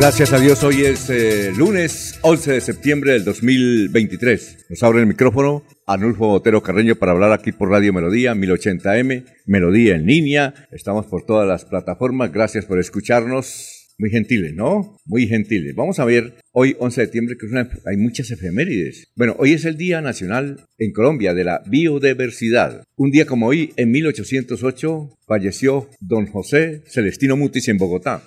Gracias a Dios, hoy es eh, lunes 11 de septiembre del 2023. Nos abre el micrófono Anulfo Botero Carreño para hablar aquí por Radio Melodía 1080M, Melodía en línea. Estamos por todas las plataformas. Gracias por escucharnos. Muy gentiles, ¿no? Muy gentiles. Vamos a ver hoy, 11 de septiembre, que hay muchas efemérides. Bueno, hoy es el Día Nacional en Colombia de la Biodiversidad. Un día como hoy, en 1808, falleció don José Celestino Mutis en Bogotá.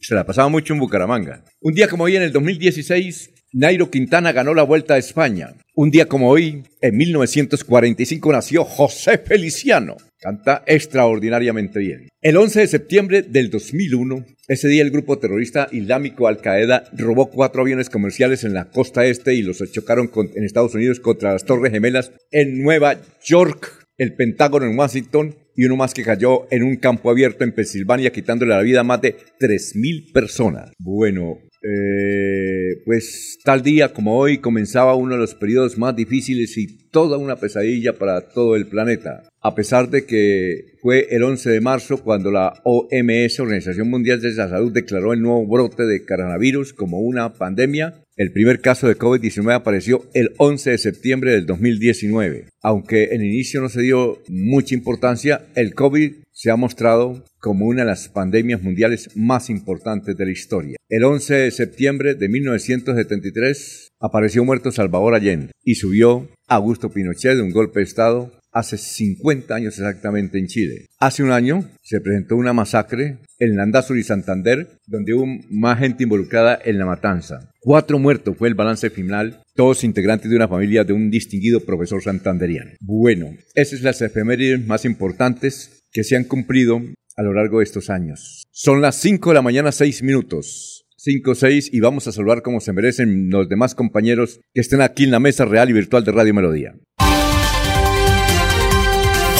Se la pasaba mucho en Bucaramanga. Un día como hoy, en el 2016, Nairo Quintana ganó la Vuelta a España. Un día como hoy, en 1945, nació José Feliciano. Canta extraordinariamente bien. El 11 de septiembre del 2001, ese día el grupo terrorista islámico Al Qaeda robó cuatro aviones comerciales en la costa este y los chocaron en Estados Unidos contra las Torres Gemelas en Nueva York, el Pentágono en Washington y uno más que cayó en un campo abierto en Pensilvania quitándole la vida a más de 3.000 personas. Bueno, eh, pues tal día como hoy comenzaba uno de los periodos más difíciles y toda una pesadilla para todo el planeta. A pesar de que fue el 11 de marzo cuando la OMS, Organización Mundial de la Salud, declaró el nuevo brote de coronavirus como una pandemia, el primer caso de COVID-19 apareció el 11 de septiembre del 2019. Aunque en inicio no se dio mucha importancia, el COVID se ha mostrado como una de las pandemias mundiales más importantes de la historia. El 11 de septiembre de 1973 apareció muerto Salvador Allende y subió Augusto Pinochet de un golpe de Estado hace 50 años exactamente en Chile. Hace un año se presentó una masacre en Landazuri y Santander, donde hubo más gente involucrada en la matanza. Cuatro muertos fue el balance final, todos integrantes de una familia de un distinguido profesor santanderiano. Bueno, esas son las efemérides más importantes que se han cumplido a lo largo de estos años. Son las 5 de la mañana, 6 minutos. 5, 6 y vamos a saludar como se merecen los demás compañeros que estén aquí en la mesa real y virtual de Radio Melodía.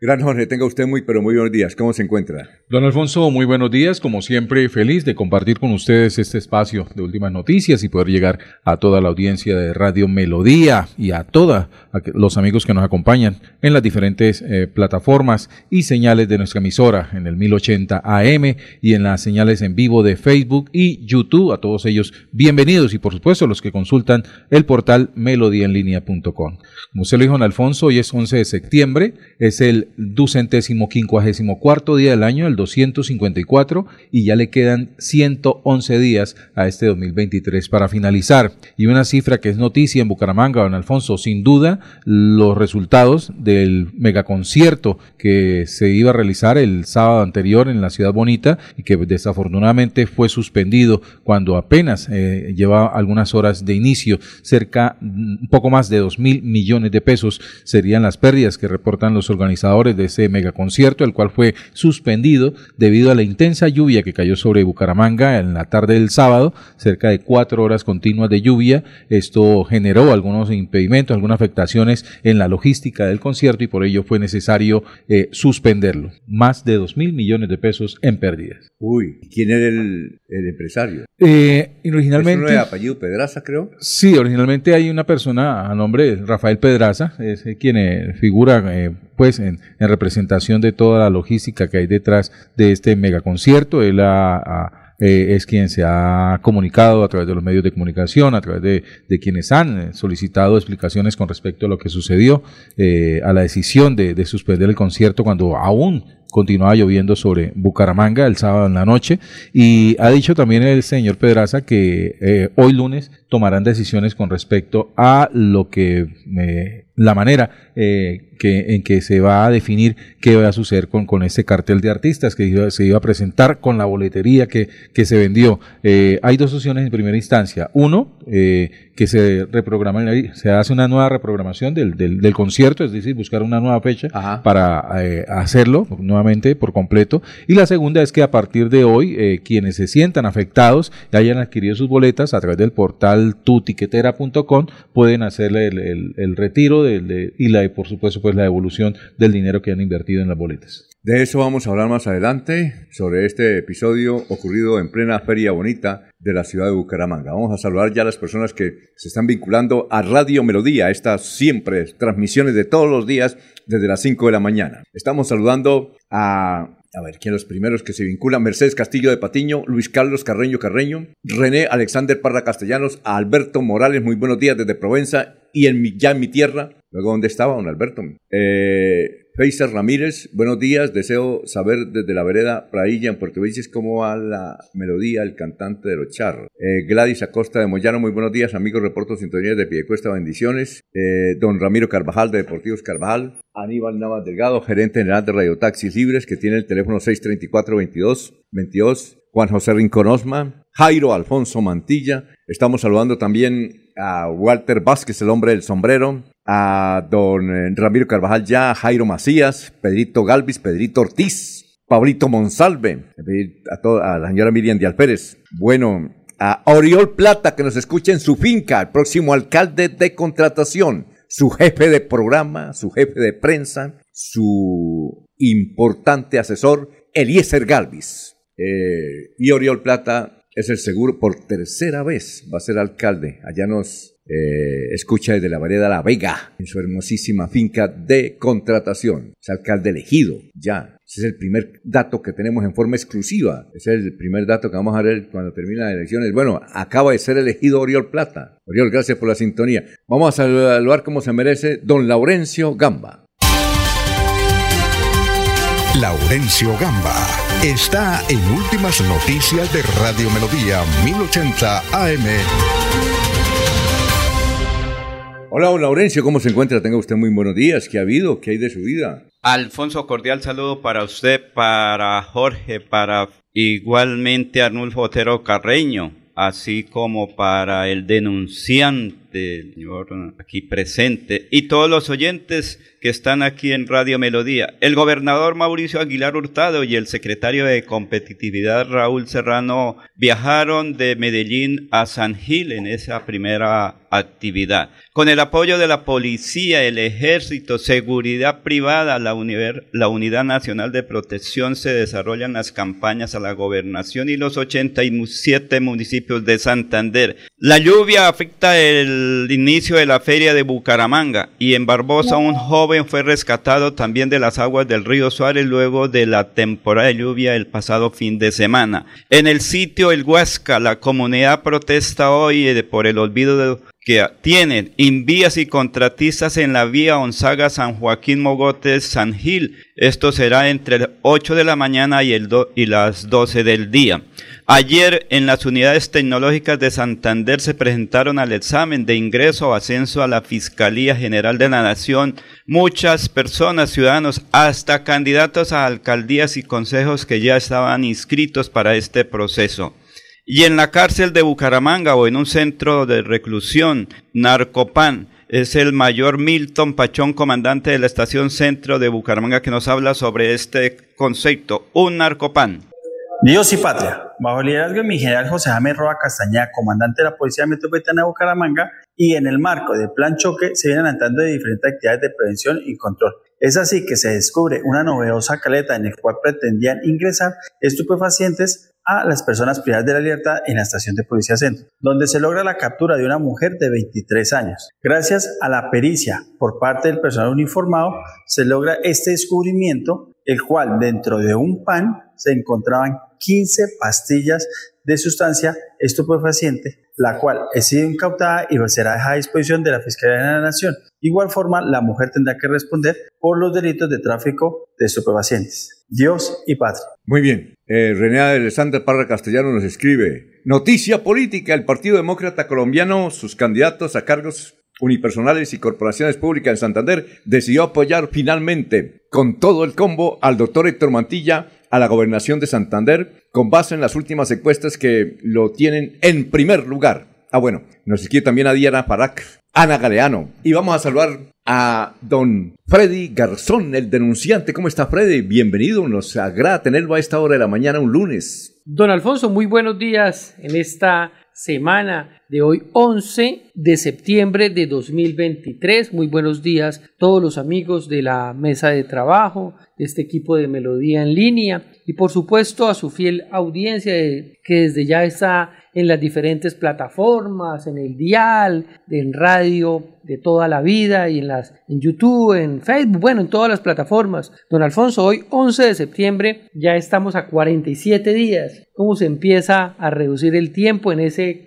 Gran Jorge, tenga usted muy, pero muy buenos días. ¿Cómo se encuentra? Don Alfonso, muy buenos días. Como siempre, feliz de compartir con ustedes este espacio de últimas noticias y poder llegar a toda la audiencia de Radio Melodía y a todos los amigos que nos acompañan en las diferentes eh, plataformas y señales de nuestra emisora en el 1080 AM y en las señales en vivo de Facebook y YouTube. A todos ellos, bienvenidos y por supuesto los que consultan el portal melodienlinea.com. Como usted lo dijo, don Alfonso, hoy es 11 de septiembre, es el ducentésimo quincuagésimo cuarto día del año, el 254, y ya le quedan 111 días a este 2023 para finalizar. Y una cifra que es noticia en Bucaramanga, don Alfonso, sin duda, los resultados del megaconcierto que se iba a realizar el sábado anterior en la Ciudad Bonita y que desafortunadamente fue suspendido cuando apenas eh, llevaba algunas horas de inicio, cerca, un poco más de 2 mil millones de pesos serían las pérdidas que reportan los organizadores organizadores de ese megaconcierto, el cual fue suspendido debido a la intensa lluvia que cayó sobre Bucaramanga en la tarde del sábado, cerca de cuatro horas continuas de lluvia. Esto generó algunos impedimentos, algunas afectaciones en la logística del concierto y por ello fue necesario eh, suspenderlo. Más de dos mil millones de pesos en pérdidas. Uy, ¿quién era el, empresario? Eh, originalmente. ¿Es de apellido Pedraza, creo? Sí, originalmente hay una persona a nombre de Rafael Pedraza, es quien eh, figura pues en, representación de toda la logística que hay detrás de este megaconcierto. Él es quien se ha comunicado a través de los medios de comunicación, a través de, quienes han solicitado explicaciones con respecto a lo que sucedió, a la decisión de, de, suspender el concierto cuando aún continuaba lloviendo sobre Bucaramanga el sábado en la noche y ha dicho también el señor Pedraza que eh, hoy lunes tomarán decisiones con respecto a lo que eh, la manera eh, que, en que se va a definir qué va a suceder con, con este cartel de artistas que se iba a presentar con la boletería que, que se vendió. hay dos opciones en primera instancia. Uno, que se reprograma, se hace una nueva reprogramación del, del, concierto, es decir, buscar una nueva fecha para hacerlo nuevamente por completo. Y la segunda es que a partir de hoy, quienes se sientan afectados y hayan adquirido sus boletas a través del portal tutiquetera.com pueden hacer el, retiro de, y la, por supuesto pues la devolución del dinero que han invertido en las boletas. De eso vamos a hablar más adelante, sobre este episodio ocurrido en plena feria bonita de la ciudad de Bucaramanga. Vamos a saludar ya a las personas que se están vinculando a Radio Melodía, estas siempre transmisiones de todos los días desde las 5 de la mañana. Estamos saludando a a ver, ¿quién los primeros que se vinculan? Mercedes Castillo de Patiño, Luis Carlos Carreño Carreño, René Alexander Parra Castellanos, Alberto Morales, muy buenos días desde Provenza y en mi, ya en mi tierra. Luego, ¿dónde estaba don Alberto? Eh, Feiser Ramírez, buenos días. Deseo saber desde la vereda Prailla en Puerto Vilches cómo va la melodía el cantante de los charros. Eh, Gladys Acosta de Moyano, muy buenos días. Amigos, reporto sintonía de Piedecuesta, bendiciones. Eh, don Ramiro Carvajal de Deportivos Carvajal. Aníbal Navas Delgado, gerente general de Radio Taxis Libres, que tiene el teléfono 634-2222. Juan José Rincón Osma. Jairo Alfonso Mantilla. Estamos saludando también a Walter Vázquez, el hombre del sombrero a don eh, Ramiro Carvajal ya, Jairo Macías, Pedrito Galvis, Pedrito Ortiz, Pablito Monsalve, a, toda, a la señora Miriam Díaz Pérez. Bueno, a Oriol Plata, que nos escucha en su finca, el próximo alcalde de contratación, su jefe de programa, su jefe de prensa, su importante asesor, Eliezer Galvis. Eh, y Oriol Plata es el seguro, por tercera vez va a ser alcalde. Allá nos eh, escucha desde la vereda La Vega, en su hermosísima finca de contratación. Es alcalde elegido, ya. Ese es el primer dato que tenemos en forma exclusiva. Ese es el primer dato que vamos a ver cuando termine las elecciones. Bueno, acaba de ser elegido Oriol Plata. Oriol, gracias por la sintonía. Vamos a saludar como se merece don Laurencio Gamba. Laurencio Gamba está en Últimas Noticias de Radio Melodía 1080 AM. Hola, Laurencio, ¿cómo se encuentra? Tenga usted muy buenos días. ¿Qué ha habido? ¿Qué hay de su vida? Alfonso, cordial saludo para usted, para Jorge, para igualmente Arnulfo Otero Carreño, así como para el denunciante, señor aquí presente, y todos los oyentes que están aquí en Radio Melodía. El gobernador Mauricio Aguilar Hurtado y el secretario de Competitividad Raúl Serrano viajaron de Medellín a San Gil en esa primera actividad. Con el apoyo de la policía, el ejército, seguridad privada, la, la Unidad Nacional de Protección se desarrollan las campañas a la gobernación y los 87 municipios de Santander. La lluvia afecta el inicio de la feria de Bucaramanga y en Barbosa un joven fue rescatado también de las aguas del río Suárez luego de la temporada de lluvia el pasado fin de semana. En el sitio El Huasca, la comunidad protesta hoy eh, por el olvido que tienen invías y contratistas en la vía Onzaga San Joaquín Mogotes San Gil. Esto será entre las 8 de la mañana y las 12 del día. Ayer en las unidades tecnológicas de Santander se presentaron al examen de ingreso o ascenso a la Fiscalía General de la Nación muchas personas, ciudadanos, hasta candidatos a alcaldías y consejos que ya estaban inscritos para este proceso. Y en la cárcel de Bucaramanga o en un centro de reclusión, Narcopan, Es el mayor Milton Pachón, comandante de la estación centro de Bucaramanga, que nos habla sobre este concepto, un narcopan. Dios y patria. Bajo el liderazgo de mi general José Jaime Roa Castañeda, comandante de la Policía Metropolitana de Bucaramanga, y en el marco del plan choque se vienen adelantando de diferentes actividades de prevención y control. Es así que se descubre una novedosa caleta en la cual pretendían ingresar estupefacientes a las personas privadas de la libertad en la estación de Policía Centro, donde se logra la captura de una mujer de 23 años. Gracias a la pericia por parte del personal uniformado, se logra este descubrimiento, el cual dentro de un pan se encontraban 15 pastillas de sustancia estupefaciente, la cual ha sido incautada y será dejada a disposición de la Fiscalía de la Nación. igual forma, la mujer tendrá que responder por los delitos de tráfico de estupefacientes. Dios y patria. Muy bien. Eh, René Alexander Parra Castellano nos escribe. Noticia política. El Partido Demócrata Colombiano, sus candidatos a cargos unipersonales y corporaciones públicas en Santander, decidió apoyar finalmente con todo el combo al doctor Héctor Mantilla a la gobernación de Santander con base en las últimas encuestas que lo tienen en primer lugar. Ah, bueno, nos escribe también a Diana Parac, Ana Galeano. Y vamos a saludar a don Freddy Garzón, el denunciante. ¿Cómo está Freddy? Bienvenido, nos agrada tenerlo a esta hora de la mañana un lunes. Don Alfonso, muy buenos días en esta semana de hoy 11 de septiembre de 2023. Muy buenos días todos los amigos de la mesa de trabajo, de este equipo de Melodía en línea y por supuesto a su fiel audiencia que desde ya está en las diferentes plataformas, en el dial, en radio de toda la vida y en las en YouTube, en Facebook, bueno, en todas las plataformas. Don Alfonso, hoy 11 de septiembre ya estamos a 47 días. ¿Cómo se empieza a reducir el tiempo en ese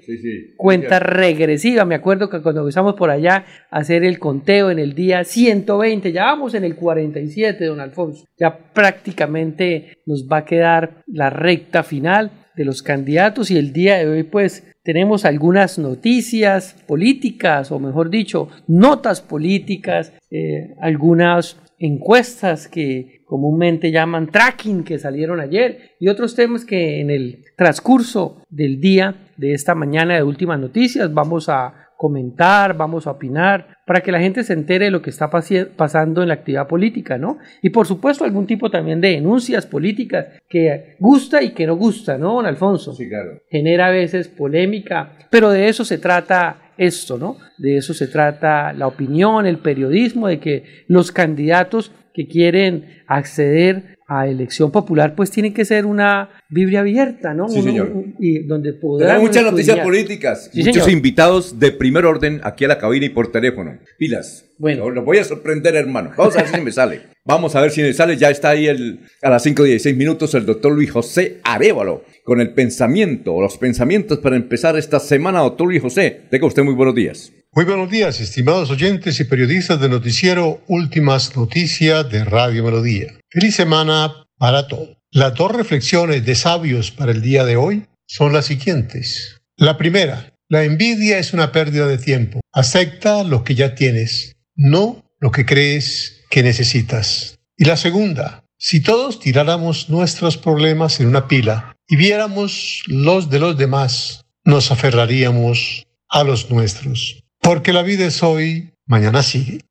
cuenta regresiva? Me acuerdo que cuando empezamos por allá a hacer el conteo en el día 120, ya vamos en el 47, don Alfonso. Ya prácticamente nos va a quedar la recta final de los candidatos y el día de hoy pues tenemos algunas noticias políticas o mejor dicho notas políticas, eh, algunas encuestas que comúnmente llaman tracking que salieron ayer y otros temas que en el transcurso del día de esta mañana de últimas noticias vamos a comentar, vamos a opinar, para que la gente se entere de lo que está pasando en la actividad política, ¿no? Y por supuesto algún tipo también de denuncias políticas que gusta y que no gusta, ¿no, don Alfonso? Sí, claro. Genera a veces polémica, pero de eso se trata esto, ¿no? De eso se trata la opinión, el periodismo, de que los candidatos que quieren acceder a elección popular, pues tiene que ser una Biblia abierta, ¿no? Sí, señor. y donde podrán muchas noticias políticas, muchos invitados de primer orden aquí a la cabina y por teléfono. Pilas. Bueno. Lo, voy a sorprender, hermano. Vamos a ver si me sale. Vamos a ver si me sale. Ya está ahí el, a las 5 y 16 minutos el doctor Luis José Arevalo con el pensamiento, los pensamientos para empezar esta semana. Doctor Luis José, tenga usted muy buenos días. Muy buenos días, estimados oyentes y periodistas de noticiero Últimas Noticias de Radio Melodía. Feliz semana para todos. Las dos reflexiones de sabios para el día de hoy son las siguientes. La primera, la envidia es una pérdida de tiempo. Acepta lo que ya tienes, no lo que crees que necesitas. Y la segunda, si todos tiráramos nuestros problemas en una pila y viéramos los de los demás, nos aferraríamos a los nuestros. Porque la vida es hoy, mañana sigue.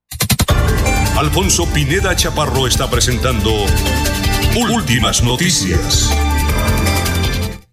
Alfonso Pineda Chaparro está presentando Últimas Noticias.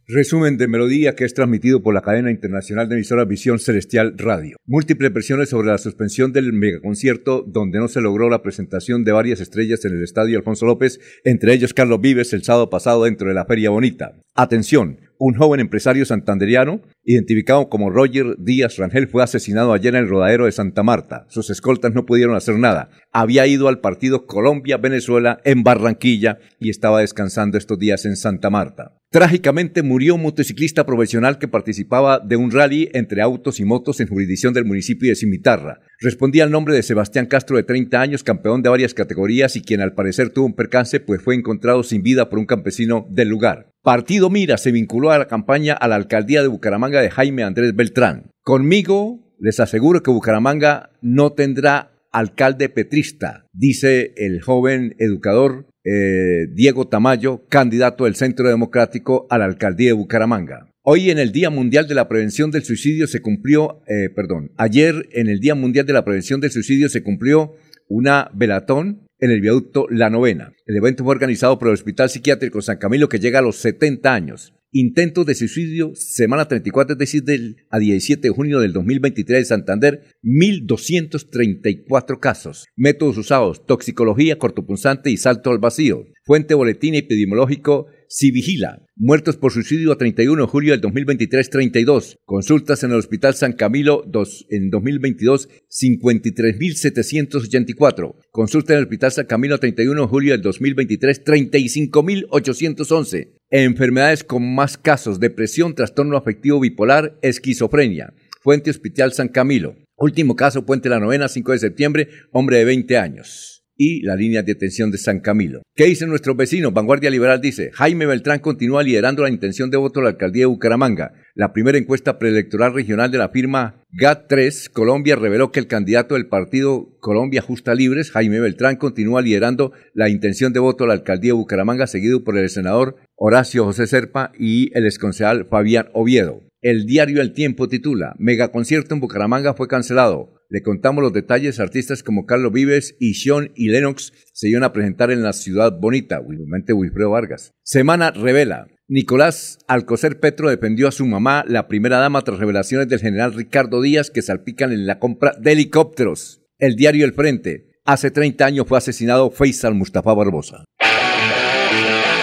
Resumen de melodía que es transmitido por la cadena internacional de emisoras Visión Celestial Radio. Múltiples versiones sobre la suspensión del megaconcierto donde no se logró la presentación de varias estrellas en el estadio Alfonso López, entre ellos Carlos Vives el sábado pasado dentro de la Feria Bonita. Atención, un joven empresario santanderiano, identificado como Roger Díaz Rangel, fue asesinado ayer en el rodadero de Santa Marta. Sus escoltas no pudieron hacer nada. Había ido al partido Colombia-Venezuela en Barranquilla y estaba descansando estos días en Santa Marta. Trágicamente murió un motociclista profesional que participaba de un rally entre autos y motos en jurisdicción del municipio de Cimitarra. Respondía al nombre de Sebastián Castro de 30 años, campeón de varias categorías y quien al parecer tuvo un percance pues fue encontrado sin vida por un campesino del lugar. Partido Mira se vinculó a la campaña a la alcaldía de Bucaramanga de Jaime Andrés Beltrán. Conmigo les aseguro que Bucaramanga no tendrá alcalde petrista, dice el joven educador eh, Diego Tamayo, candidato del Centro Democrático a la alcaldía de Bucaramanga. Hoy en el Día Mundial de la Prevención del Suicidio se cumplió, eh, perdón, ayer en el Día Mundial de la Prevención del Suicidio se cumplió una velatón en el viaducto La Novena. El evento fue organizado por el Hospital Psiquiátrico San Camilo que llega a los 70 años. Intentos de suicidio, semana 34, es decir, a 17 de junio del 2023 de Santander, 1.234 casos. Métodos usados, toxicología, cortopunzante y salto al vacío. Fuente boletín epidemiológico si vigila. Muertos por suicidio a 31 de julio del 2023, 32. Consultas en el Hospital San Camilo dos, en 2022, 53.784. Consulta en el Hospital San Camilo a 31 de julio del 2023, 35.811. Enfermedades con más casos, depresión, trastorno afectivo bipolar, esquizofrenia. Fuente Hospital San Camilo. Último caso, Puente La Novena, 5 de septiembre, hombre de 20 años y la línea de atención de San Camilo. ¿Qué dicen nuestros vecinos? Vanguardia Liberal dice, Jaime Beltrán continúa liderando la intención de voto a la alcaldía de Bucaramanga. La primera encuesta preelectoral regional de la firma GAT3 Colombia reveló que el candidato del partido Colombia Justa Libres, Jaime Beltrán, continúa liderando la intención de voto a la alcaldía de Bucaramanga, seguido por el senador Horacio José Serpa y el exconcejal Fabián Oviedo. El diario El Tiempo titula, Megaconcierto en Bucaramanga fue cancelado. Le contamos los detalles. Artistas como Carlos Vives y Sean y Lennox se iban a presentar en la ciudad bonita, obviamente Wilfredo Vargas. Semana revela. Nicolás Alcocer Petro defendió a su mamá, la primera dama, tras revelaciones del general Ricardo Díaz que salpican en la compra de helicópteros. El diario El Frente. Hace 30 años fue asesinado Faisal Mustafa Barbosa.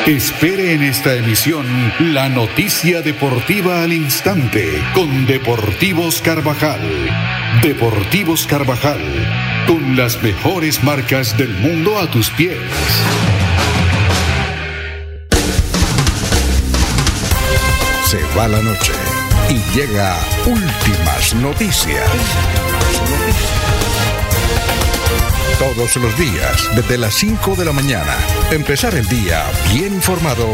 Espere en esta emisión la noticia deportiva al instante con Deportivos Carvajal. Deportivos Carvajal, con las mejores marcas del mundo a tus pies. Se va la noche y llega últimas noticias. Todos los días, desde las 5 de la mañana, empezar el día bien informado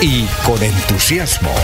y con entusiasmo.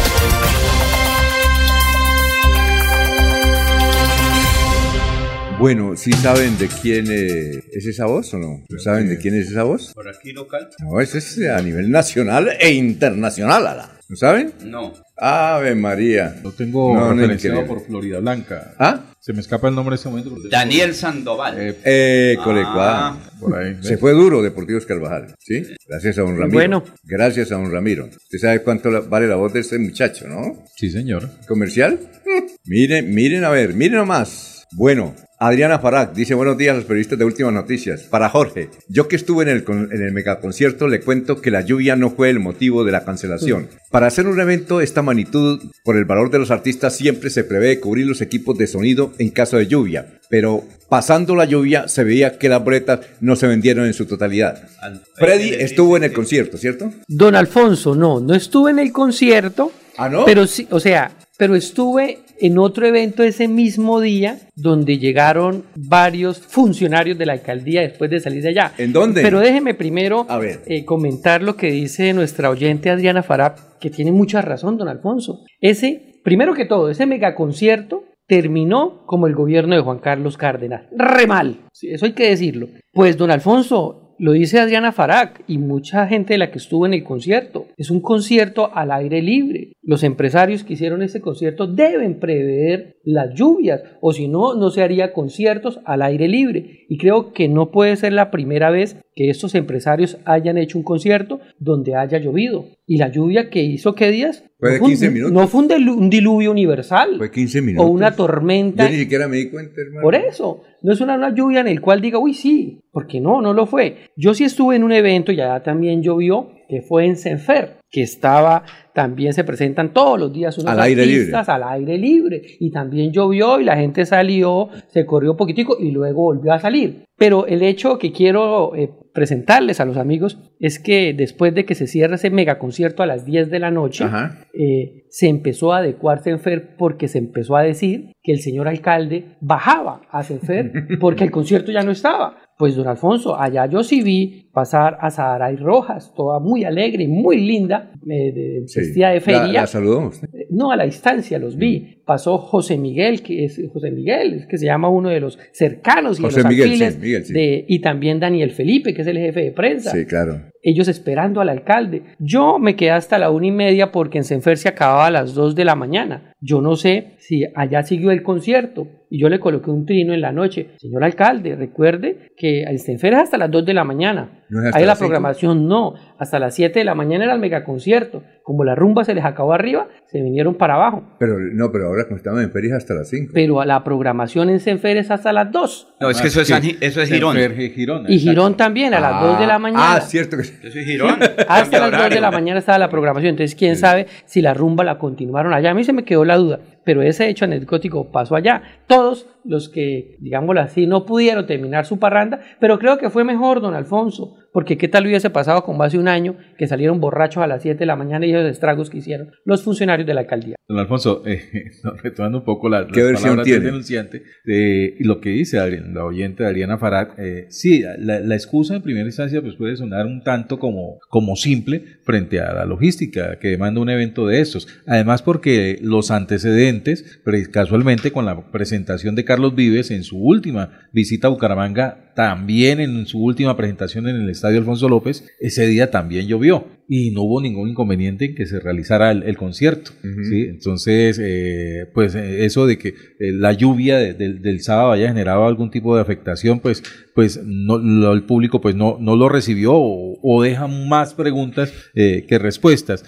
Bueno, ¿sí saben de quién eh, es esa voz o no? ¿Saben de quién es esa voz? Por aquí local. No, eso es a nivel nacional e internacional, Ala. ¿No saben? No. Ave María. Lo tengo No, no referenciado por Florida Blanca. ¿Ah? Se me escapa el nombre en este momento. porque- Daniel Sandoval. Eh, Eh, Ah. colecua. por ahí. Se fue duro Deportivos Carvajal, ¿sí? Gracias a don Ramiro. Bueno. Gracias a don Ramiro. Usted sabe cuánto vale la voz de este muchacho, ¿no? Sí, señor. ¿Comercial? miren, miren a ver, miren nomás. Bueno, Adriana Farag dice buenos días a los periodistas de Últimas Noticias. Para Jorge, yo que estuve en el, en el megaconcierto le cuento que la lluvia no fue el motivo de la cancelación. Para hacer un evento de esta magnitud, por el valor de los artistas, siempre se prevé cubrir los equipos de sonido en caso de lluvia. Pero pasando la lluvia se veía que las boletas no se vendieron en su totalidad. Al- Freddy estuvo en el concierto, ¿cierto? Don Alfonso, no, no estuve en el concierto, Ah, ¿no? pero sí, o sea, pero estuve en otro evento ese mismo día donde llegaron varios funcionarios de la alcaldía después de salir de allá. ¿En dónde? Pero déjeme primero A ver. eh, comentar lo que dice nuestra oyente Adriana Farab, que tiene mucha razón, don Alfonso. Ese, primero que todo, ese megaconcierto terminó como el gobierno de Juan Carlos Cárdenas. Re mal, sí, eso hay que decirlo. Pues, don Alfonso, lo dice Adriana Farag y mucha gente de la que estuvo en el concierto. Es un concierto al aire libre. Los empresarios que hicieron ese concierto deben prever las lluvias o si no, no se haría conciertos al aire libre. Y creo que no puede ser la primera vez que estos empresarios hayan hecho un concierto donde haya llovido. Y la lluvia que hizo, ¿qué días? Fue de no fue un- 15 minutos. No fue un, dilu- un diluvio universal. Fue 15 minutos. O una tormenta. Yo ni siquiera me di cuenta, hermano. Por eso, no es una, una lluvia en el cual diga, uy, sí, porque no, no lo fue. Yo sí estuve en un evento, y allá también llovió, que fue en Senfer, que estaba, también se presentan todos los días unos Al aire artistas al aire libre, y también llovió y la gente salió, se corrió un poquitico y luego volvió a salir. Pero el hecho que quiero eh, presentarles a los amigos es que después de que se cierra ese megaconcierto a las 10 de la noche, eh, se empezó a adecuar Senfer porque se empezó a decir que el señor alcalde bajaba a Senfer porque el concierto ya no estaba. Pues don Alfonso, allá yo sí vi pasar a Saharay Rojas, toda muy alegre, muy linda, eh, de- Sí. vestida de feria. La. Eh, No, a la distancia los vi. Pasó José Miguel, que es José Miguel, que se llama uno de los cercanos y José de los Miguel, sí, alfiles Miguel, sí. de- y también Daniel Felipe, que es el jefe de prensa. Sí, claro. ellos esperando al alcalde. Yo me quedé hasta la una y media porque en Senfer se acababa a las dos de la mañana. Yo no sé si allá siguió el concierto y yo le coloqué un trino en la noche. Señor alcalde, recuerde que el Senfer es hasta las 2 de la mañana. ¿No Ahí la cinco? programación no, hasta las 7 de la mañana era el megaconcierto. Como la rumba se les acabó arriba, se vinieron para abajo. Pero no, pero ahora como estamos en ferias hasta las 5. Pero a la programación en Senfer es hasta las 2. No, es que eso es, San Gi- eso es Girón. Senfer, Girón, Y. Girón también a las 2 de la mañana. Ah, cierto que sí. Eso es Girón. Hasta las 2 de la mañana estaba la programación. Entonces, quién sabe si la rumba la continuaron allá. A mí se me quedó la duda. Pero ese hecho anecdótico pasó allá. Todos los que, digámoslo así, no pudieron terminar su parranda. Pero creo que fue mejor, don Alfonso. Porque qué tal hubiese pasado como hace un año que salieron borrachos a las 7 de la mañana y los estragos que hicieron los funcionarios de la alcaldía. Don Alfonso, eh, retomando un poco la, ¿Qué las versión palabras tiene? del denunciante, eh, y lo que dice Adrián, la oyente de Adriana Farad, eh, sí, la, la excusa en primera instancia pues puede sonar un tanto como, como simple frente a la logística que demanda un evento de estos. Además porque los antecedentes, casualmente con la presentación de Carlos Vives en su última visita a Bucaramanga, también en su última presentación en el Estadio Alfonso López, ese día también llovió y no hubo ningún inconveniente en que se realizara el, el concierto. ¿sí? Entonces, eh, pues eh, eso de que eh, la lluvia de- del- del sábado haya generado algún tipo de afectación, pues, pues no, lo- el público pues no, no lo recibió o, o deja más preguntas eh, que respuestas.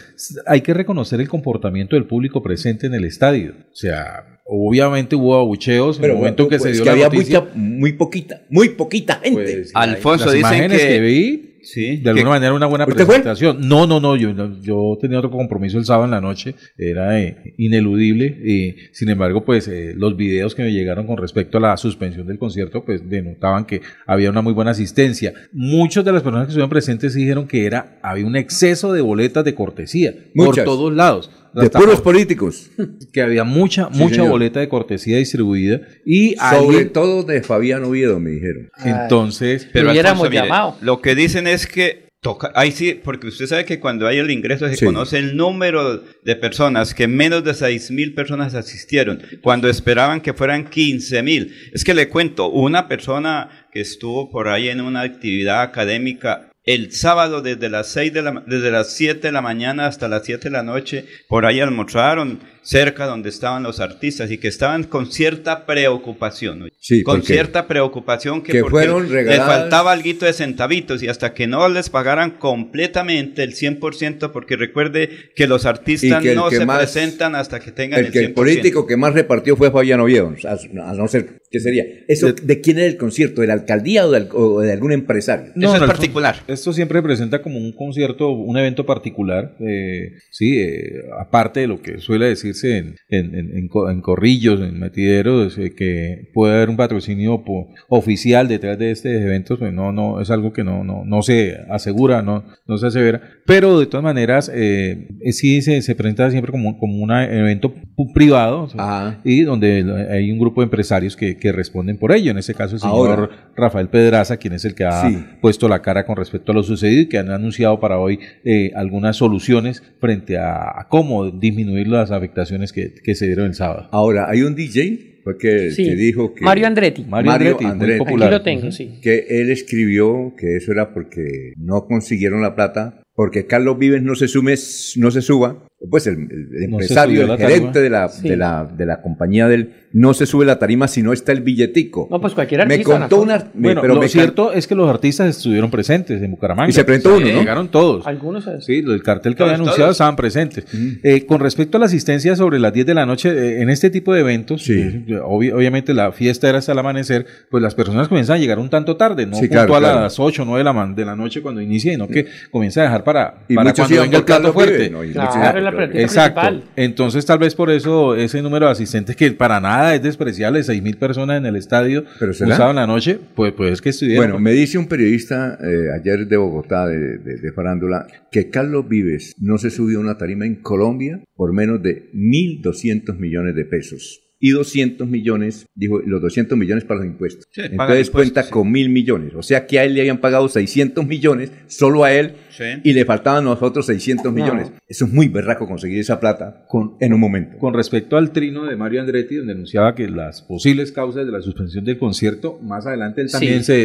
Hay que reconocer el comportamiento del público presente en el estadio. O sea, obviamente hubo abucheos en el momento en que se pues, dio que la había noticia. mucha- muy poquita, muy poquita gente. Pues, Alfonso, dicen que- que vi Sí. de alguna manera una buena presentación. No, no, no, yo, yo tenía otro compromiso el sábado en la noche, era eh, ineludible. y, sin embargo, pues eh, los videos que me llegaron con respecto a la suspensión del concierto, pues denotaban que había una muy buena asistencia. Muchas de las personas que estuvieron presentes dijeron que era había un exceso de boletas de cortesía Muchas. por todos lados. De puros políticos. que había mucha, Sí, mucha señor. boleta de cortesía distribuida y Sobre alguien- todo de Fabián Oviedo, me dijeron. entonces Pero Hubiéramos Alfonso, mire, llamado. lo que dicen es que toca, ahí sí, porque usted sabe que cuando hay el ingreso se Sí. conoce el número de personas, que menos de 6 mil personas asistieron, cuando esperaban que fueran 15 mil. Es que le cuento, una persona que estuvo por ahí en una actividad académica el sábado desde las seis de la, desde las 7 de la mañana hasta las 7 de la noche, por ahí almorzaron cerca donde estaban los artistas y que estaban con cierta preocupación. ¿no? Sí, con cierta preocupación que, que porque fueron les regaladas- faltaba algo de centavitos y hasta que no les pagaran completamente el 100%, porque recuerde que los artistas que no se más- presentan hasta que tengan el, El que 100%. el político que más repartió fue Fabián Oviedo, a, a no ser, ¿qué sería? ¿Eso de, quién era el concierto? ¿De la alcaldía o de, o de algún empresario? Eso es particular. Esto siempre presenta como un concierto, un evento particular, eh, sí, eh, aparte de lo que suele decirse en, en, en- en co- en corrillos, en metideros, eh, que puede haber un patrocinio po- oficial detrás de este evento, pues no, no, es algo que no, no, no se asegura, no, no se asevera, pero de todas maneras, eh, eh, sí se, se presenta siempre como, como un evento privado, o sea, Ajá. y donde hay un grupo de empresarios que, que responden por ello, en este caso el señor Ahora. Rafael Pedraza, quien es el que ha Sí. puesto la cara con respecto a lo sucedido y que han anunciado para hoy eh, algunas soluciones frente a, a cómo disminuir las afectaciones que, que se dieron el sábado. Ahora, hay un DJ que, Sí. que dijo que... Mario Andretti. Mario, Mario Andretti, muy Andretti. popular. Aquí lo tengo, sí. que él escribió que eso era porque no consiguieron la plata, porque Carlos Vives no se sume, no se suba, pues el, No empresario, subió el gerente de la, Sí. de, la, de la compañía de él, no se sube la tarima si no está el billetico. No, pues cualquier me artista. contó Nacho. una... me- Bueno, pero lo me cierto es que los artistas estuvieron presentes en Bucaramanga. Y se presentó uno, ¿no? Llegaron todos. Algunos. eh, Sí, el cartel que Todos, había anunciado todos. estaban presentes. Eh, con respecto a la asistencia sobre las 10 de la noche, eh, en este tipo de eventos, Sí. eh, obvi- obviamente la fiesta era hasta el amanecer, pues las personas comienzan a llegar un tanto tarde, no Sí, punto claro, a claro. las 8 o 9 de la, man- de la noche cuando inicia, sino que comienza a dejar para, Y para cuando venga el plato fuerte. ¿no? Y Claro, es la Exacto. principal. Entonces, tal vez por eso ese número de asistentes que para nada es despreciable, seis mil personas en el estadio ¿Pero un será? sábado en la noche, pues, pues que estuvieron. Bueno, me dice un periodista eh, ayer de Bogotá, de, de- de Farándula, que Carlos Vives no se subió a una tarima en Colombia por menos de 1.200 millones de pesos. Y 200 millones, dijo, los 200 millones para los impuestos. Sí, Entonces impuestos, cuenta sí. con mil millones. O sea que a él le habían pagado 600 millones, solo a él, Sí. y le faltaban a nosotros 600 millones. Eso es muy berraco conseguir esa plata Con- en un momento. Con respecto al trino de Mario Andretti, donde anunciaba que las posibles causas de la suspensión del concierto, más adelante él también Sí. se,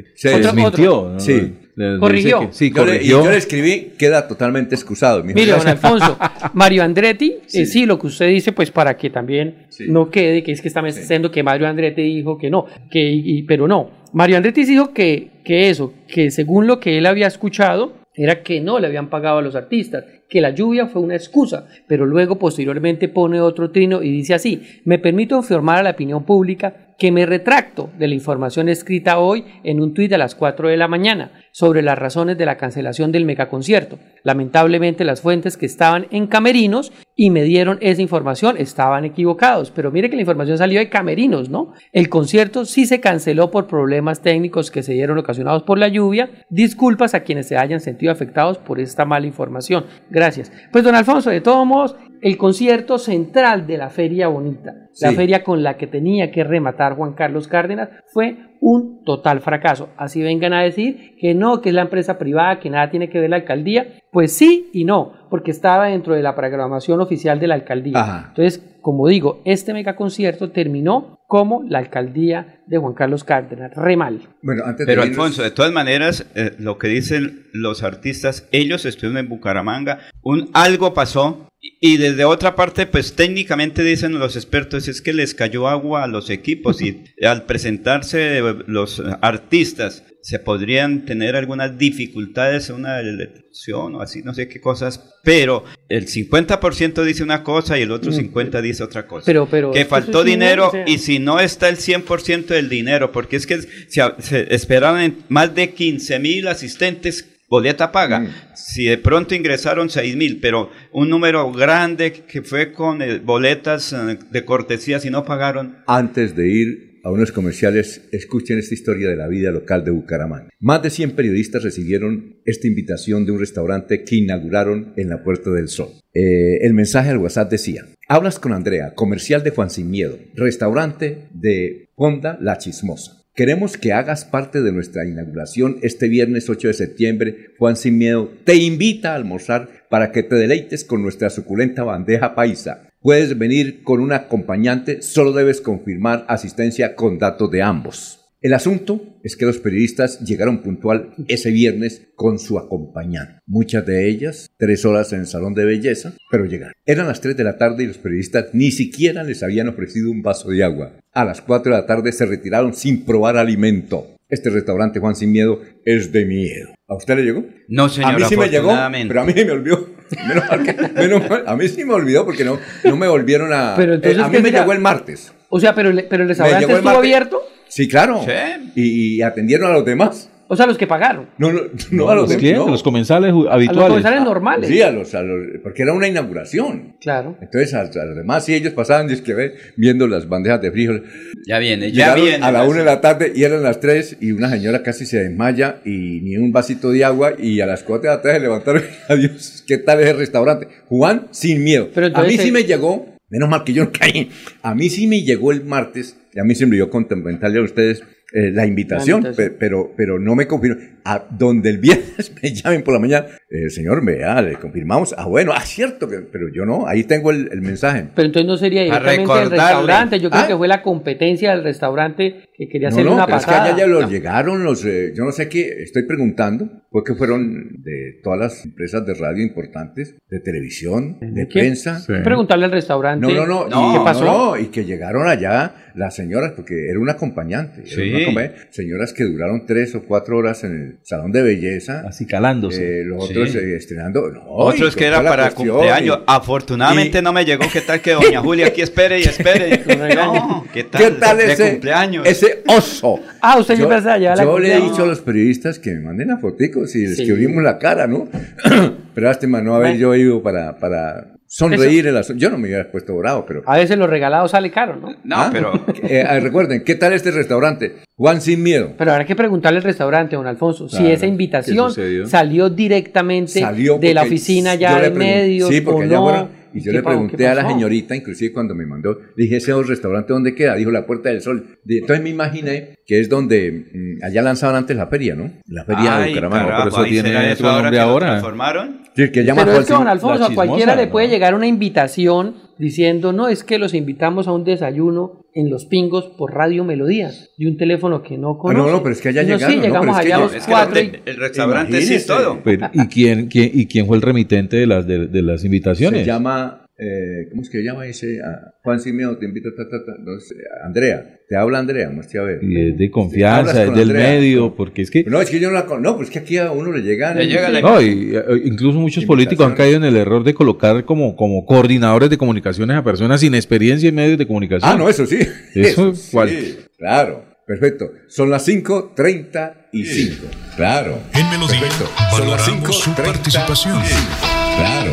eh, Se Otro- desmintió. otro. ¿no? Sí. le- le Corrigió. que- sí, Yo le, y corrigió. yo le escribí, queda totalmente excusado. mijo. Mire, don Alfonso, Mario Andretti, Sí. sí. sí, lo que usted dice, pues para que también Sí. no quede, que es que está diciendo que Mario Andretti dijo que no, que, y- pero no. Mario Andretti dijo que, que eso, que según lo que él había escuchado, era que no le habían pagado a los artistas, que la lluvia fue una excusa, pero luego posteriormente pone otro trino y dice así, me permito informar a la opinión pública que me retracto de la información escrita hoy en un tuit a las 4 de la mañana sobre las razones de la cancelación del megaconcierto. Lamentablemente las fuentes que estaban en camerinos y me dieron esa información estaban equivocados, pero mire que la información salió de camerinos, ¿no? El concierto sí se canceló por problemas técnicos que se dieron ocasionados por la lluvia. Disculpas a quienes se hayan sentido afectados por esta mala información. Gracias. Pues don Alfonso, de todos modos, el concierto central de la Feria Bonita, la feria con la que tenía que rematar Juan Carlos Cárdenas, fue un total fracaso. Así vengan a decir que no, que es la empresa privada, que nada tiene que ver la alcaldía. Pues sí y no, porque estaba dentro de la programación oficial de la alcaldía. Ajá. Entonces, como digo, este megaconcierto terminó como la alcaldía de Juan Carlos Cárdenas. Re mal. Bueno, antes Pero de irnos- Alfonso, de todas maneras, eh, lo que dicen los artistas, ellos estuvieron en Bucaramanga, un algo pasó y y desde otra parte, pues técnicamente dicen los expertos es que les cayó agua a los equipos y al presentarse eh, los artistas se podrían tener algunas dificultades, una elección o así, no sé qué cosas, pero el 50% dice una cosa y el otro 50% dice otra cosa. Pero- pero que faltó dinero dinero, o sea. y si no está el 100% del dinero, porque es que se, se esperaban más de 15 mil asistentes boleta paga. Mm. Si de pronto ingresaron 6 mil, pero un número grande que fue con eh, boletas eh, de cortesía, si no pagaron, Antes de ir a unos comerciales, escuchen esta historia de la vida local de Bucaramanga. Más de 100 periodistas recibieron esta invitación de un restaurante que inauguraron en la Puerta del Sol. Eh, el mensaje al WhatsApp decía, hablas con Andrea, comercial de Juan Sin Miedo, restaurante de Honda La Chismosa. Queremos que hagas parte de nuestra inauguración este viernes 8 de septiembre. Juan Sin Miedo te invita a almorzar para que te deleites con nuestra suculenta bandeja paisa. Puedes venir con un acompañante, solo debes confirmar asistencia con datos de ambos. El asunto es que los periodistas llegaron puntual ese viernes con su acompañante. Muchas de ellas, tres horas en el salón de belleza, pero llegaron. Eran las 3 de la tarde y los periodistas ni siquiera les habían ofrecido un vaso de agua. A las 4 de la tarde se retiraron sin probar alimento. Este restaurante Juan Sin Miedo es de miedo. ¿A usted le llegó? No, señor, A mí sí me llegó, pero a mí me olvidó. Menos mal que- menos mal, a mí sí me olvidó porque no, no me volvieron a... Pero entonces, eh, a mí ¿qué me llegó el martes. O sea, pero, el- pero el restaurante el estuvo martes. abierto. Sí, claro. Sí. Y, y atendieron a los demás. O sea, los que pagaron. No, no, no, No, a los los, clientes, no. los comensales ju- A los habituales. comensales normales. Sí, a los, a los- porque era una inauguración. Claro. Entonces, a, a los demás, sí, ellos pasaban es que, ve, viendo las bandejas de frijol. ya viene, ya viene. a la una de la tarde y eran las tres y una señora casi se desmaya y ni un vasito de agua y a las cuatro de la tarde se levantaron. Adiós, ¿qué tal es el restaurante? Juan, sin miedo. Pero a mí sí me llegó, menos mal que yo no caí, a mí sí me llegó el martes y a mí se me dio comentarle a ustedes eh, la, invitación, La invitación. pe- pero, pero no me confirmó. A donde el viernes me llamen por la mañana, eh, señor, vea, le confirmamos. Ah, bueno, ah, cierto, que- pero yo no, ahí tengo el, el mensaje. Pero entonces no sería directamente recordarle. restaurante. Yo creo Ah. que fue la competencia del restaurante que quería No, hacerle no, una pero es que allá ya los No. llegaron los, eh, yo no sé qué, estoy preguntando, fue que fueron de todas las empresas de radio importantes, de televisión, de ¿Quién? prensa. Sí. Preguntarle al restaurante. No, no, no, No, y, ¿qué pasó? y que llegaron allá las señoras, porque era un acompañante, era Sí. una acompañante, señoras que duraron tres o cuatro horas en el salón de belleza, Así calándose. eh, los Sí. otros eh, estrenando, no, Otros que era para cuestión, cumpleaños. y- Afortunadamente y- no me llegó. ¿Qué tal que doña Julia aquí espere y espere? No, ¿qué tal? ¿Qué tal de ese, cumpleaños? ese oso? Ah, usted la yo le he dicho a los periodistas que me manden las foticos y les Sí. cubrimos la cara, ¿no? pero este no haber yo ido para, para sonreír el asunto. Yo no me hubiera puesto bravo, pero... A veces lo regalado sale caro, ¿no? No, Ah, pero eh, ah, recuerden, ¿qué tal este restaurante? Juan Sin Miedo. Pero habrá que preguntarle al restaurante, don Alfonso, si esa invitación salió directamente Salió de la oficina yo ya de medios Sí, porque o allá no. fueron- Y yo ¿Qué le pregunté a la señorita, inclusive cuando me mandó, le dije, ese restaurante dónde queda? Dijo, la Puerta del Sol. De- Entonces me imaginé que es donde, mm, allá lanzaban antes la feria, ¿no? La feria de Ay, Bucaramanga. carajo, por eso ¿ahí tiene otro ahora nombre ahora. Sí, que llama Pero es que, don Alfonso, a cualquiera le puede llegar una invitación diciendo, no, es que los invitamos a un desayuno en Los Pingos por Radio Melodía, de un teléfono que no Ah, conoce. no, no, pero es que allá no, llegaron. sí, no, llegamos es que allá los Es que cuatro. el, el restaurante sí Imagínese. todo. Pero, ¿y, quién, quién, ¿Y quién fue el remitente de las, de, de las invitaciones? Se llama, eh, ¿cómo es que llama ese? Ah, Juan Simeo, te invito, ta, ta, ta, no sé, Andrea. Te habla Andrea, muestre a ver. Y es de confianza, es del Andrea. medio, porque es que... No, es que yo no la con... No, pues es que aquí a uno le llegan... Le llega la- No, y, eh, incluso muchos políticos han caído en el error de colocar como, como coordinadores de comunicaciones a personas sin experiencia en medios de comunicación. Ah, no, eso sí. Eso, sí, ¿cuál? Claro, perfecto. Son las 5.35. Claro. En Melodía Perfecto. Son las valoramos su 5:35. participación. Claro.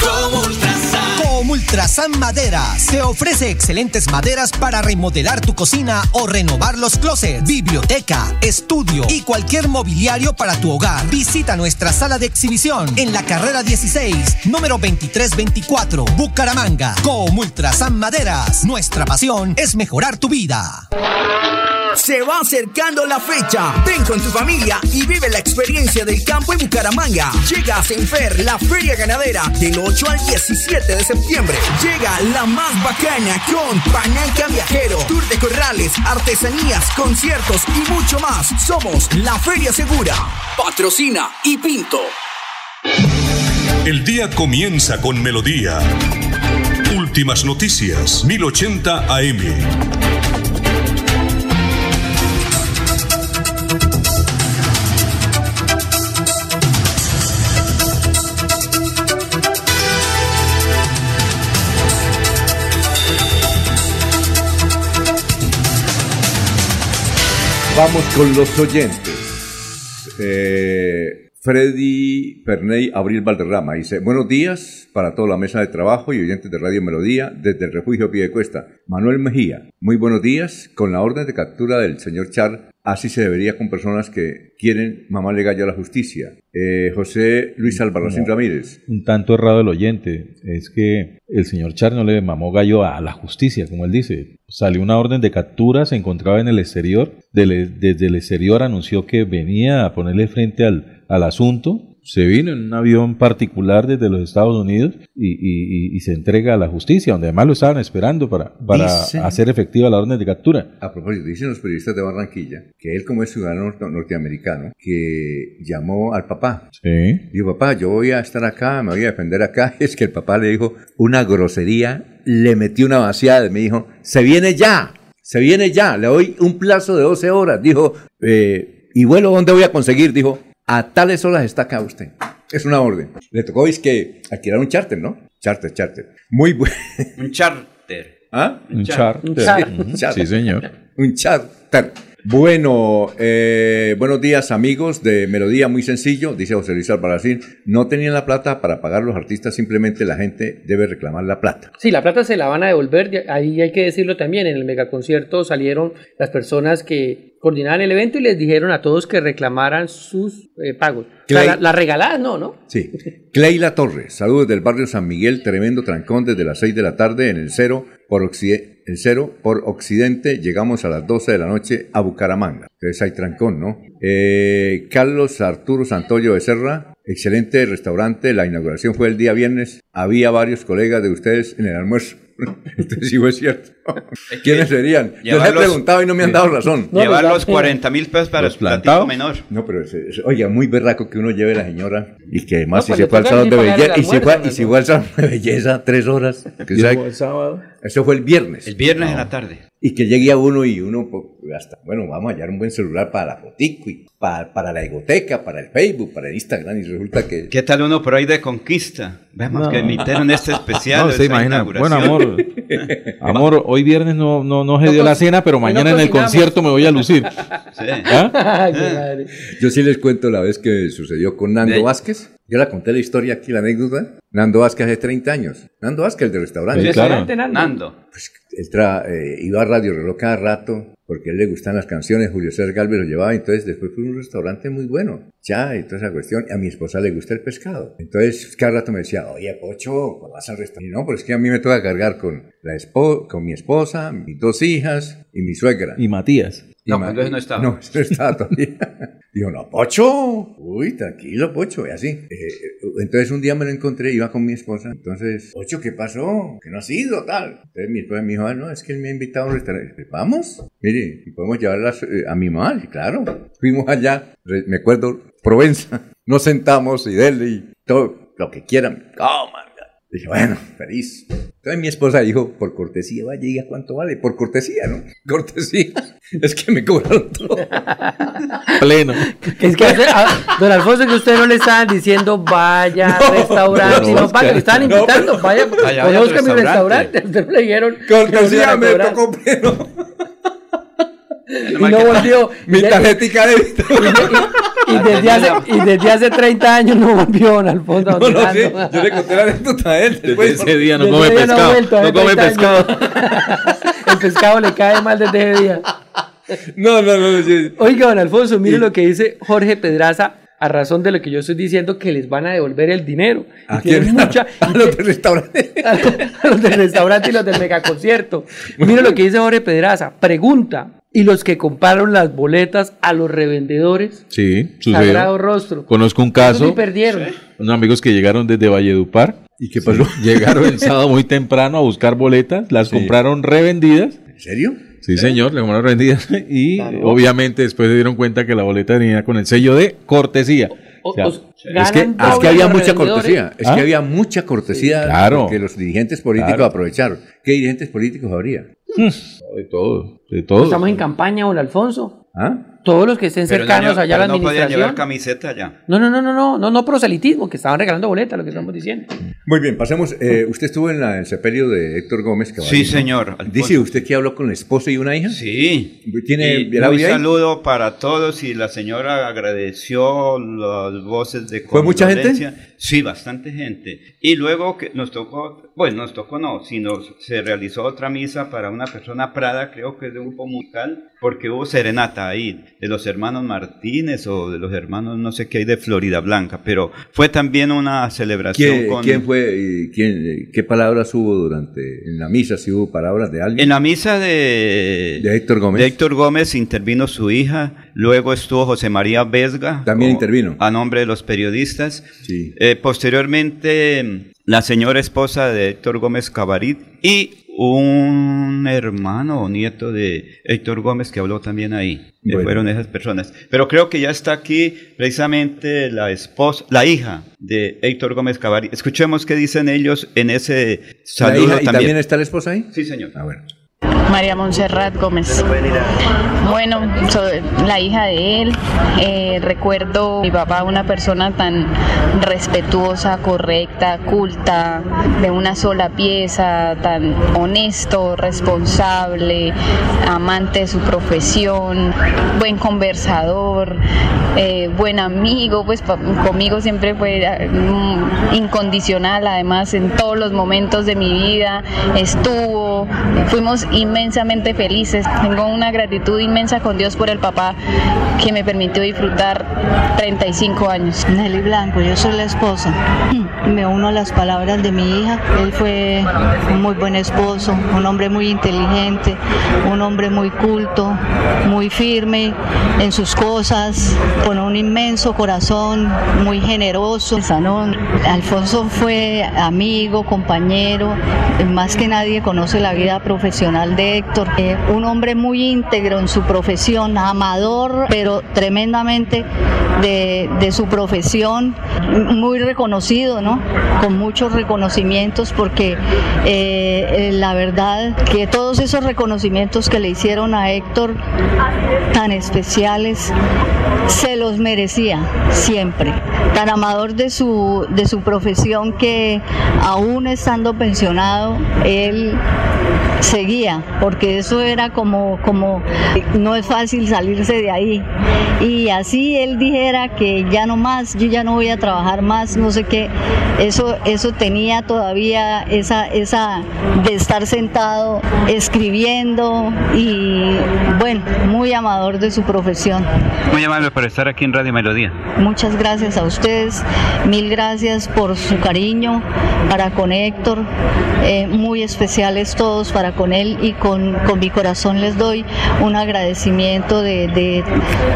Como Ultrasan. Como Ultrasan Maderas te ofrece excelentes maderas para remodelar tu cocina o renovar los closets, biblioteca, estudio y cualquier mobiliario para tu hogar. Visita nuestra sala de exhibición en la carrera 16, número 2324, Bucaramanga. Como Ultrasan Maderas, nuestra pasión es mejorar tu vida. Se va acercando la fecha. Ven con tu familia y vive la experiencia del campo en Bucaramanga. Llega a Senfer, la feria ganadera, del 8 al 17 de septiembre. Llega la más bacana con Pananca Viajero, Tour de Corrales, artesanías, conciertos y mucho más. Somos la Feria Segura. Patrocina y Pinto. El día comienza con Melodía. Últimas noticias, 1080 AM. Vamos con los oyentes. Eh, Freddy Perney Abril Valderrama dice, buenos días para toda la mesa de trabajo y oyentes de Radio Melodía desde el refugio Piedecuesta. Manuel Mejía, muy buenos días. Con la orden de captura del señor Char, así se debería con personas que quieren mamarle gallo a la justicia. Eh, José Luis Albarracín No. Ramírez. Un tanto errado el oyente. Es que el señor Char no le mamó gallo a la justicia, como él dice. Salió una orden de captura, se encontraba en el exterior. Del- desde el exterior anunció que venía a ponerle frente al, al asunto. Se vino en un avión particular desde los Estados Unidos y, y- y- y se entrega a la justicia, donde además lo estaban esperando para, para hacer efectiva la orden de captura. A propósito, dicen los periodistas de Barranquilla que él como es ciudadano norte- norteamericano, que llamó al papá. Sí. Dijo, papá, yo voy a estar acá, me voy a defender acá. Es que el papá le dijo una grosería, le metió una vaciada, me dijo, se viene ya, se viene ya, le doy un plazo de 12 horas. Dijo, eh, ¿y vuelo dónde voy a conseguir? Dijo, a tales horas está acá usted. Es una orden. Le tocó, es que alquilar un charter, ¿no? Charter, charter. Muy bueno. Un charter. ¿Ah? Un char. Un char. Ujú. Char. Sí, señor. Un charter. Bueno, eh, buenos días amigos de Melodía, muy sencillo, dice José Luis Albarracín, no tenían la plata para pagar los artistas, simplemente la gente debe reclamar la plata. Sí, la plata se la van a devolver, de- ahí hay que decirlo también, en el megaconcierto salieron las personas que coordinaban el evento y les dijeron a todos que reclamaran sus eh, pagos. O sea, Clay- la, la regaladas no, ¿no? Sí. Cleila Torres, saludos del barrio San Miguel, tremendo trancón desde las 6 de la tarde en el cero por, occide- el cero por occidente, llegamos a las 12 de la noche a Bucaramanga. Entonces hay trancón, ¿no? Eh, Carlos Arturo Santoyo de Serra, excelente restaurante, la inauguración fue el día viernes, había varios colegas de ustedes en el almuerzo. Entonces sí fue cierto. ¿Quiénes serían? Yo les he preguntado y no me han dado razón. No, Llevar los los 40 mil pesos para ¿Los el platico plantados? menor. No, pero es, es- oiga, muy berraco que uno lleve a la señora y que además No, si pues se fue al salón de belleza el y fue, almuerzo, y si fue al salón de belleza tres horas. que sabe- sábado? eso fue el viernes. El viernes en la tarde. Y que llegue a uno y uno, pues, hasta, bueno, vamos a hallar un buen celular para la fotico y para, para la egoteca, para el Facebook, para el Instagram y resulta que... ¿Qué tal uno por ahí de conquista? Veamos que emitieron este especial. No, se imagina. Bueno, amor. Amor, hoy viernes no, no, no se No dio la cena, pero no mañana en el concierto me voy a lucir. Sí. ¿Ah? Ay, madre. Yo sí les cuento la vez que sucedió con Nando De- Vázquez. Yo la conté la historia aquí, la anécdota. Nando Vázquez hace 30 años. Nando Vázquez, el de restaurante. Sí, claro. Nando. Pues, él tra- eh, iba a Radio Reloj cada rato porque a él le gustan las canciones, Julio César Galvez lo llevaba, entonces después fue un restaurante muy bueno, ya, y toda esa cuestión, a mi esposa le gusta el pescado. Entonces cada rato me decía, oye, Pocho, ¿cuándo vas al restaurante? Y no, pero es que a mí me toca cargar con, la con mi esposa, mis dos hijas y mi suegra. Y Matías. No, ese no estaba. No, no estaba todavía. Digo, no, Pocho. Uy, tranquilo, Pocho, y así. Eh, entonces un día me lo encontré, iba con mi esposa. Entonces, Pocho, ¿qué pasó? ¿Que no has ido, tal? Entonces mi esposa me dijo, ah, no, es que él me ha invitado a un restaurante. Vamos, mire, y podemos llevarlas eh, a mi mamá. Y claro, fuimos allá, me acuerdo, Provenza. Nos sentamos y dele y todo lo que quieran. Coman. Dije, bueno, feliz. Entonces mi esposa dijo, por cortesía, vaya, diga cuánto vale. Por cortesía, ¿no? Cortesía. Es que me cobraron todo. Pleno. Es que a don Alfonso, que usted no le estaban diciendo vaya al restaurante, no, no, pague, le estaban no, invitando, pero- vaya, Vaya, al mi restaurante. restaurante. Usted no le dijeron. no Cortesía me tocó pleno. Y no volvió. Mi Y de- tarjetica de débito. Y desde, hace, y desde hace 30 años no volvió don Alfonso. No lo sé. Yo le conté la anécdota a él. Desde después. ese día no Desde come ese día no ha pescado. No come 30 pescado. El pescado le cae mal desde ese día. No, no, no. sí. Oiga, don Alfonso, mire lo que dice Jorge Pedraza a razón de lo que yo estoy diciendo, que les van a devolver el dinero. Y ¿A quién? mucha, A los del restaurante. a los del restaurante y los del megaconcierto. Mire lo que dice Jorge Pedraza. Pregunta. ¿Y los que compraron las boletas a los revendedores? Sí, Sagrado sucedió. rostro. Conozco un sí caso, perdieron. unos amigos que llegaron desde Valledupar. ¿Y qué pasó? Llegaron el sábado muy temprano a buscar boletas, las Sí. compraron revendidas. ¿En serio? Sí, señor, le compraron revendidas. Y Claro. obviamente después se dieron cuenta que la boleta venía con el sello de cortesía. O- O sea, o- Es que, es que doble había mucha cortesía. Es ¿Ah? que había mucha cortesía Claro. porque los dirigentes políticos Claro. aprovecharon. ¿Qué dirigentes políticos habría? de todo, de todo. Estamos en campaña, don Alfonso. ¿Ah? Todos los que estén Pero cercanos año- allá a la no podían llevar administración. camiseta ya. No, no, no, no, no, no, no proselitismo, que estaban regalando boletas, lo que estamos diciendo. Muy bien, pasemos. eh, usted estuvo en la- el sepelio de Héctor Gómez Caballero. Sí, señor. Alfonso. Dice usted que habló con la esposa y una hija. Sí. ¿Tiene Y el audio un ahí? saludo para todos y la señora agradeció las voces de ¿Fue mucha gente? Sí, bastante gente. Y luego que nos tocó, bueno, nos tocó no, sino se realizó otra misa para una persona Prada, creo que es de un grupo musical, porque hubo serenata ahí de los hermanos Martínez o de los hermanos no sé qué hay de Florida Blanca, pero fue también una celebración ¿Quién, con quién fue quién, qué palabras hubo durante en la misa? Si hubo palabras de alguien. En la misa de, De Héctor Gómez. de Héctor Gómez intervino su hija, luego estuvo José María Vesga. También o- intervino. A nombre de los periodistas. Sí. Eh, posteriormente, la señora esposa de Héctor Gómez Cabarit y un hermano o nieto de Héctor Gómez que habló también ahí. Bueno. Fueron esas personas. Pero creo que ya está aquí precisamente la esposa, la hija de Héctor Gómez Cabarit. Escuchemos qué dicen ellos en ese ¿La saludo hija- ¿Y también. también está la esposa ahí? Sí, señor. Ah, bueno. María Montserrat Gómez. Bueno, soy la hija de él. Eh, recuerdo a mi papá una persona tan respetuosa, correcta, culta, de una sola pieza, tan honesto, responsable, amante de su profesión, buen conversador, eh, buen amigo, pues conmigo siempre fue eh, mm, incondicional, además en todos los momentos de mi vida estuvo, fuimos inmensamente felices. Tengo una gratitud inmensa con Dios por el papá que me permitió disfrutar 35 años. Nelly Blanco, yo soy la esposa. Me uno a las palabras de mi hija. Él fue un muy buen esposo, un hombre muy inteligente, un hombre muy culto, muy firme en sus cosas, con un inmenso corazón, muy generoso. Sanón. Alfonso fue amigo, compañero, más que nadie conoce la vida profesional de Héctor. Eh, un hombre muy íntegro en su profesión, amador, pero tremendamente de, su profesión, muy reconocido, ¿no? Con muchos reconocimientos, porque eh, eh, la verdad que todos esos reconocimientos que le hicieron a Héctor, tan especiales, se los merecía siempre. Tan amador de su, de su profesión que aún estando pensionado, él seguía, porque eso era como, como, no es fácil salirse de ahí. Y así él dijera que ya no más, yo ya no voy a trabajar más, no sé qué, eso, eso tenía todavía esa, esa de estar sentado escribiendo y bueno, muy amador de su profesión. Muy amable por estar aquí en Radio Melodía. Muchas gracias a ustedes, mil gracias por su cariño para con Héctor, eh, muy especiales todos para con él y con, con mi corazón les doy un agradecimiento de, de,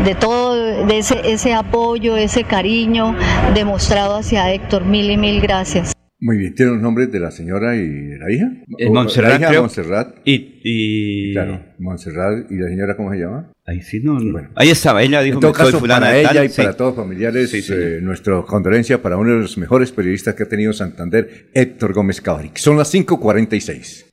de todo, de ese, ese apoyo, ese cariño demostrado hacia Héctor. Mil y mil gracias. Muy bien, ¿tiene los nombres de la señora y de la hija? Eh, Montserrat, La hija creo. Montserrat. Y, y- Claro, Montserrat. ¿Y la señora cómo se llama? Ahí sí, no, no. Ahí estaba, ella dijo En todo que soy caso, fulana para de ella tal, y sí. para todos los familiares, Sí, señor. eh, nuestra condolencia para uno de los mejores periodistas que ha tenido Santander, Héctor Gómez Cabaric. Son las 5.46.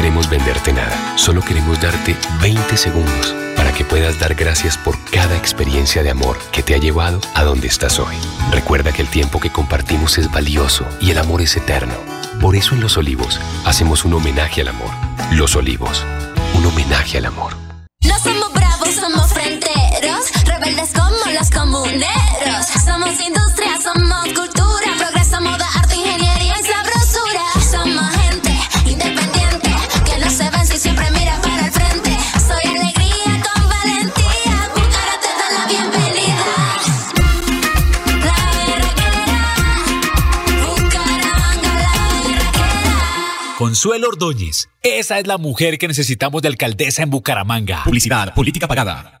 Queremos venderte nada, solo queremos darte 20 segundos para que puedas dar gracias por cada experiencia de amor que te ha llevado a donde estás hoy. Recuerda que el tiempo que compartimos es valioso y el amor es eterno. Por eso en Los Olivos hacemos un homenaje al amor. Los Olivos, un homenaje al amor. No somos bravos, somos fronteros, rebeldes como los comuneros. Somos industria, somos cultura, Consuelo Ordóñez. Esa es la mujer que necesitamos de alcaldesa en Bucaramanga. Publicidad, política pagada.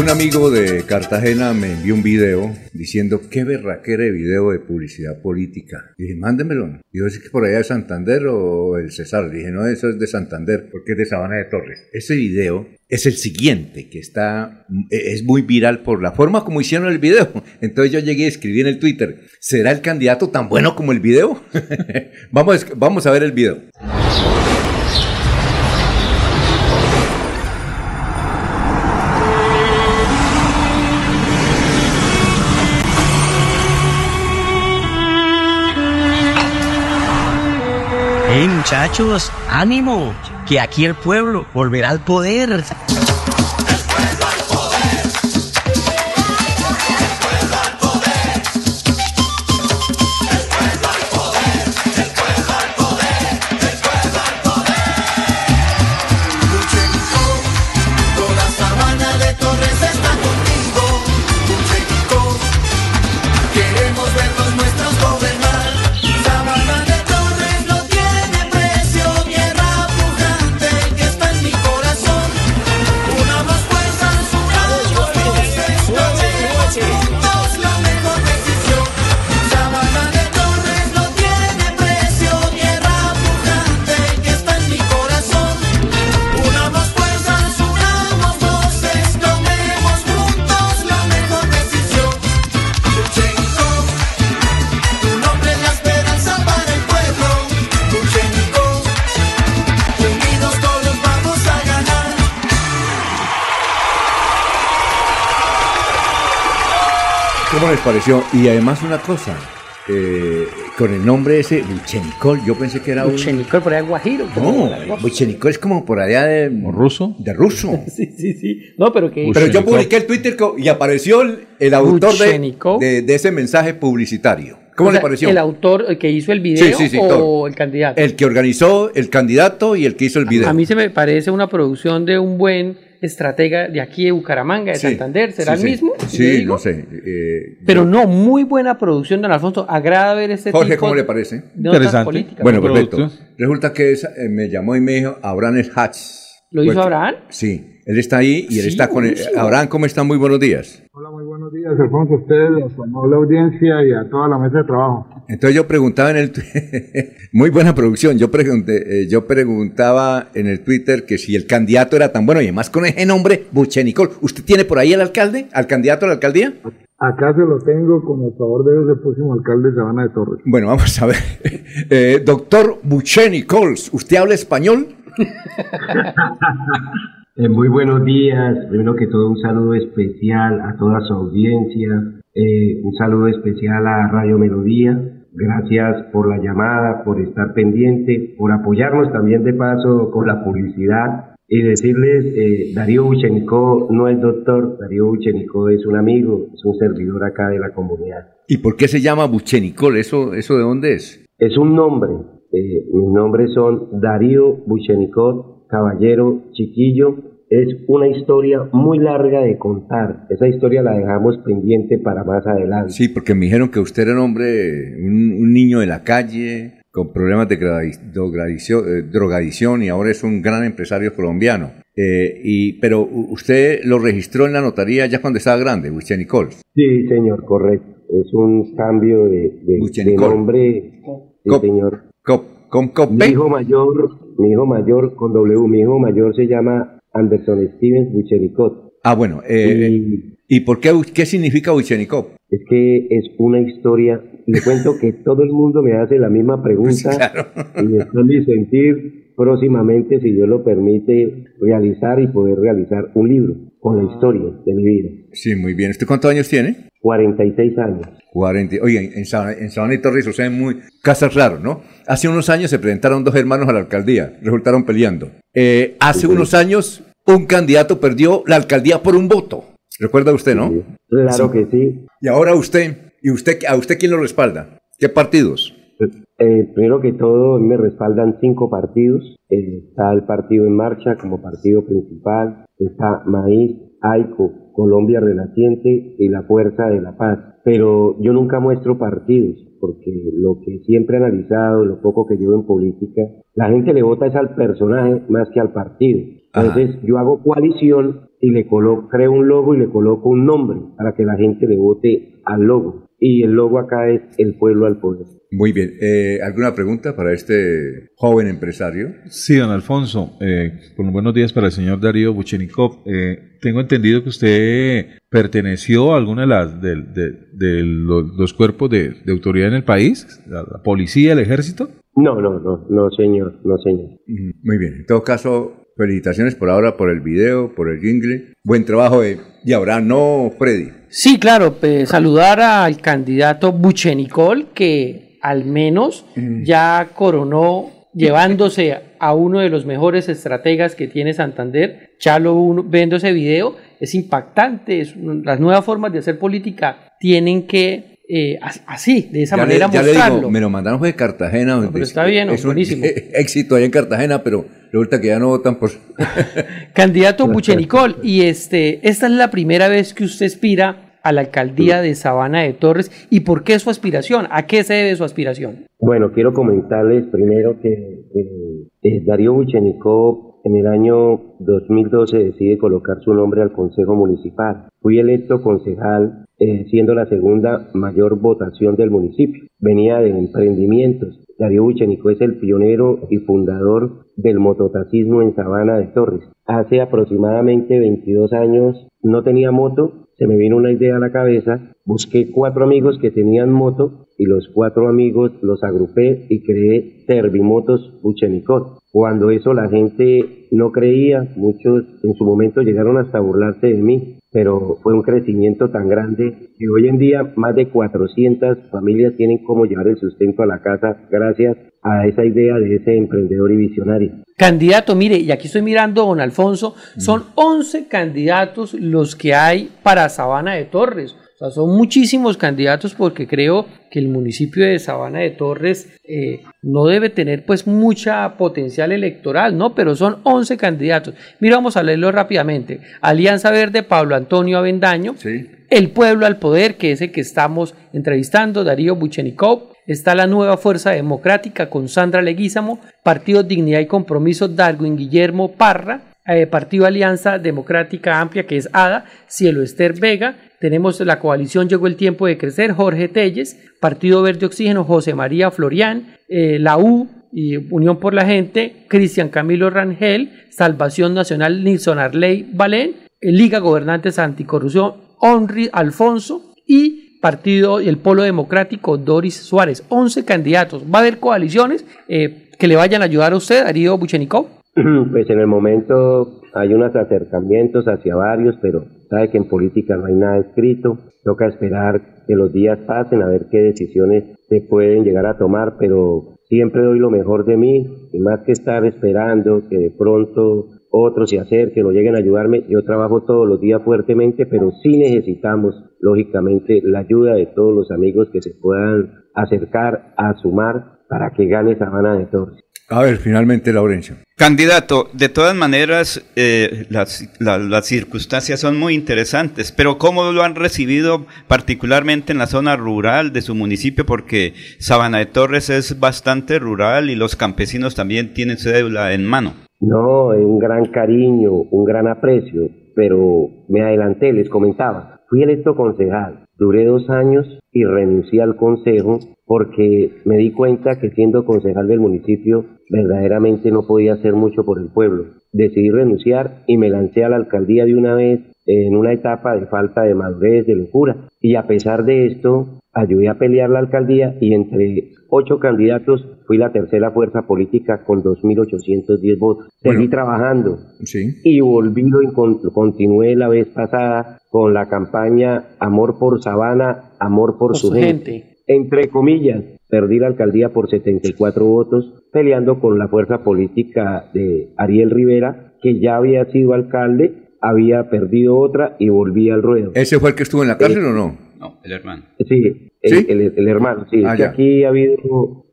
Un amigo de Cartagena me envió un video diciendo qué berraquera de video de publicidad política. Y dije, mándemelo. Dijo, ¿es que por allá de Santander o el Cesar? Dije, no, eso es de Santander, porque es de Sabana de Torres. Ese video es el siguiente, que está, es muy viral por la forma como hicieron el video. Entonces yo llegué y escribí en el Twitter, ¿será el candidato tan bueno como el video? vamos, vamos a ver el video. Hey muchachos, ánimo. que aquí el pueblo volverá al poder. Pareció? Y además una cosa, eh, con el nombre ese, Buchenicol, yo pensé que era un... Buchenicol, por allá Guajiro. No, Buchenicol es como por allá de... ¿Ruso? De ruso. Sí, sí, sí. No, pero que... Pero yo publiqué el Twitter y apareció el, el autor de, de, de ese mensaje publicitario. ¿Cómo O le pareció? ¿El autor el que hizo el video Sí, sí, sí, o todo. el candidato? El que organizó el candidato y el que hizo el video. A mí se me parece una producción de un buen estratega de aquí de Bucaramanga, de Sí, Santander. ¿Será sí, el sí. mismo? Sí, ¿Le digo? no sé. eh, Pero no, muy buena producción, don Alfonso. Agrada ver este Jorge, tipo ¿cómo le parece? políticas. Bueno, Buen perfecto. Resulta que es- eh, me llamó y me dijo Abraham El Hatch. ¿Lo hizo Pues- Abraham? Sí, él está ahí y él Sí, está con... el- buenísimo. Abraham, ¿cómo está? Muy buenos días. Buenos días, Alfonso, a ustedes, a su amable audiencia y a toda la mesa de trabajo. Entonces yo preguntaba en el... Muy buena producción. Yo, pregunté, eh, yo preguntaba en el Twitter que si el candidato era tan bueno y además con ese nombre, Buchenicol. ¿Usted tiene por ahí al alcalde? ¿Al candidato a la alcaldía? Acá se lo tengo con el favor de Dios, el próximo alcalde de Sabana de Torres. Bueno, vamos a ver. Eh, doctor Buchenicols, ¿usted habla español? Eh, muy buenos días. Primero que todo, un saludo especial a toda su audiencia. Eh, un saludo especial a Radio Melodía. Gracias por la llamada, por estar pendiente, por apoyarnos también de paso con la publicidad. Y decirles, eh, Darío Buchenicó no es doctor, Darío Buchenicó es un amigo, es un servidor acá de la comunidad. ¿Y por qué se llama Buchenicol? ¿Eso, eso de dónde es? Es un nombre. eh, mis nombres son Darío Buchenicot, Caballero Chiquillo. Es una historia muy larga de contar. Esa historia la dejamos pendiente para más adelante. Sí, porque me dijeron que usted era un hombre, un, un niño de la calle, con problemas de drogadicción, eh, drogadicción y ahora es un gran empresario colombiano. Eh, y, pero usted lo registró en la notaría ya cuando estaba grande, Buchenicol. Sí, señor, correcto. Es un cambio de, de- de nombre, sí, señor. Mi hijo mayor, mi hijo mayor con W, mi hijo mayor se llama Anderson Stevens Buchericot. Ah, bueno. eh, ¿Y por qué, qué significa Buchenicol? Es que es una historia, le cuento que todo el mundo me hace la misma pregunta y estoy mi sentir próximamente, si Dios lo permite, realizar y poder realizar un libro con la historia de mi vida. Sí, muy bien. ¿Usted cuántos años tiene? 46 años. 40. Oye, en, en Sabana y Torres, o sea, es muy casas raro, ¿no? Hace unos años se presentaron dos hermanos a la alcaldía, resultaron peleando. Eh, hace unos años un candidato perdió la alcaldía por un voto. ¿Recuerda usted, no? Claro que sí. Y ahora usted, ¿y usted a usted quién lo respalda? ¿Qué partidos? Eh, primero que todo, me respaldan cinco partidos. Eh, está el partido en marcha como partido principal. Está Maíz, AICO, Colombia Renaciente y la Fuerza de la Paz. Pero yo nunca muestro partidos, porque lo que siempre he analizado, lo poco que llevo en política, la gente le vota es al personaje más que al partido. Entonces yo hago coalición y le coloco, creo un logo y le coloco un nombre para que la gente le vote al logo. Y el logo acá es el pueblo al poder. Muy bien. Eh, ¿Alguna pregunta para este joven empresario? Sí, don Alfonso, eh, con buenos días para el señor Darío Buchenikov. Eh, tengo entendido que usted perteneció a alguna de las de, de- de los, los cuerpos de, de autoridad en el país, la, la policía, el ejército. No, no, no, no señor, no señor. Muy bien. En todo caso, felicitaciones por ahora por el video, por el jingle. Buen trabajo de... Y ahora no, Freddy. Sí, claro, pues, saludar al candidato Buchenicol, que al menos ya coronó llevándose a uno de los mejores estrategas que tiene Santander. Ya lo uno, viendo ese video, es impactante. es las nuevas formas de hacer política tienen que, eh, as- así, de esa Ya le- manera ya le mostrarlo. digo, me lo mandaron fue de Cartagena. pero está bien, es un buenísimo. éxito allá en Cartagena, pero resulta que ya no votan por... Candidato Buchenicol, y este, esta es la primera vez que usted aspira a la alcaldía de Sabana de Torres. ¿Y por qué su aspiración? ¿A qué se debe su aspiración? Bueno, quiero comentarles primero que eh, Darío Buchenikov en el año 2012 decide colocar su nombre al Consejo Municipal. Fui electo concejal eh, siendo la segunda mayor votación del municipio. Venía de emprendimientos. Darío Buchenikov es el pionero y fundador del mototaxismo en Sabana de Torres. Hace aproximadamente 22 años no tenía moto, se me vino una idea a la cabeza, busqué cuatro amigos que tenían moto y los cuatro amigos los agrupé y creé Servimotos Buchenicot. Cuando eso la gente no creía, muchos en su momento llegaron hasta burlarse de mí, pero fue un crecimiento tan grande que hoy en día más de 400 familias tienen cómo llevar el sustento a la casa gracias a esa idea de ese emprendedor y visionario. Candidato, mire, y aquí estoy mirando, don Alfonso, son 11 candidatos los que hay para Sabana de Torres. O sea, son muchísimos candidatos porque creo que el municipio de Sabana de Torres eh, no debe tener pues mucha potencial electoral, ¿no? Pero son 11 candidatos. Mira, vamos a leerlo rápidamente. Alianza Verde, Pablo Antonio Avendaño. El Pueblo al Poder, que es el que estamos entrevistando, Darío Buchenikov. Está la nueva Fuerza Democrática con Sandra Leguízamo, Partido Dignidad y Compromiso, Darwin Guillermo Parra, eh, Partido Alianza Democrática Amplia, que es ADA, Cielo Ester Vega, tenemos la coalición Llegó el Tiempo de Crecer, Jorge Telles, Partido Verde Oxígeno, José María Florián, eh, la U y Unión por la Gente, Cristian Camilo Rangel, Salvación Nacional, Nilson Arley Balén, eh, Liga Gobernantes Anticorrupción, Henry Alfonso y Partido el Polo Democrático Doris Suárez. 11 candidatos. Va a haber coaliciones que le vayan a ayudar a usted, Darío Buchenikov. Pues en el momento hay unos acercamientos hacia varios, pero sabe que en política no hay nada escrito. Toca esperar que los días pasen a ver qué decisiones se pueden llegar a tomar, pero siempre doy lo mejor de mí y más que estar esperando que de pronto otros se acerquen o lleguen a ayudarme, yo trabajo todos los días fuertemente, pero sí necesitamos, lógicamente, la ayuda de todos los amigos que se puedan acercar a sumar para que gane Sabana de Torres. A ver, finalmente, Laurencio. Candidato, de todas maneras, eh, las, la- las circunstancias son muy interesantes, pero ¿cómo lo han recibido particularmente en la zona rural de su municipio? Porque Sabana de Torres es bastante rural y los campesinos también tienen cédula en mano. No, un gran cariño, un gran aprecio, pero me adelanté, les comentaba. Fui electo concejal, duré dos años y renuncié al consejo porque me di cuenta que siendo concejal del municipio verdaderamente no podía hacer mucho por el pueblo. Decidí renunciar y me lancé a la alcaldía de una vez en una etapa de falta de madurez, de locura. Y a pesar de esto, ayudé a pelear la alcaldía y entre ocho candidatos fui la tercera fuerza política con 2.810 votos. Seguí trabajando y volví, lo continué la vez pasada con la campaña Amor por Sabana, Amor por, su, su gente. gente. Entre comillas, perdí la alcaldía por 74 votos, peleando con la fuerza política de Ariel Rivera, que ya había sido alcalde, había perdido otra y volví al ruedo. ¿Ese fue el que estuvo en la cárcel o no? No, el hermano. Sí, el, el- el hermano, sí. Ah, aquí ha habido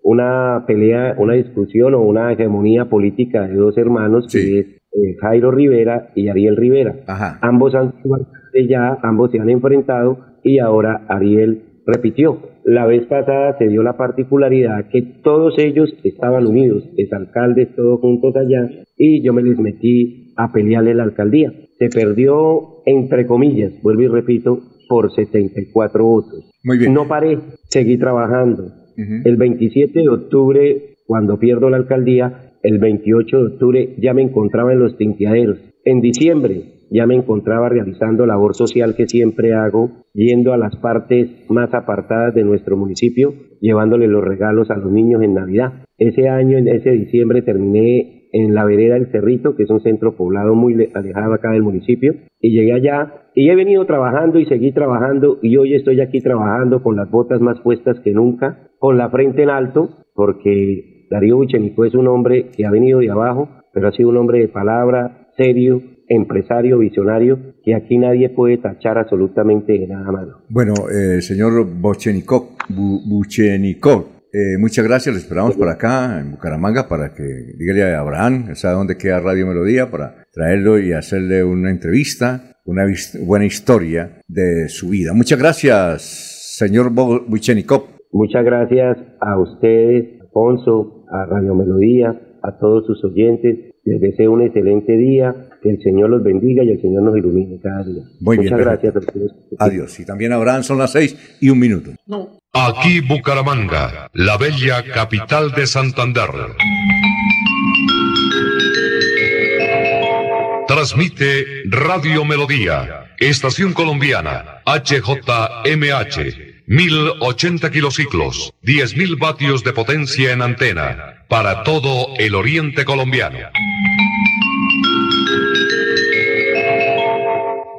una pelea, una discusión o una hegemonía política de dos hermanos, que es eh, Jairo Rivera y Ariel Rivera. Ambos han sido alcaldes ya, ambos se han enfrentado y ahora Ariel repitió. La vez pasada se dio la particularidad que todos ellos estaban unidos, exalcaldes todos juntos allá, y yo me les metí a pelearle la alcaldía. Se perdió, entre comillas, vuelvo y repito, por 74 votos. Muy bien. No paré, seguí trabajando. El 27 de octubre, cuando pierdo la alcaldía, el 28 de octubre ya me encontraba en los tinteaderos. En diciembre ya me encontraba realizando labor social que siempre hago, yendo a las partes más apartadas de nuestro municipio, llevándole los regalos a los niños en Navidad. Ese año, en ese diciembre, terminé en la vereda del Cerrito, que es un centro poblado muy le- alejado acá del municipio, y llegué allá y he venido trabajando y seguí trabajando y hoy estoy aquí trabajando con las botas más puestas que nunca, con la frente en alto, porque Darío Buchenico es un hombre que ha venido de abajo, pero ha sido un hombre de palabra, serio, empresario, visionario, que aquí nadie puede tachar absolutamente de nada malo. Bueno, eh, señor Bochenikov, Bu- eh, muchas gracias, lo esperamos por acá en Bucaramanga para que dígale a Abraham, sabe dónde queda Radio Melodía, para traerlo y hacerle una entrevista, una buena historia de su vida. Muchas gracias, señor Buchenikov. Muchas gracias a ustedes, Alfonso, a Radio Melodía, a todos sus oyentes. Les deseo un excelente día, el Señor los bendiga y el Señor nos ilumine cada día. Muy Muchas gracias a. Adiós. Y también Abraham son las seis y un minuto. Aquí Bucaramanga, la bella capital de Santander. Transmite Radio Melodía, Estación Colombiana, HJMH, 1080 kilociclos, 10.000 vatios de potencia en antena, para todo el oriente colombiano.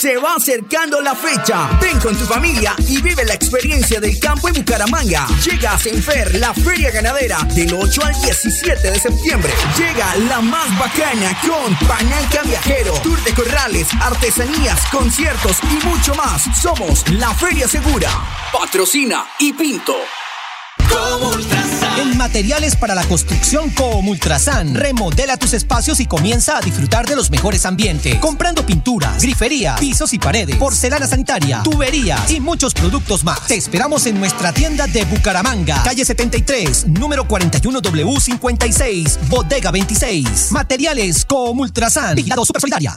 Se va acercando la fecha. Ven con tu familia y vive la experiencia del campo en Bucaramanga. Llega a Senfer, la feria ganadera, del 8 al 17 de septiembre. Llega la más bacana con Pananca Viajero, Tour de Corrales, artesanías, conciertos y mucho más. Somos la Feria Segura. Patrocina y Pinto. En materiales para la construcción Comultrasan, remodela tus espacios y comienza a disfrutar de los mejores ambientes. Comprando pinturas, grifería, pisos y paredes, porcelana sanitaria, tuberías y muchos productos más. Te esperamos en nuestra tienda de Bucaramanga, calle 73, número 41W56, bodega 26. Materiales Comultrasan, vigilado super solidaria.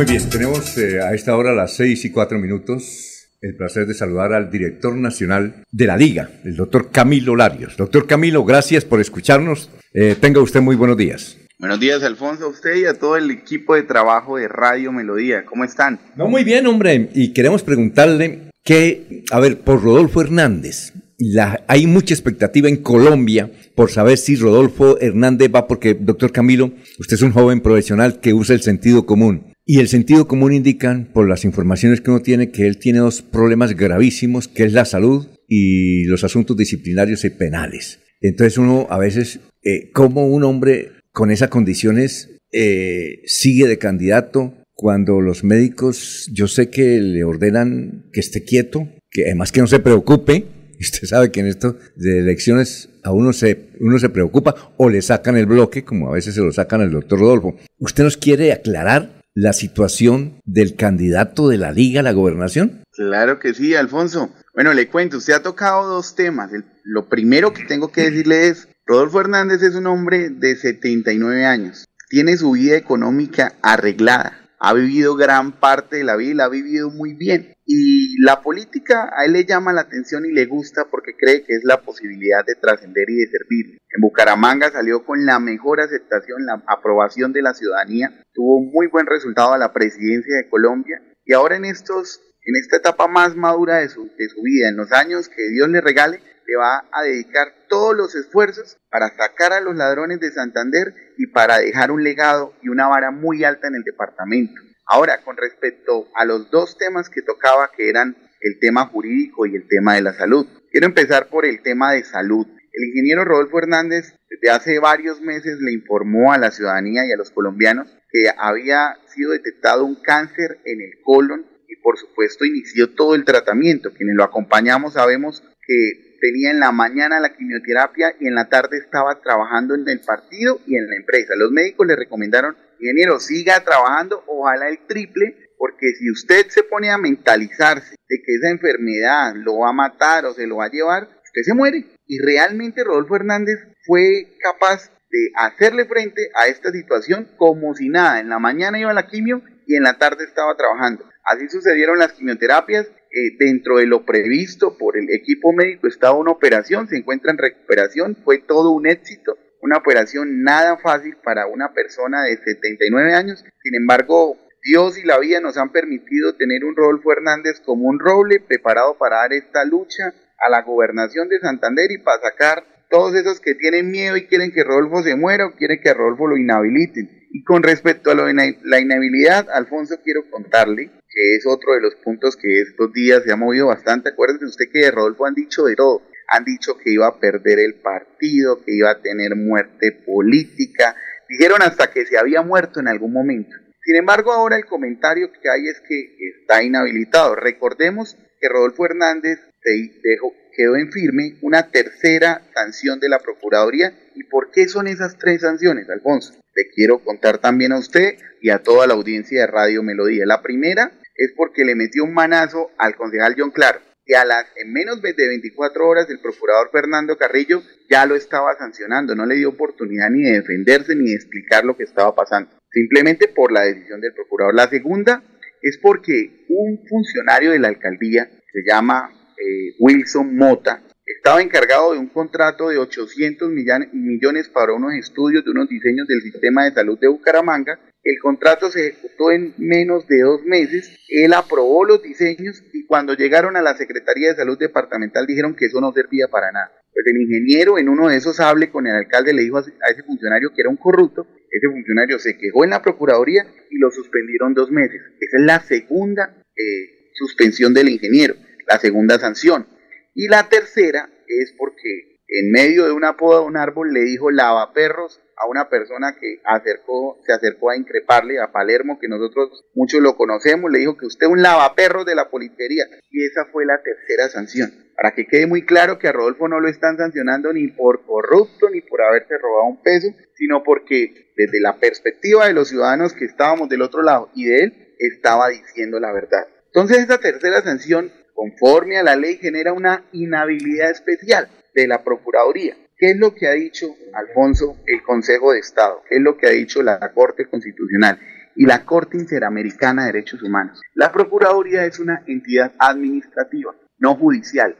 Muy bien, tenemos eh, a esta hora las seis y cuatro minutos el placer de saludar al director nacional de la Liga, el doctor Camilo Larios. Doctor Camilo, gracias por escucharnos. Eh, tenga usted muy buenos días. Buenos días, Alfonso, a usted y a todo el equipo de trabajo de Radio Melodía. ¿Cómo están? No, muy bien, hombre. Y queremos preguntarle que, a ver, por Rodolfo Hernández, la- hay mucha expectativa en Colombia por saber si Rodolfo Hernández va, porque, doctor Camilo, usted es un joven profesional que usa el sentido común. Y el sentido común indican, por las informaciones que uno tiene, que él tiene dos problemas gravísimos, que es la salud y los asuntos disciplinarios y penales. Entonces uno a veces, eh, un hombre con esas condiciones eh, sigue de candidato cuando los médicos, yo sé que le ordenan que esté quieto, que además que no se preocupe, usted sabe que en esto de elecciones a uno se, uno se preocupa o le sacan el bloque, como a veces se lo sacan al doctor Rodolfo. ¿Usted nos quiere aclarar la situación del candidato de la Liga a la gobernación? Claro que sí, Alfonso. Bueno, le cuento, usted ha tocado dos temas. Lo primero que tengo que decirle es, Rodolfo Hernández es un hombre de 79 años. Tiene su vida económica arreglada. Ha vivido gran parte de la vida ha vivido muy bien. Y la política a él le llama la atención y le gusta porque cree que es la posibilidad de trascender y de servir. En Bucaramanga salió con la mejor aceptación, la aprobación de la ciudadanía, tuvo muy buen resultado a la presidencia de Colombia y ahora en estos en esta etapa más madura de su, de su vida, en los años que Dios le regale, le va a dedicar todos los esfuerzos para sacar a los ladrones de Santander y para dejar un legado y una vara muy alta en el departamento. Ahora, con respecto a los dos temas que tocaba, que eran el tema jurídico y el tema de la salud, quiero empezar por el tema de salud. El ingeniero Rodolfo Hernández desde hace varios meses le informó a la ciudadanía y a los colombianos que había sido detectado un cáncer en el colon y por supuesto inició todo el tratamiento. Quienes lo acompañamos sabemos que tenía en la mañana la quimioterapia y en la tarde estaba trabajando en el partido y en la empresa. Los médicos le recomendaron, ingeniero, siga trabajando, ojalá el triple, porque si usted se pone a mentalizarse de que esa enfermedad lo va a matar o se lo va a llevar, usted se muere. Y realmente Rodolfo Hernández fue capaz de hacerle frente a esta situación como si nada. En la mañana iba a la quimio y en la tarde estaba trabajando. Así sucedieron las quimioterapias. Eh, dentro de lo previsto por el equipo médico estaba una operación, se encuentra en recuperación, fue todo un éxito, una operación nada fácil para una persona de 79 años. Sin embargo, Dios y la vida nos han permitido tener un Rodolfo Hernández como un roble preparado para dar esta lucha a la gobernación de Santander y para sacar todos esos que tienen miedo y quieren que Rodolfo se muera o quieren que Rodolfo lo inhabiliten. Y con respecto a la inhabilidad, Alfonso, quiero contarle que es otro de los puntos que estos días se ha movido bastante. Acuérdese usted que de Rodolfo han dicho de todo. Han dicho que iba a perder el partido, que iba a tener muerte política. Dijeron hasta que se había muerto en algún momento. Sin embargo, ahora el comentario que hay es que está inhabilitado. Recordemos que Rodolfo Hernández se dejó, quedó en firme una tercera sanción de la Procuraduría. ¿Y por qué son esas tres sanciones, Alfonso? Le quiero contar también a usted y a toda la audiencia de Radio Melodía. La primera es porque le metió un manazo al concejal John Claro, que a las en menos de 24 horas el procurador Fernando Carrillo ya lo estaba sancionando, no le dio oportunidad ni de defenderse ni de explicar lo que estaba pasando, simplemente por la decisión del procurador. La segunda es porque un funcionario de la alcaldía, se llama eh, Wilson Mota, estaba encargado de un contrato de 800 millones para unos estudios de unos diseños del sistema de salud de Bucaramanga el contrato se ejecutó en menos de dos meses, él aprobó los diseños y cuando llegaron a la Secretaría de Salud Departamental dijeron que eso no servía para nada. Pues el ingeniero en uno de esos hable con el alcalde, le dijo a ese funcionario que era un corrupto, ese funcionario se quejó en la Procuraduría y lo suspendieron dos meses. Esa es la segunda eh, suspensión del ingeniero, la segunda sanción. Y la tercera es porque en medio de una poda de un árbol le dijo lavaperros a una persona que acercó, se acercó a increparle a Palermo, que nosotros muchos lo conocemos, le dijo que usted es un lavaperro de la policía y esa fue la tercera sanción. Para que quede muy claro que a Rodolfo no lo están sancionando ni por corrupto ni por haberse robado un peso, sino porque desde la perspectiva de los ciudadanos que estábamos del otro lado y de él, estaba diciendo la verdad. Entonces esta tercera sanción, conforme a la ley, genera una inhabilidad especial de la Procuraduría. ¿Qué es lo que ha dicho, Alfonso, el Consejo de Estado? ¿Qué es lo que ha dicho la Corte Constitucional y la Corte Interamericana de Derechos Humanos? La Procuraduría es una entidad administrativa, no judicial.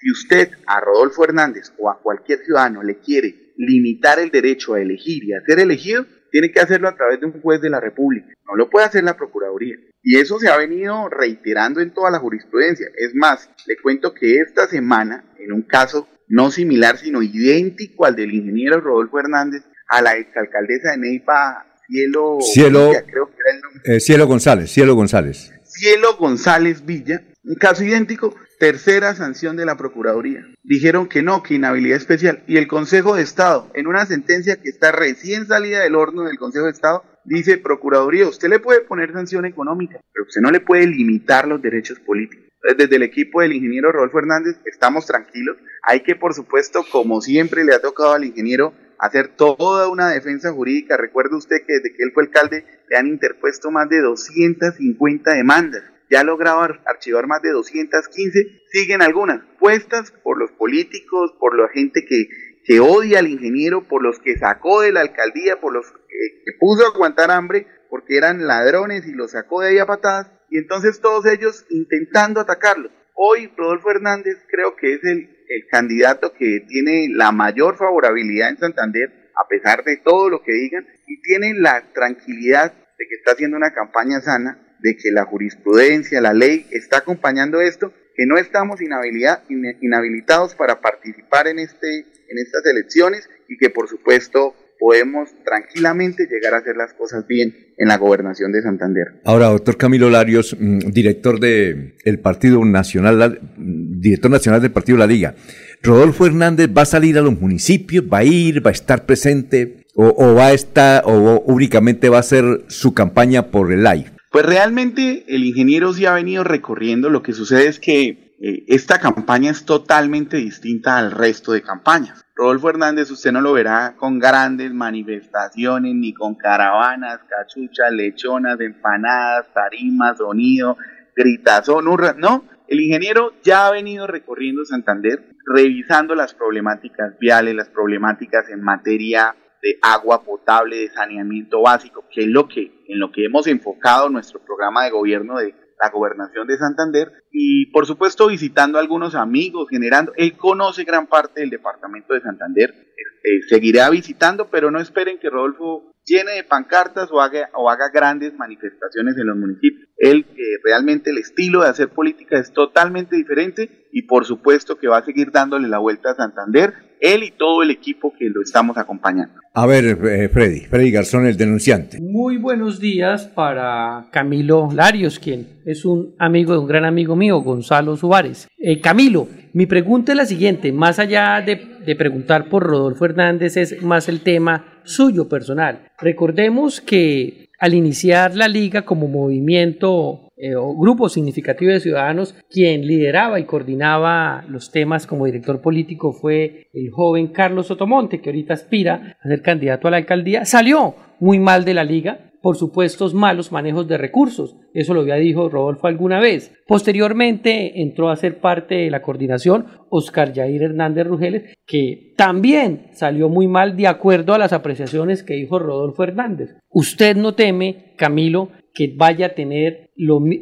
Si usted a Rodolfo Hernández o a cualquier ciudadano le quiere limitar el derecho a elegir y a ser elegido, tiene que hacerlo a través de un juez de la República. No lo puede hacer la Procuraduría. Y eso se ha venido reiterando en toda la jurisprudencia. Es más, le cuento que esta semana, en un caso no similar, sino idéntico al del ingeniero Rodolfo Hernández, a la exalcaldesa de Neipa, Cielo, Cielo, creo que era el nombre. Eh, Cielo González, Cielo González. Cielo González Villa, un caso idéntico, tercera sanción de la Procuraduría. Dijeron que no, que inhabilidad especial. Y el Consejo de Estado, en una sentencia que está recién salida del horno del Consejo de Estado, dice, Procuraduría, usted le puede poner sanción económica, pero usted no le puede limitar los derechos políticos. Desde el equipo del ingeniero Rodolfo Hernández estamos tranquilos. Hay que, por supuesto, como siempre le ha tocado al ingeniero, hacer toda una defensa jurídica. Recuerde usted que desde que él fue alcalde le han interpuesto más de 250 demandas. Ya ha logrado archivar más de 215. Siguen algunas puestas por los políticos, por la gente que, que odia al ingeniero, por los que sacó de la alcaldía, por los que, puso a aguantar hambre porque eran ladrones y los sacó de ahí a patadas, y entonces todos ellos intentando atacarlo. Hoy Rodolfo Hernández creo que es el, el candidato que tiene la mayor favorabilidad en Santander, a pesar de todo lo que digan, y tiene la tranquilidad de que está haciendo una campaña sana, de que la jurisprudencia, la ley está acompañando esto, que no estamos inhabilitados para participar en, este, en estas elecciones y que por supuesto podemos tranquilamente llegar a hacer las cosas bien en la gobernación de Santander. Ahora, doctor Camilo Larios, mm, director del el Partido Nacional, director nacional del Partido La Liga. Rodolfo Hernández va a salir a los municipios, va a ir, va a estar presente o, o va a estar o únicamente va a hacer su campaña por el live. Pues realmente el ingeniero sí ha venido recorriendo, lo que sucede es que eh, esta campaña es totalmente distinta al resto de campañas. Rodolfo Hernández usted no lo verá con grandes manifestaciones, ni con caravanas, cachuchas, lechonas, empanadas, tarimas, sonido, gritazón, hurra, no. El ingeniero ya ha venido recorriendo Santander, revisando las problemáticas viales, las problemáticas en materia de agua potable, de saneamiento básico, que es lo que, en lo que hemos enfocado nuestro programa de gobierno de la gobernación de Santander y por supuesto visitando a algunos amigos, generando, él conoce gran parte del departamento de Santander, eh, seguirá visitando, pero no esperen que Rodolfo llene de pancartas o haga, o haga grandes manifestaciones en los municipios. Él, eh, realmente el estilo de hacer política es totalmente diferente y por supuesto que va a seguir dándole la vuelta a Santander, él y todo el equipo que lo estamos acompañando. A ver, eh, Freddy, Freddy Garzón, el denunciante. Muy buenos días para Camilo Larios, quien es un amigo de un gran amigo mío, Gonzalo Suárez. Eh, Camilo, mi pregunta es la siguiente, más allá de, preguntar por Rodolfo Hernández, es más el tema suyo personal. Recordemos que al iniciar la liga como movimiento eh, o grupo significativo de ciudadanos, quien lideraba y coordinaba los temas como director político fue el joven Carlos Sotomonte, que ahorita aspira a ser candidato a la alcaldía, salió muy mal de la liga por supuestos malos manejos de recursos. Eso lo había dicho Rodolfo alguna vez. Posteriormente entró a ser parte de la coordinación Oscar Jair Hernández Rugeles, que también salió muy mal de acuerdo a las apreciaciones que dijo Rodolfo Hernández. Usted no teme, Camilo, que vaya a tener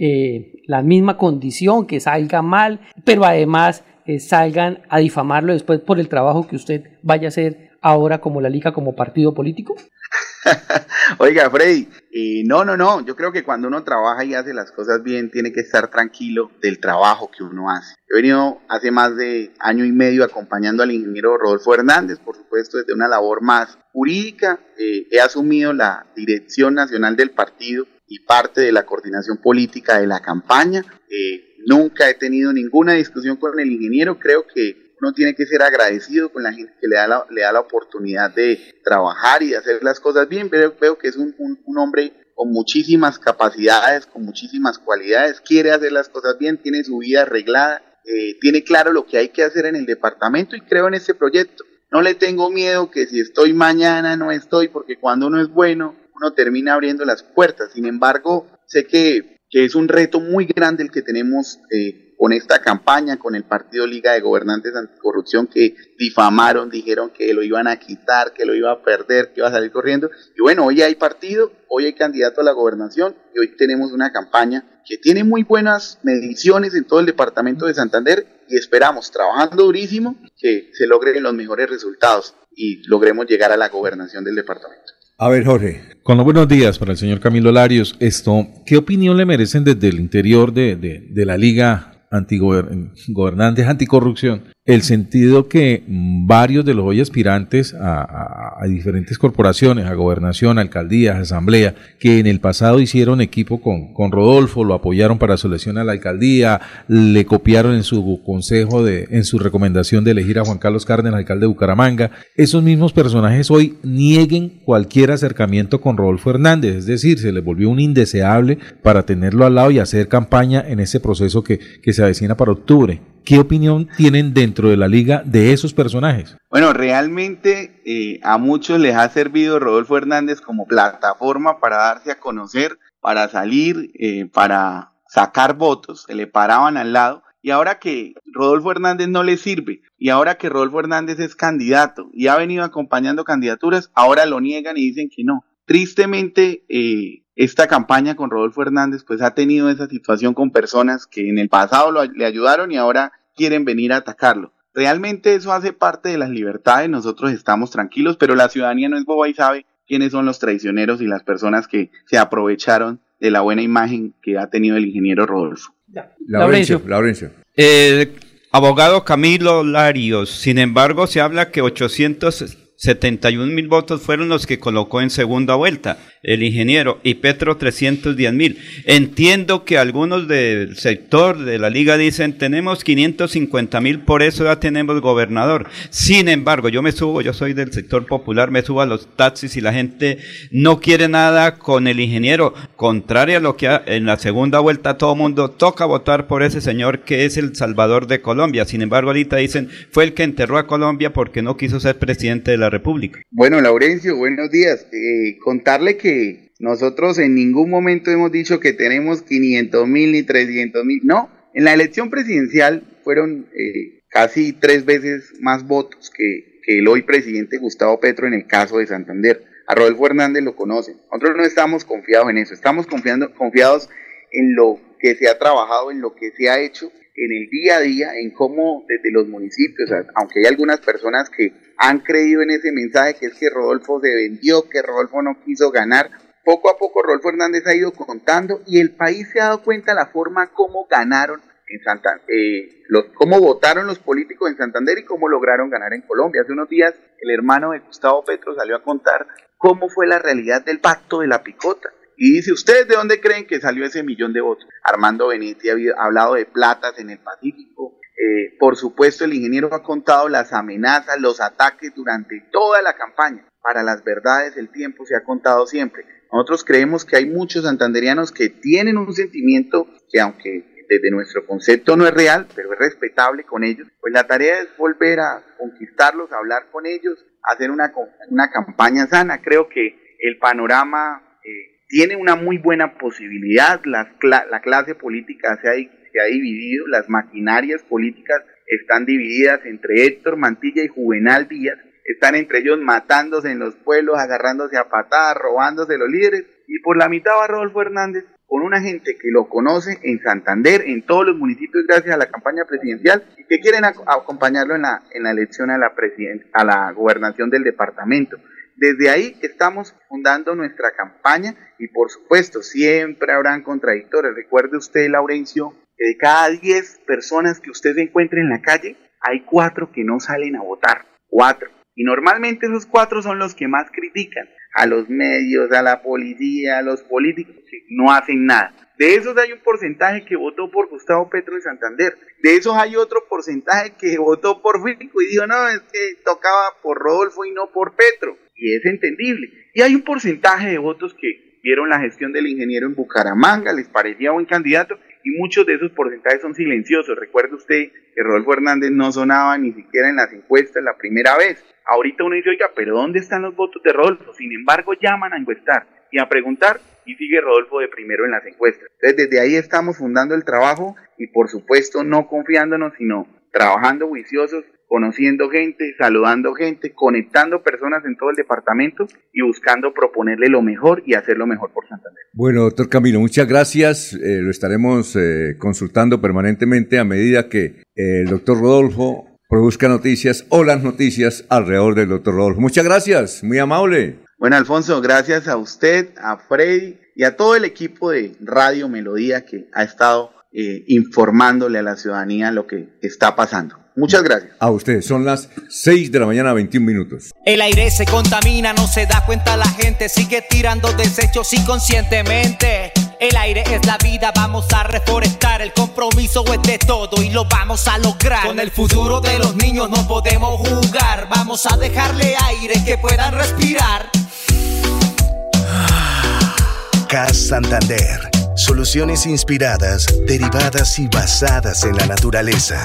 eh, la misma condición, que salga mal, pero además eh, salgan a difamarlo después por el trabajo que usted vaya a hacer ahora como la liga, como partido político? Oiga, Freddy, eh, no, no, no, yo creo que cuando uno trabaja y hace las cosas bien, tiene que estar tranquilo del trabajo que uno hace. He venido hace más de año y medio acompañando al ingeniero Rodolfo Hernández, por supuesto, desde una labor más jurídica. he asumido la dirección nacional del partido y parte de la coordinación política de la campaña. Eh, nunca he tenido ninguna discusión con el ingeniero, creo que uno tiene que ser agradecido con la gente que le da la, le da la oportunidad de trabajar y de hacer las cosas bien, pero veo que es un, un, hombre con muchísimas capacidades, con muchísimas cualidades, quiere hacer las cosas bien, tiene su vida arreglada, eh, tiene claro lo que hay que hacer en el departamento y creo en este proyecto. No le tengo miedo que si estoy mañana no estoy, porque cuando uno es bueno, uno termina abriendo las puertas. Sin embargo, sé que, que es un reto muy grande el que tenemos eh, con esta campaña, con el Partido Liga de Gobernantes Anticorrupción que difamaron, dijeron que lo iban a quitar, que lo iba a perder, que iba a salir corriendo. Y bueno, hoy hay partido, hoy hay candidato a la gobernación y hoy tenemos una campaña que tiene muy buenas mediciones en todo el departamento de Santander y esperamos, trabajando durísimo, que se logren los mejores resultados y logremos llegar a la gobernación del departamento. A ver, Jorge. Con los buenos días para el señor Camilo Larios. Esto, ¿qué opinión le merecen desde el interior de, de, de la Liga Antigobernantes Anticorrupción el sentido que varios de los hoy aspirantes a, diferentes corporaciones, a gobernación, alcaldías, asamblea, que en el pasado hicieron equipo con, con Rodolfo, lo apoyaron para su elección a la alcaldía, le copiaron en su consejo, de, en su recomendación de elegir a Juan Carlos Cárdenas, alcalde de Bucaramanga, esos mismos personajes hoy nieguen cualquier acercamiento con Rodolfo Hernández, es decir, se les volvió un indeseable para tenerlo al lado y hacer campaña en ese proceso que, que se avecina para octubre. ¿Qué opinión tienen dentro de la liga de esos personajes? Bueno, realmente eh, a muchos les ha servido Rodolfo Hernández como plataforma para darse a conocer, para salir, eh, para sacar votos, se le paraban al lado. Y ahora que Rodolfo Hernández no le sirve, y ahora que Rodolfo Hernández es candidato y ha venido acompañando candidaturas, ahora lo niegan y dicen que no. Tristemente, eh, esta campaña con Rodolfo Hernández pues ha tenido esa situación con personas que en el pasado le ayudaron y ahora quieren venir a atacarlo. Realmente eso hace parte de las libertades, nosotros estamos tranquilos, pero la ciudadanía no es boba y sabe quiénes son los traicioneros y las personas que se aprovecharon de la buena imagen que ha tenido el ingeniero Rodolfo. Laurencio, Laurencio. El abogado Camilo Larios, sin embargo, se habla que 871 mil votos fueron los que colocó en segunda vuelta el ingeniero y Petro 310 mil. Entiendo que algunos del sector de la liga dicen tenemos 550 mil, por eso ya tenemos gobernador. Sin embargo, yo me subo, yo soy del sector popular, me subo a los taxis y la gente no quiere nada con el ingeniero. Contrario a lo que en la segunda vuelta todo mundo toca votar por ese señor que es el salvador de Colombia. Sin embargo, ahorita dicen fue el que enterró a Colombia porque no quiso ser presidente de la República. Bueno, Laurencio, buenos días. Eh, contarle que nosotros en ningún momento hemos dicho que tenemos 500 mil ni 300 mil. No, en la elección presidencial fueron eh, casi tres veces más votos que, que el hoy presidente Gustavo Petro en el caso de Santander. A Rodolfo Hernández lo conocen. Nosotros no estamos confiados en eso, estamos confiando, confiados en lo que se ha trabajado, en lo que se ha hecho en el día a día, en cómo desde los municipios, aunque hay algunas personas que han creído en ese mensaje que es que Rodolfo se vendió, que Rodolfo no quiso ganar, poco a poco Rodolfo Hernández ha ido contando y el país se ha dado cuenta la forma como ganaron en Santander, los, cómo votaron los políticos en Santander y cómo lograron ganar en Colombia. Hace unos días el hermano de Gustavo Petro salió a contar cómo fue la realidad del pacto de la picota. Y dice, ¿ustedes de dónde creen que salió ese millón de votos? Armando Benetti ha hablado de platas en el Pacífico. Eh, por supuesto, el ingeniero ha contado las amenazas, los ataques durante toda la campaña. Para las verdades, el tiempo se ha contado siempre. Nosotros creemos que hay muchos santanderianos que tienen un sentimiento que aunque desde nuestro concepto no es real, pero es respetable con ellos, pues la tarea es volver a conquistarlos, hablar con ellos, hacer una, una campaña sana. Creo que el panorama eh, tiene una muy buena posibilidad, cla- la clase política se ha, se ha dividido, las maquinarias políticas están divididas entre Héctor Mantilla y Juvenal Díaz, están entre ellos matándose en los pueblos, agarrándose a patadas, robándose los líderes, y por la mitad va Rodolfo Hernández con una gente que lo conoce en Santander, en todos los municipios gracias a la campaña presidencial y que quieren ac- acompañarlo en la, en la elección a la, a la gobernación del departamento. Desde ahí estamos fundando nuestra campaña y por supuesto siempre habrán contradictores. Recuerde usted, Laurencio, de cada 10 personas que usted encuentre en la calle, hay cuatro que no salen a votar. Cuatro. Y normalmente esos cuatro son los que más critican a los medios, a la policía, a los políticos que no hacen nada. De esos hay un porcentaje que votó por Gustavo Petro en Santander. De esos hay otro porcentaje que votó por Fico y dijo, no, es que tocaba por Rodolfo y no por Petro. Y es entendible. Y hay un porcentaje de votos que vieron la gestión del ingeniero en Bucaramanga, les parecía buen candidato y muchos de esos porcentajes son silenciosos. Recuerde usted que Rodolfo Hernández no sonaba ni siquiera en las encuestas la primera vez. Ahorita uno dice, oiga, pero ¿dónde están los votos de Rodolfo? Sin embargo, llaman a encuestar y a preguntar y sigue Rodolfo de primero en las encuestas. Entonces, desde ahí estamos fundando el trabajo y por supuesto no confiándonos, sino trabajando juiciosos, conociendo gente, saludando gente, conectando personas en todo el departamento y buscando proponerle lo mejor y hacer lo mejor por Santander. Bueno, doctor Camilo, muchas gracias. Eh, lo estaremos eh, consultando permanentemente a medida que eh, el doctor Rodolfo produzca noticias o las noticias alrededor del doctor Rodolfo. Muchas gracias, muy amable. Bueno, Alfonso, gracias a usted, a Freddy y a todo el equipo de Radio Melodía que ha estado eh, informándole a la ciudadanía lo que está pasando. Muchas gracias. A ustedes, son las 6 de la mañana, 21 minutos. El aire se contamina, no se da cuenta la gente, sigue tirando desechos inconscientemente. El aire es la vida, vamos a reforestar, el compromiso es de todo y lo vamos a lograr. Con el futuro de los niños no podemos jugar, vamos a dejarle aire que puedan respirar. CAS Santander. Soluciones inspiradas, derivadas y basadas en la naturaleza.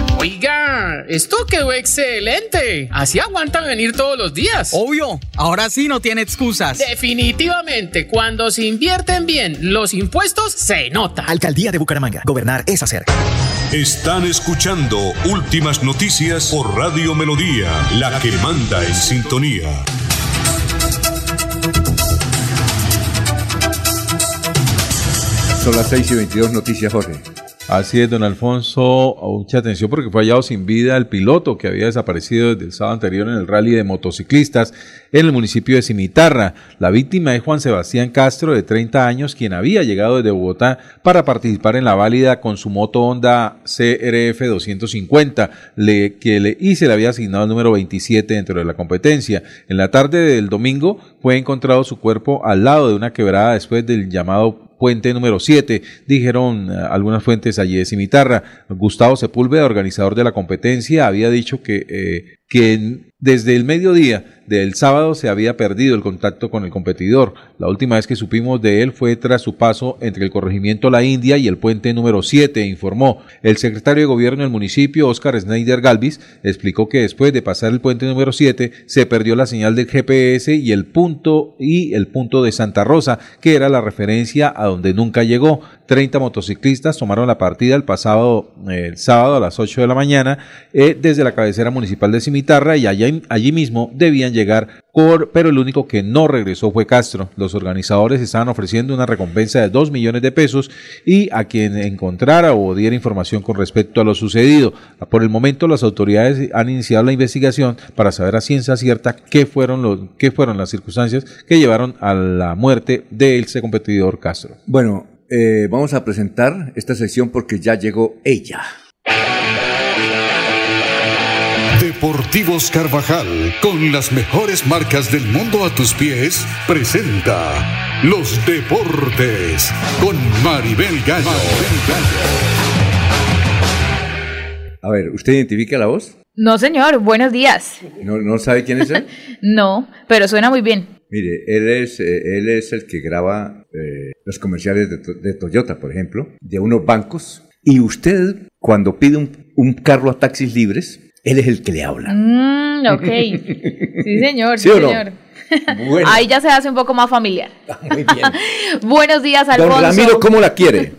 Oiga, esto quedó excelente. Así aguantan venir todos los días. Obvio, ahora sí no tiene excusas. Definitivamente, cuando se invierten bien los impuestos, se nota. Alcaldía de Bucaramanga. Gobernar es hacer. Están escuchando Últimas Noticias por Radio Melodía, la que manda en sintonía. Son las 6 y 22 noticias, Jorge. Así es, don Alfonso, mucha atención porque fue hallado sin vida el piloto que había desaparecido desde el sábado anterior en el rally de motociclistas en el municipio de Cimitarra. La víctima es Juan Sebastián Castro, de 30 años, quien había llegado desde Bogotá para participar en la válida con su moto Honda CRF 250, le, que le, y se le había asignado el número 27 dentro de la competencia. En la tarde del domingo fue encontrado su cuerpo al lado de una quebrada después del llamado puente número 7, dijeron eh, algunas fuentes allí de Cimitarra. Gustavo Sepúlveda, organizador de la competencia, había dicho que, eh, que desde el mediodía del sábado se había perdido el contacto con el competidor. La última vez que supimos de él fue tras su paso entre el corregimiento La India y el puente número 7, informó. El secretario de gobierno del municipio, Oscar Schneider Galvis, explicó que después de pasar el puente número 7 se perdió la señal del GPS y el punto y el punto de Santa Rosa, que era la referencia a donde nunca llegó. 30 motociclistas tomaron la partida el pasado el sábado a las 8 de la mañana eh, desde la cabecera municipal de Cimitarra y allí, allí mismo debían llegar, pero el único que no regresó fue Castro. Los organizadores estaban ofreciendo una recompensa de 2 millones de pesos y a quien encontrara o diera información con respecto a lo sucedido. Por el momento las autoridades han iniciado la investigación para saber a ciencia cierta qué fueron, los, qué fueron las circunstancias que llevaron a la muerte de ese competidor Castro. Bueno, eh, vamos a presentar esta sección porque ya llegó ella. Deportivos Carvajal, con las mejores marcas del mundo a tus pies, presenta Los Deportes con Maribel Gallo. A ver, ¿usted identifica la voz? No, señor. Buenos días. ¿No, no sabe quién es él? no, pero suena muy bien. Mire, él es, eh, él es el que graba eh, los comerciales de, to- de Toyota, por ejemplo, de unos bancos. Y usted, cuando pide un, un carro a taxis libres, él es el que le habla. Mm, ok. Sí, señor. ¿Sí Sí, o no? señor. Bueno. Ahí ya se hace un poco más familiar. Muy bien. Buenos días, Don Alfonso. Ramiro, ¿cómo la quiere?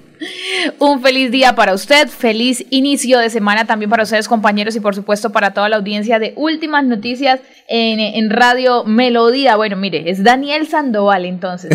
Un feliz día para usted, feliz inicio de semana también para ustedes compañeros y por supuesto para toda la audiencia de Últimas Noticias en, en Radio Melodía. Bueno, mire, es Daniel Sandoval entonces,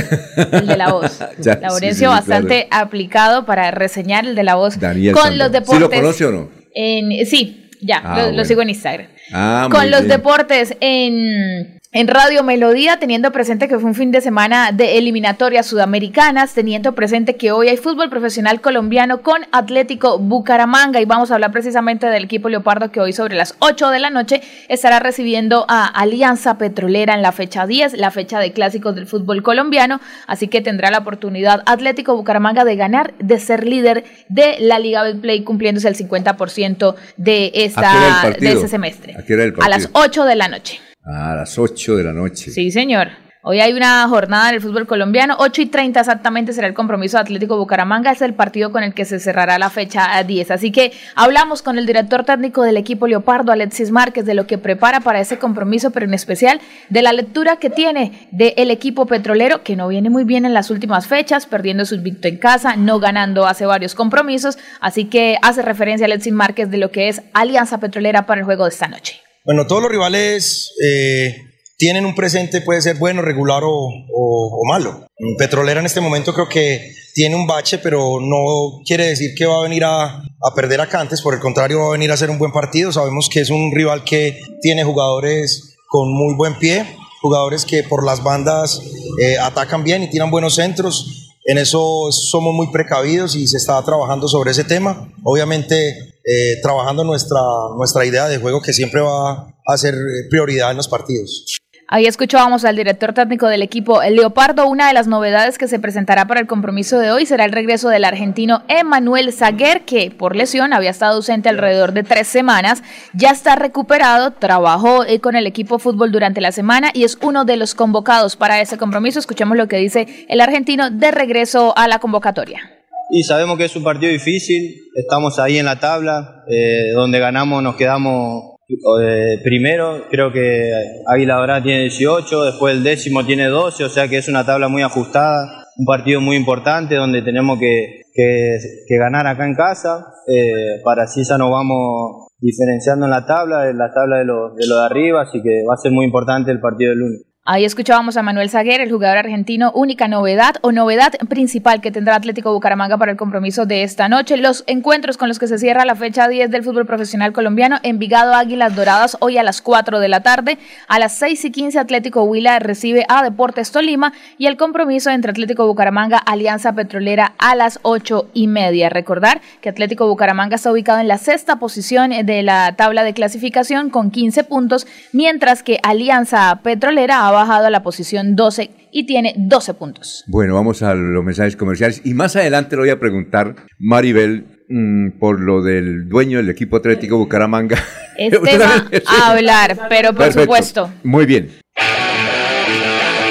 el de la voz. Ya, Laurencio sí, sí, bastante aplicado para reseñar el de la voz Daniel con Sandoval. los deportes. ¿Sí lo conoce o no? en- sí, ya, Ah, lo, sigo en Instagram. Ah, con los bien. deportes en, en Radio Melodía, teniendo presente que fue un fin de semana de eliminatorias sudamericanas, teniendo presente que hoy hay fútbol profesional colombiano con Atlético Bucaramanga y vamos a hablar precisamente del equipo Leopardo que hoy sobre las 8 de la noche estará recibiendo a Alianza Petrolera en la fecha 10, la fecha de clásicos del fútbol colombiano, así que tendrá la oportunidad Atlético Bucaramanga de ganar, de ser líder de la Liga Betplay cumpliéndose el 50% de ¿A qué hora esta de ese semestre. ¿A qué hora el A las partido? 8 de la noche. A las 8 de la noche. Sí, señor. Hoy hay una jornada del fútbol colombiano. 8 y 30 exactamente será el compromiso de Atlético Bucaramanga. Es el partido con el que se cerrará la fecha 10. Así que hablamos con el director técnico del equipo Leopardo, Alexis Márquez, de lo que prepara para ese compromiso, pero en especial de la lectura que tiene del equipo petrolero, que no viene muy bien en las últimas fechas, perdiendo su invicto en casa, no ganando hace varios compromisos. Así que hace referencia a Alexis Márquez de lo que es Alianza Petrolera para el juego de esta noche. Bueno, todos los rivales eh, tienen un presente, puede ser bueno, regular o, o- malo. Petrolera en este momento creo que tiene un bache, pero no quiere decir que va a venir a, a perder a Cantes, por el contrario va a venir a hacer un buen partido. Sabemos que es un rival que tiene jugadores con muy buen pie, jugadores que por las bandas eh, atacan bien y tiran buenos centros. En eso somos muy precavidos y se está trabajando sobre ese tema. Obviamente eh, trabajando nuestra, nuestra idea de juego que siempre va a ser prioridad en los partidos. Ahí escuchábamos al director técnico del equipo, el Leopardo. Una de las novedades que se presentará para el compromiso de hoy será el regreso del argentino Emanuel Zaguer, que por lesión había estado ausente alrededor de tres semanas. Ya está recuperado, trabajó eh, con el equipo fútbol durante la semana y es uno de los convocados para ese compromiso. Escuchemos lo que dice el argentino de regreso a la convocatoria. Y sabemos que es un partido difícil, estamos ahí en la tabla, eh, donde ganamos nos quedamos eh, primero, creo que Águila Dorada tiene 18, después el décimo tiene 12, o sea que es una tabla muy ajustada, un partido muy importante donde tenemos que, que, ganar acá en casa, eh, para así ya nos vamos diferenciando en la tabla, en la tabla de lo, de lo de arriba, así que va a ser muy importante el partido del lunes. Ahí escuchábamos a Manuel Zaguer, el jugador argentino, única novedad o novedad principal que tendrá Atlético Bucaramanga para el compromiso de esta noche. Los encuentros con los que se cierra la fecha 10 del fútbol profesional colombiano, Envigado Águilas Doradas hoy a las 4 de la tarde, a las 6 y 15 Atlético Huila recibe a Deportes Tolima y el compromiso entre Atlético Bucaramanga Alianza Petrolera a las 8 y media. Recordar que Atlético Bucaramanga está ubicado en la sexta posición de la tabla de clasificación con 15 puntos, mientras que Alianza Petrolera ha bajado a la posición 12 y tiene 12 puntos. Bueno, vamos a los mensajes comerciales y más adelante le voy a preguntar, Maribel, mm, por lo del dueño del equipo atlético Bucaramanga. Este va a hablar, pero por supuesto. Muy bien.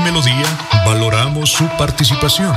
En Melodía valoramos su participación.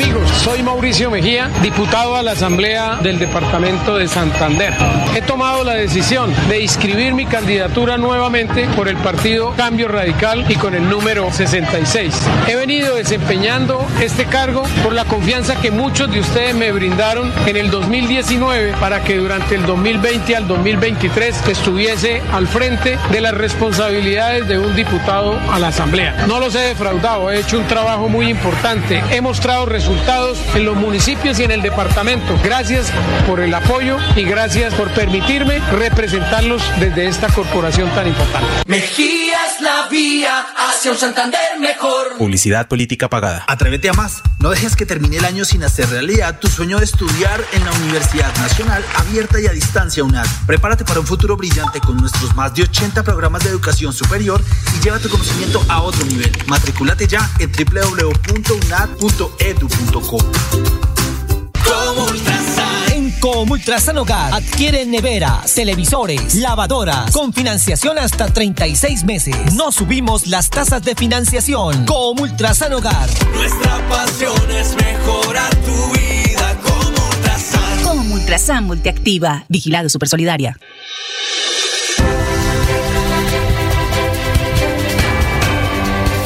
Amigos, soy Mauricio Mejía, diputado a la Asamblea del Departamento de Santander. He tomado la decisión de inscribir mi candidatura nuevamente por el partido Cambio Radical y con el número 66. He venido desempeñando este cargo por la confianza que muchos de ustedes me brindaron en el 2019 para que durante el 2020 al 2023 estuviese al frente de las responsabilidades de un diputado a la Asamblea. No los he defraudado, he hecho un trabajo muy importante. He mostrado resultados en los municipios y en el departamento. Gracias por el apoyo y gracias por permitirme representarlos desde esta corporación tan importante. Mejía es la vía hacia un Santander mejor. Publicidad política pagada. Atrévete a más. No dejes que termine el año sin hacer realidad tu sueño de estudiar en la Universidad Nacional Abierta y a Distancia UNAD. Prepárate para un futuro brillante con nuestros más de 80 programas de educación superior y lleva tu conocimiento a otro nivel. Matricúlate ya en En Comultrasan Hogar adquieren neveras, televisores, lavadoras con financiación hasta 36 meses. No subimos las tasas de financiación. Comultrasan Hogar. Nuestra pasión es mejorar tu vida como Ultrasan. Como Ultrasan Multiactiva, Vigilado Supersolidaria.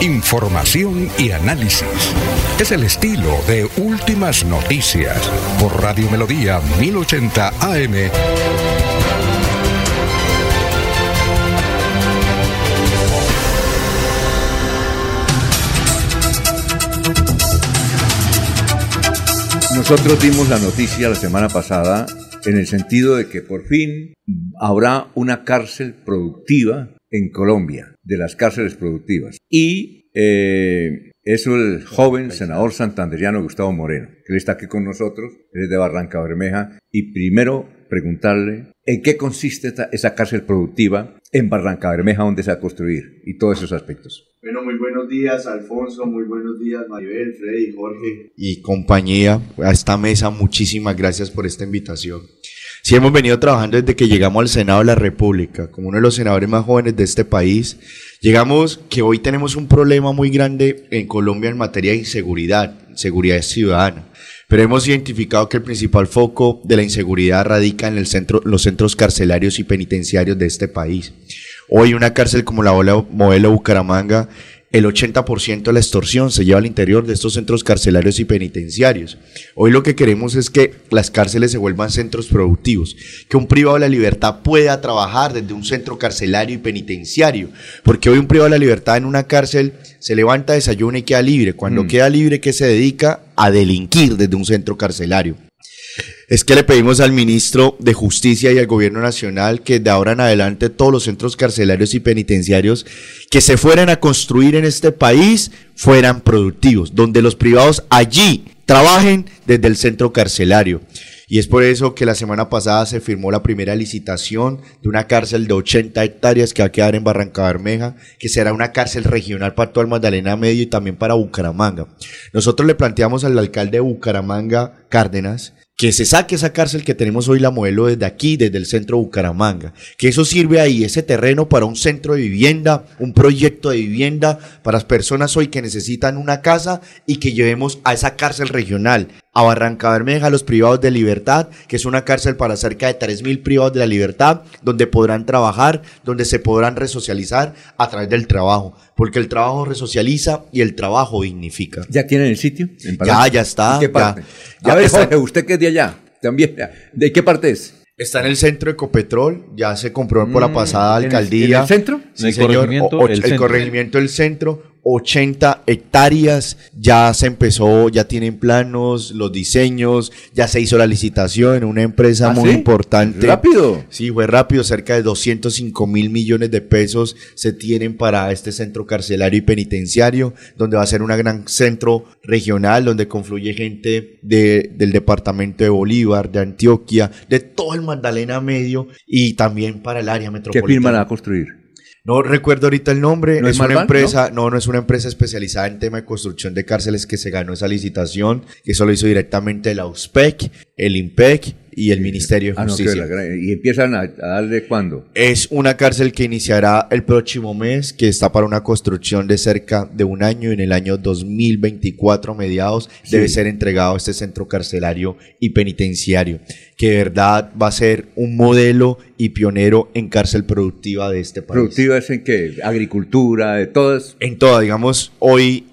Información y análisis. Es el estilo de Últimas Noticias por Radio Melodía 1080 AM. Nosotros dimos la noticia la semana pasada en el sentido de que por fin habrá una cárcel productiva en Colombia de las cárceles productivas. Y eh, es el joven senador santanderiano Gustavo Moreno, que él está aquí con nosotros, él es de Barranca Bermeja, y primero preguntarle en qué consiste esta- esa cárcel productiva en Barranca Bermeja, donde se va a construir, y todos esos aspectos. Bueno, muy buenos días, Alfonso, muy buenos días, Maribel, Freddy, Jorge y compañía. A esta mesa, muchísimas gracias por esta invitación. Sí, hemos venido trabajando desde que llegamos al Senado de la República, como uno de los senadores más jóvenes de este país. Llegamos que hoy tenemos un problema muy grande en Colombia en materia de inseguridad, seguridad ciudadana. Pero hemos identificado que el principal foco de la inseguridad radica en el centro, los centros carcelarios y penitenciarios de este país. Hoy una cárcel como la modelo Bucaramanga, el 80% de la extorsión se lleva al interior de estos centros carcelarios y penitenciarios. Hoy lo que queremos es que las cárceles se vuelvan centros productivos, que un privado de la libertad pueda trabajar desde un centro carcelario y penitenciario, porque hoy un privado de la libertad en una cárcel se levanta, desayuna y queda libre. Cuando Mm. queda libre, que se dedica a delinquir desde un centro carcelario. Es que le pedimos al ministro de Justicia y al gobierno nacional que de ahora en adelante todos los centros carcelarios y penitenciarios que se fueran a construir en este país fueran productivos, donde los privados allí trabajen desde el centro carcelario. Y es por eso que la semana pasada se firmó la primera licitación de una cárcel de 80 hectáreas que va a quedar en Barranca Bermeja, que será una cárcel regional para todo el Magdalena Medio y también para Bucaramanga. Nosotros le planteamos al alcalde de Bucaramanga, Cárdenas, que se saque esa cárcel que tenemos hoy la modelo desde aquí, desde el centro de Bucaramanga, que eso sirve ahí, ese terreno para un centro de vivienda, un proyecto de vivienda para las personas hoy que necesitan una casa y que llevemos a esa cárcel regional, a Barranca Bermeja, a los privados de libertad, que es una cárcel para cerca de 3.000 privados de la libertad, donde podrán trabajar, donde se podrán resocializar a través del trabajo, porque el trabajo resocializa y el trabajo dignifica. ¿Ya tienen el sitio? en Ya, ya está. ¿En qué ya. parte? Ya a ver, está- Jorge, usted que es de allá, también. ¿De qué parte es? Está en el centro de Ecopetrol, ya se compró por la Mm, pasada ¿en el- alcaldía. en el centro? Sí, el señor. corregimiento, O- el el, centro. corregimiento del centro, 80 hectáreas, ya se empezó, ya tienen planos, los diseños, ya se hizo la licitación, una empresa ¿Ah, muy sí? importante. ¿Rápido? Sí, fue rápido, cerca de 205 mil millones de pesos se tienen para este centro carcelario y penitenciario, donde va a ser un gran centro regional, donde confluye gente de- del departamento de Bolívar, de Antioquia, de todo el Magdalena Medio y también para el área ¿Qué metropolitana. firma la va a construir? No recuerdo ahorita el nombre, ¿No es una empresa, no? no, es una empresa especializada en tema de construcción de cárceles que se ganó esa licitación, que eso lo hizo directamente la USPEC, el IMPEC y el Ministerio de Ah, no, Justicia. la ¿Y empiezan a, a darle cuándo? Es una cárcel que iniciará el próximo mes, que está para una construcción de cerca de un año. En el año 2024, mediados, Sí. debe ser entregado este centro carcelario y penitenciario, que de verdad va a ser un modelo y pionero en cárcel productiva de este país. ¿Productiva es en qué? Agricultura, de todas. En toda, digamos, hoy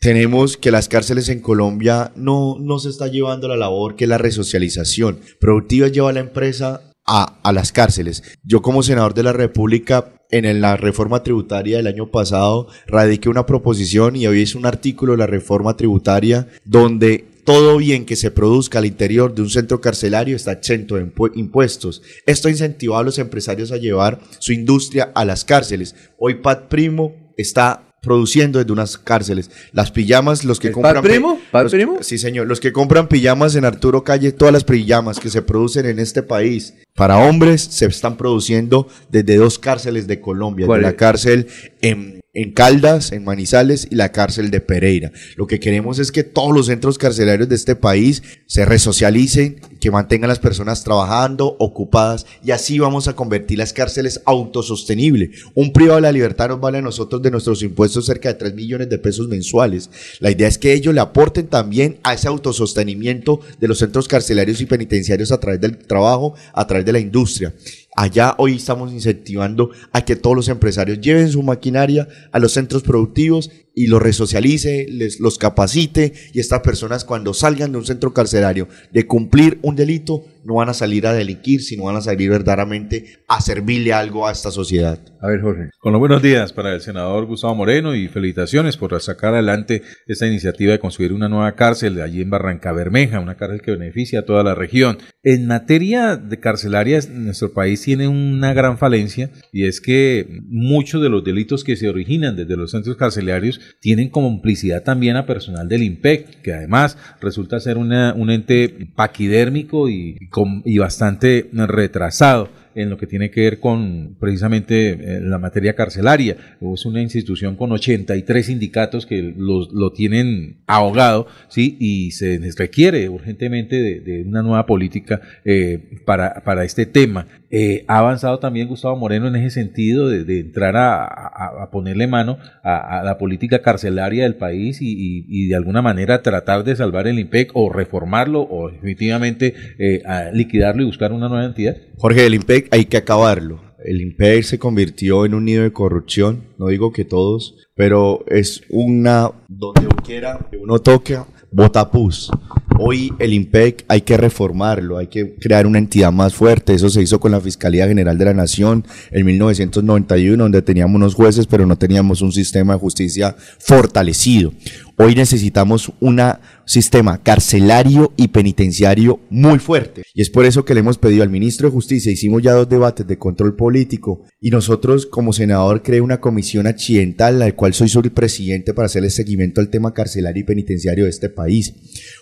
tenemos que las cárceles en Colombia no, no se está llevando la labor que es la resocialización. Productiva lleva a la empresa a, a las cárceles. Yo como senador de la República en la reforma tributaria del año pasado radiqué una proposición y hoy es un artículo de la reforma tributaria donde todo bien que se produzca al interior de un centro carcelario está exento de impu- impuestos. Esto incentiva a los empresarios a llevar su industria a las cárceles. Hoy Pat Primo está produciendo desde unas cárceles. Las pijamas, los que ¿El compran... Primo? ¿Pat los- Primo? Sí, señor. Los que compran pijamas en Arturo Calle, todas las pijamas que se producen en este país para hombres se están produciendo desde dos cárceles de Colombia. ¿Cuál De la cárcel en, en Caldas, en Manizales y la cárcel de Pereira. Lo que queremos es que todos los centros carcelarios de este país se resocialicen, que mantengan las personas trabajando, ocupadas y así vamos a convertir las cárceles autosostenibles. Un privado de la libertad nos vale a nosotros de nuestros impuestos cerca de 3 millones de pesos mensuales. La idea es que ellos le aporten también a ese autosostenimiento de los centros carcelarios y penitenciarios a través del trabajo, a través de la industria. Allá hoy estamos incentivando a que todos los empresarios lleven su maquinaria a los centros productivos y los resocialice, les, los capacite y estas personas cuando salgan de un centro carcelario de cumplir un delito no van a salir a delinquir, sino van a salir verdaderamente a servirle algo a esta sociedad. A ver, Jorge. Con los buenos días para el senador Gustavo Moreno y felicitaciones por sacar adelante esta iniciativa de construir una nueva cárcel allí en Barranca Bermeja, una cárcel que beneficia a toda la región. En materia de carcelarias, nuestro país tiene una gran falencia y es que muchos de los delitos que se originan desde los centros carcelarios tienen complicidad también a personal del IMPEC, que además resulta ser una, un ente paquidérmico y, y bastante retrasado en lo que tiene que ver con precisamente eh, la materia carcelaria. Es una institución con 83 sindicatos que los- lo tienen ahogado, ¿sí? Y se requiere urgentemente de, una nueva política eh, para, para este tema. Eh, ha avanzado también Gustavo Moreno en ese sentido de, entrar a, ponerle mano a, la política carcelaria del país y, de alguna manera tratar de salvar el IMPEC o reformarlo o definitivamente eh, liquidarlo y buscar una nueva entidad. Jorge, el IMPEC hay que acabarlo. El IMPEC se convirtió en un nido de corrupción, no digo que todos, pero es una, donde quiera uno toque, bota pus. Hoy el IMPEC hay que reformarlo, hay que crear una entidad más fuerte. Eso se hizo con la Fiscalía General de la Nación en 1991, donde teníamos unos jueces, pero no teníamos un sistema de justicia fortalecido. Hoy necesitamos un sistema carcelario y penitenciario muy fuerte. Y es por eso que le hemos pedido al ministro de Justicia, hicimos ya dos debates de control político y nosotros como senador creé una comisión accidental, la cual soy su presidente para hacerle seguimiento al tema carcelario y penitenciario de este país.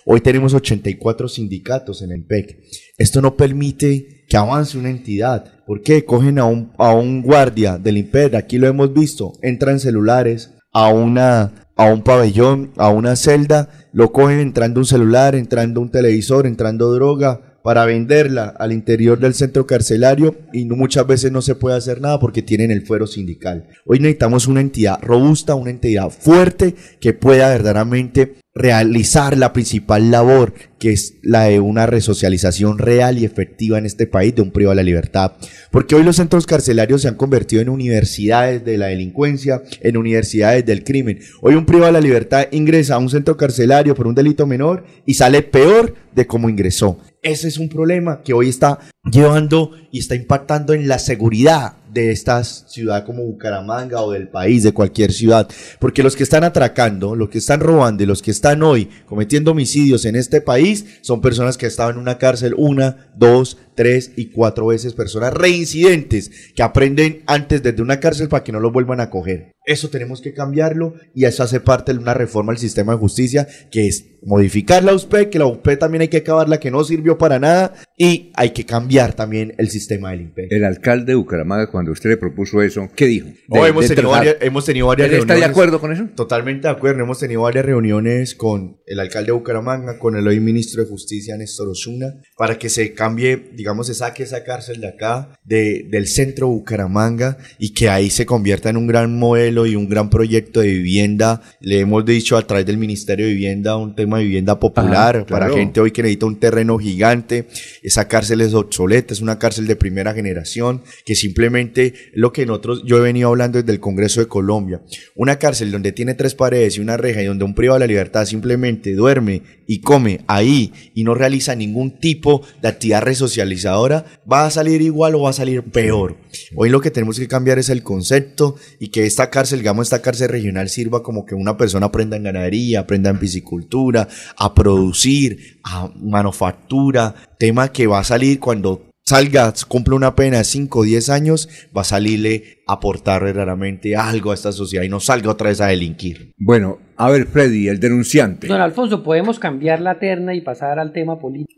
Hoy tenemos 84 sindicatos en el PEC. Esto no permite que avance una entidad. ¿Por qué? Cogen a un, a un guardia del IMPER, aquí lo hemos visto, entran celulares a una a un pabellón, a una celda, lo cogen entrando un celular, entrando un televisor, entrando droga para venderla al interior del centro carcelario y muchas veces no se puede hacer nada porque tienen el fuero sindical. Hoy necesitamos una entidad robusta, una entidad fuerte que pueda verdaderamente realizar la principal labor que es la de una resocialización real y efectiva en este país de un privado de la libertad. Porque hoy los centros carcelarios se han convertido en universidades de la delincuencia, en universidades del crimen. Hoy un privado de la libertad ingresa a un centro carcelario por un delito menor y sale peor de cómo ingresó. Ese es un problema que hoy está llevando y está impactando en la seguridad de esta ciudad como Bucaramanga o del país, de cualquier ciudad. Porque los que están atracando, los que están robando y los que están hoy cometiendo homicidios en este país son personas que estaban en una cárcel una, dos, tres y cuatro veces, personas reincidentes que aprenden antes desde una cárcel para que no los vuelvan a coger. Eso tenemos que cambiarlo y eso hace parte de una reforma al sistema de justicia que es modificar la USP, que la USP también hay que acabarla, que no sirvió para nada y hay que cambiar también el sistema del IMPEC. El alcalde de Bucaramanga, cuando usted le propuso eso, ¿qué dijo? De- hemos, de tenido varias, hemos tenido varias ¿Él está de reuniones. acuerdo con eso? Totalmente de acuerdo. Hemos tenido varias reuniones con el alcalde de Bucaramanga, con el hoy ministro de Justicia, Néstor Osuna, para que se cambie, digamos, se saque esa cárcel de acá, de, del centro de Bucaramanga, y que ahí se convierta en un gran modelo y un gran proyecto de vivienda. Le hemos dicho a través del Ministerio de Vivienda un tema de vivienda popular Ajá, para gente hoy que necesita un terreno gigante. Esa cárcel es obsoleta, es una cárcel de primera generación que simplemente lo que nosotros, yo he venido hablando desde el Congreso de Colombia. Una cárcel donde tiene tres paredes y una reja y donde un privado de la libertad simplemente duerme y come ahí y no realiza ningún tipo de actividad resocializadora, va a salir igual o va a salir peor. Hoy lo que tenemos que cambiar es el concepto y que esta cárcel, digamos, esta cárcel regional sirva como que una persona aprenda en ganadería, aprenda en piscicultura, a producir, a manufactura, tema que va a salir cuando salga, cumple una pena de 5 o 10 años, va a salirle a aportar verdaderamente algo a esta sociedad y no salga otra vez a delinquir. Bueno, a ver, Freddy, el denunciante. Don Alfonso, podemos cambiar la terna y pasar al tema político.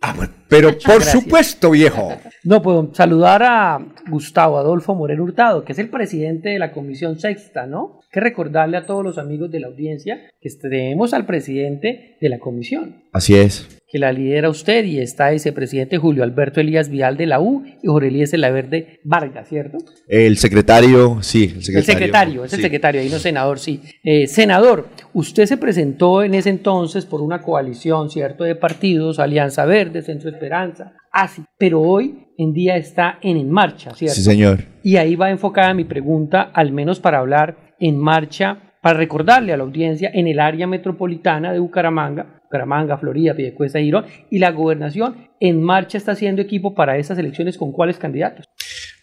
Pero por Gracias. supuesto, viejo. No, puedo saludar a Gustavo Adolfo Moreno Hurtado, que es el presidente de la Comisión Sexta, ¿no? Que recordarle a todos los amigos de la audiencia que tenemos al presidente de la comisión, Así es. que la lidera usted y está ese presidente Julio Alberto Elías Vial de la U y Jorge Elías Verde Vargas, ¿cierto? El secretario, sí, el secretario. El secretario, es el secretario, ahí no senador, sí. Eh, senador, usted se presentó en ese entonces por una coalición, ¿cierto?, de partidos, Alianza Verde, Centro Esperanza, así, pero hoy en día está en En Marcha, ¿cierto? Sí, señor. Y ahí va enfocada mi pregunta, al menos para hablar en marcha para recordarle a la audiencia en el área metropolitana de Bucaramanga, Bucaramanga, Florida, Piedecuesta, Girón, y la gobernación en marcha está haciendo equipo para estas elecciones con cuáles candidatos.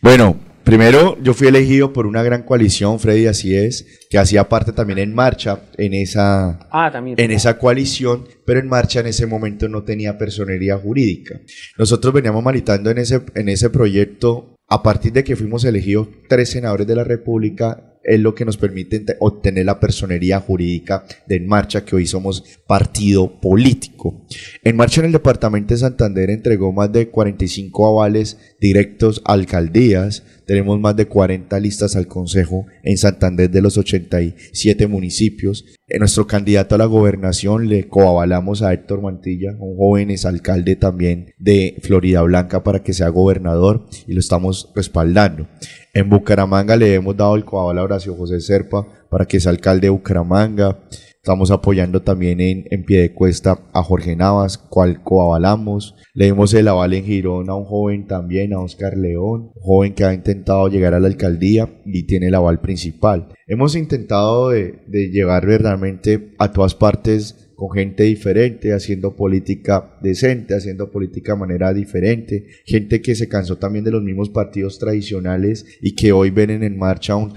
Bueno, primero yo fui elegido por una gran coalición, Freddy, así es, que hacía parte también en marcha en esa, Ah, también. en esa coalición, pero en marcha en ese momento no tenía personería jurídica. Nosotros veníamos militando en ese, en ese proyecto a partir de que fuimos elegidos tres senadores de la República. Es lo que nos permite obtener la personería jurídica de En Marcha, que hoy somos partido político. En Marcha en el departamento de Santander entregó más de 45 avales directos a alcaldías. Tenemos más de 40 listas al Consejo en Santander de los 87 municipios. En nuestro candidato a la gobernación le coavalamos a Héctor Mantilla, un joven exalcalde también de Florida Blanca para que sea gobernador y lo estamos respaldando. En Bucaramanga le hemos dado el coaval a Horacio José Serpa para que sea alcalde de Bucaramanga. Estamos apoyando también en, en Piedecuesta a Jorge Navas, cual coavalamos. Le dimos el aval en Girón a un joven también, a Oscar León, joven que ha intentado llegar a la alcaldía y tiene el aval principal. Hemos intentado de, de llegar verdaderamente a todas partes con gente diferente, haciendo política decente, haciendo política de manera diferente, gente que se cansó también de los mismos partidos tradicionales y que hoy ven en marcha un,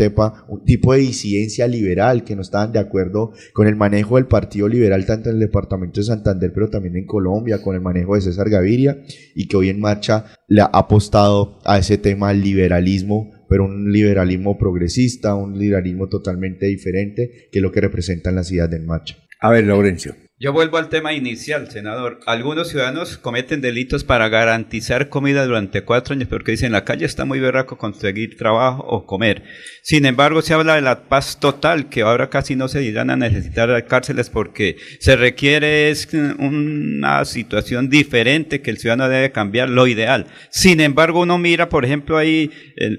un tipo de disidencia liberal, que no estaban de acuerdo con el manejo del Partido Liberal tanto en el departamento de Santander, pero también en Colombia, con el manejo de César Gaviria, y que hoy en marcha le ha apostado a ese tema liberalismo pero un liberalismo progresista, un liberalismo totalmente diferente que es lo que representa en la ciudad de En Marcha. A ver, Laurencio. Yo vuelvo al tema inicial, senador. Algunos ciudadanos cometen delitos para garantizar comida durante cuatro años porque dicen la calle está muy berraco conseguir trabajo o comer. Sin embargo, se habla de la paz total, que ahora casi no se irán a necesitar cárceles porque se requiere es una situación diferente que el ciudadano debe cambiar, lo ideal. Sin embargo, uno mira, por ejemplo, ahí,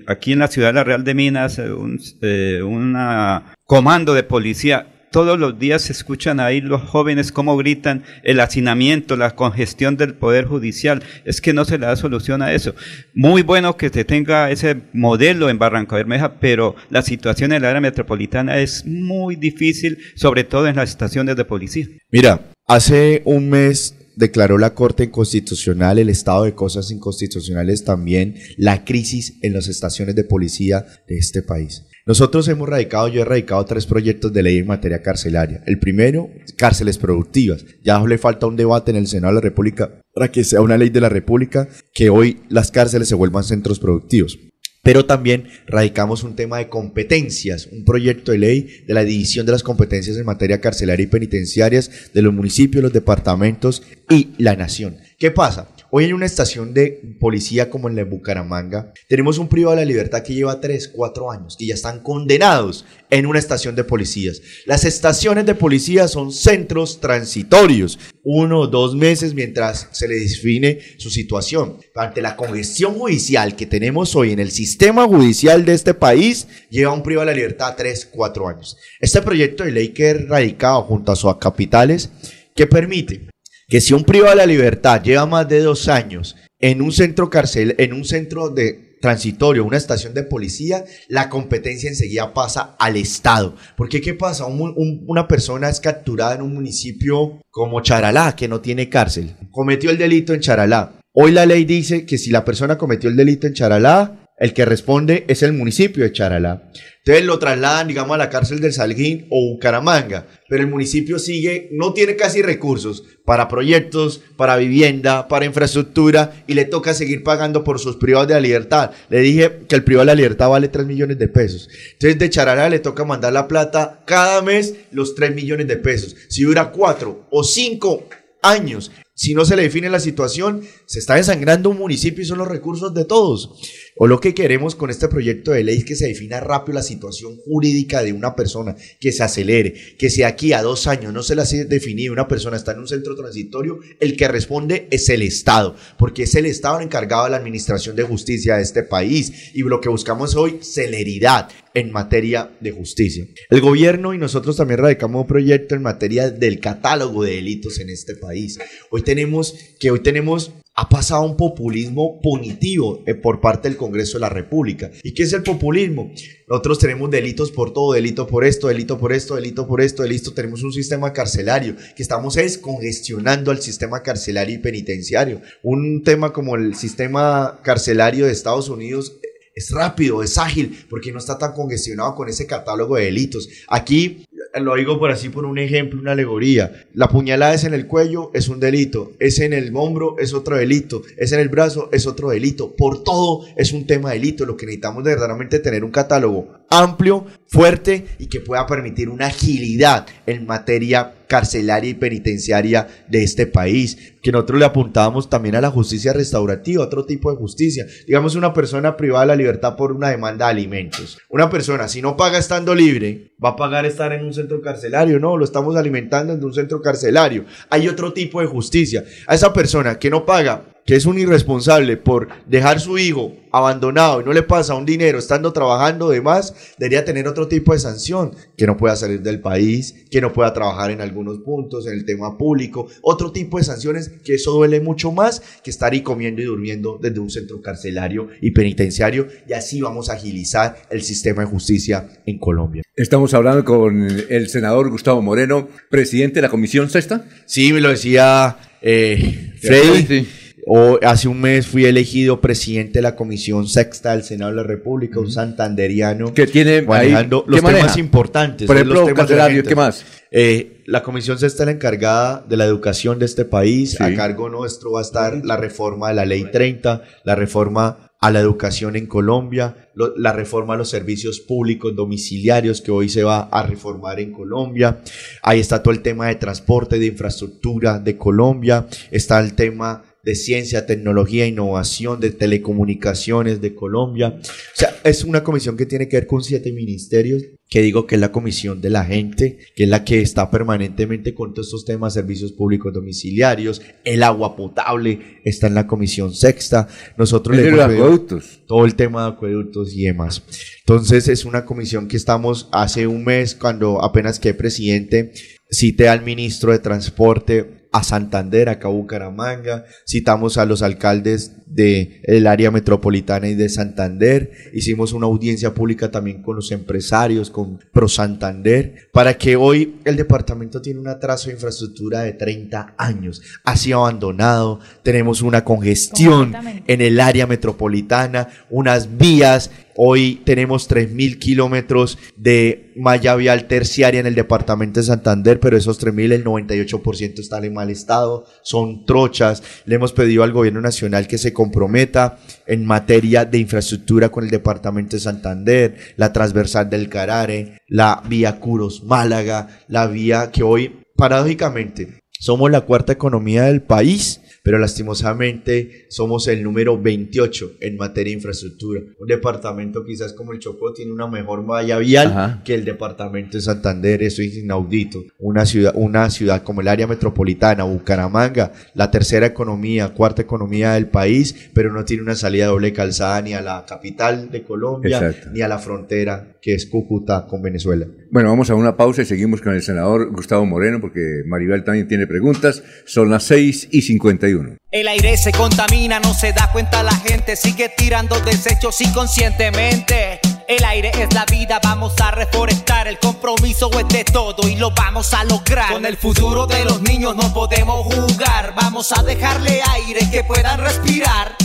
aquí en la ciudad de la Real de Minas, eh, un eh, comando de policía todos los días se escuchan ahí los jóvenes cómo gritan el hacinamiento, la congestión del Poder Judicial. Es que no se le da solución a eso. Muy bueno que se tenga ese modelo en Barranca Bermeja, pero la situación en la área metropolitana es muy difícil, sobre todo en las estaciones de policía. Mira, hace un mes declaró la Corte Inconstitucional el estado de cosas inconstitucionales también la crisis en las estaciones de policía de este país. Nosotros hemos radicado, yo he radicado tres proyectos de ley en materia carcelaria. El primero, cárceles productivas. Ya le falta un debate en el Senado de la República para que sea una ley de la República que hoy las cárceles se vuelvan centros productivos. Pero también radicamos un tema de competencias, un proyecto de ley de la división de las competencias en materia carcelaria y penitenciarias de los municipios, los departamentos y la nación. ¿Qué pasa? Hoy hay una estación de policía como en la de Bucaramanga. Tenemos un privado de la libertad que lleva 3, 4 años, que ya están condenados en una estación de policías. Las estaciones de policía son centros transitorios, uno o dos meses mientras se le define su situación. Ante la congestión judicial que tenemos hoy en el sistema judicial de este país, lleva un privado de la libertad 3, 4 años. Este proyecto de ley que es radicado junto a sus capitales, que permite que si un privado de la libertad lleva más de dos años en un centro cárcel, en un centro de transitorio, una estación de policía, la competencia enseguida pasa al Estado. Porque ¿qué pasa? Un- un- una persona es capturada en un municipio como Charalá, que no tiene cárcel. Cometió el delito en Charalá. Hoy la ley dice que si la persona cometió el delito en Charalá, el que responde es el municipio de Charalá. Entonces lo trasladan, digamos, a la cárcel del Salguín o Bucaramanga, pero el municipio sigue, no tiene casi recursos para proyectos, para vivienda, para infraestructura y le toca seguir pagando por sus privados de la libertad. Le dije que el privado de la libertad vale 3 millones de pesos. Entonces de Charalá le toca mandar la plata cada mes los 3 millones de pesos. Si dura 4 o 5 años, si no se le define la situación, se está desangrando un municipio y son los recursos de todos. O lo que queremos con este proyecto de ley es que se defina rápido la situación jurídica de una persona, que se acelere, que si aquí a dos años no se la definido, una persona está en un centro transitorio, el que responde es el Estado, porque es el Estado el encargado de la administración de justicia de este país. Y lo que buscamos hoy, celeridad en materia de justicia. El gobierno y nosotros también radicamos un proyecto en materia del catálogo de delitos en este país. Hoy tenemos que hoy tenemos ha pasado un populismo punitivo eh, por parte del Congreso de la República. ¿Y qué es el populismo? Nosotros tenemos delitos por todo, delito por esto, delito por esto, delito por esto, delito. Tenemos un sistema carcelario que estamos es congestionando al sistema carcelario y penitenciario. Un tema como el sistema carcelario de Estados Unidos es rápido, es ágil, porque no está tan congestionado con ese catálogo de delitos. Aquí lo digo por así, por un ejemplo, una alegoría. La puñalada es en el cuello, es un delito. Es en el hombro, es otro delito. Es en el brazo, es otro delito. Por todo es un tema delito. Lo que necesitamos es verdaderamente tener un catálogo amplio, fuerte y que pueda permitir una agilidad en materia carcelaria y penitenciaria de este país. Que nosotros le apuntábamos también a la justicia restaurativa, otro tipo de justicia. Digamos, una persona privada de la libertad por una demanda de alimentos. Una persona, si no paga estando libre, va a pagar estar en un centro carcelario. No, lo estamos alimentando en un centro carcelario. Hay otro tipo de justicia. A esa persona que no paga que es un irresponsable por dejar su hijo abandonado y no le pasa un dinero estando trabajando de más, debería tener otro tipo de sanción, que no pueda salir del país, que no pueda trabajar en algunos puntos, en el tema público, otro tipo de sanciones que eso duele mucho más que estar ahí comiendo y durmiendo desde un centro carcelario y penitenciario y así vamos a agilizar el sistema de justicia en Colombia. Estamos hablando con el senador Gustavo Moreno, presidente de la Comisión Sexta. Sí, me lo decía eh, Freddy. O hace un mes fui elegido presidente de la Comisión Sexta del Senado de la República, un santanderiano que tiene manejando ahí, los maneja? temas importantes. Por ejemplo, los temas. ¿qué más? Eh, la Comisión Sexta es la encargada de la educación de este país. A cargo nuestro va a estar la reforma de la Ley 30, la reforma a la educación en Colombia, lo- la reforma a los servicios públicos domiciliarios que hoy se va a reformar en Colombia. Ahí está todo el tema de transporte, de infraestructura de Colombia. Está el tema de ciencia, tecnología, innovación, de telecomunicaciones de Colombia. O sea, es una comisión que tiene que ver con siete ministerios, que digo que es la comisión de la gente, que es la que está permanentemente con todos estos temas, servicios públicos domiciliarios, el agua potable está en la comisión sexta. Nosotros le hemos acueductos. todo el tema de acueductos y demás. Entonces es una comisión que estamos hace un mes, cuando apenas quedé presidente, cité al ministro de Transporte a Santander, acá a Bucaramanga, citamos a los alcaldes del el área metropolitana y de Santander, hicimos una audiencia pública también con los empresarios, con Pro Santander, para que hoy el departamento tiene un atraso de infraestructura de 30 años, ha sido abandonado, tenemos una congestión en el área metropolitana, unas vías Hoy tenemos 3.000 kilómetros de malla vial terciaria en el departamento de Santander, pero esos 3.000, el 98% están en mal estado, son trochas. Le hemos pedido al gobierno nacional que se comprometa en materia de infraestructura con el departamento de Santander, la transversal del Carare, la vía Curos Málaga, la vía que hoy, paradójicamente, somos la cuarta economía del país, pero lastimosamente somos el número 28 en materia de infraestructura. Un departamento quizás como el Chocó tiene una mejor valla vial Ajá. que el departamento de Santander, eso es inaudito. Una ciudad, una ciudad como el área metropolitana, Bucaramanga, la tercera economía, cuarta economía del país, pero no tiene una salida doble calzada ni a la capital de Colombia, Exacto. ni a la frontera que es Cúcuta con Venezuela. Bueno, vamos a una pausa y seguimos con el senador Gustavo Moreno, porque Maribel también tiene preguntas. Son las 6 y 51. El aire se contamina, no se da cuenta la gente, sigue tirando desechos inconscientemente. El aire es la vida, vamos a reforestar, el compromiso es de todo y lo vamos a lograr. Con el futuro de los niños no podemos jugar, vamos a dejarle aire que puedan respirar.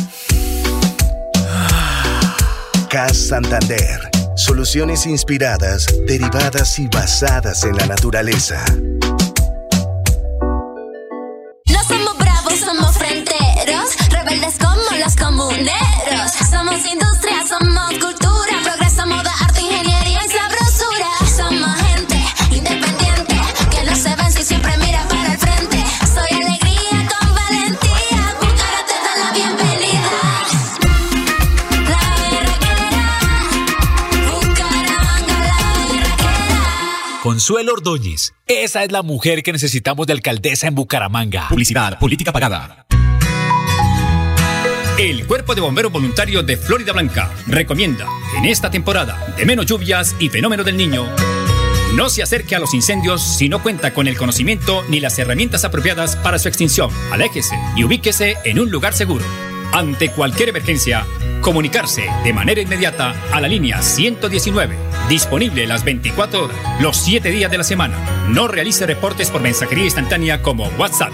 CAS Santander. Soluciones inspiradas, derivadas y basadas en la naturaleza. No somos bravos, somos fronteros, rebeldes como los comuneros. Somos industria, somos cultura, Consuelo Ordóñez. Esa es la mujer que necesitamos de alcaldesa en Bucaramanga. Publicidad, política pagada. El Cuerpo de Bomberos Voluntarios de Florida Blanca recomienda en esta temporada de menos lluvias y fenómeno del niño No se acerque a los incendios si no cuenta con el conocimiento ni las herramientas apropiadas para su extinción. Aléjese y ubíquese en un lugar seguro. Ante cualquier emergencia, comunicarse de manera inmediata a la línea 119, disponible las 24 horas, los 7 días de la semana. No realice reportes por mensajería instantánea como WhatsApp.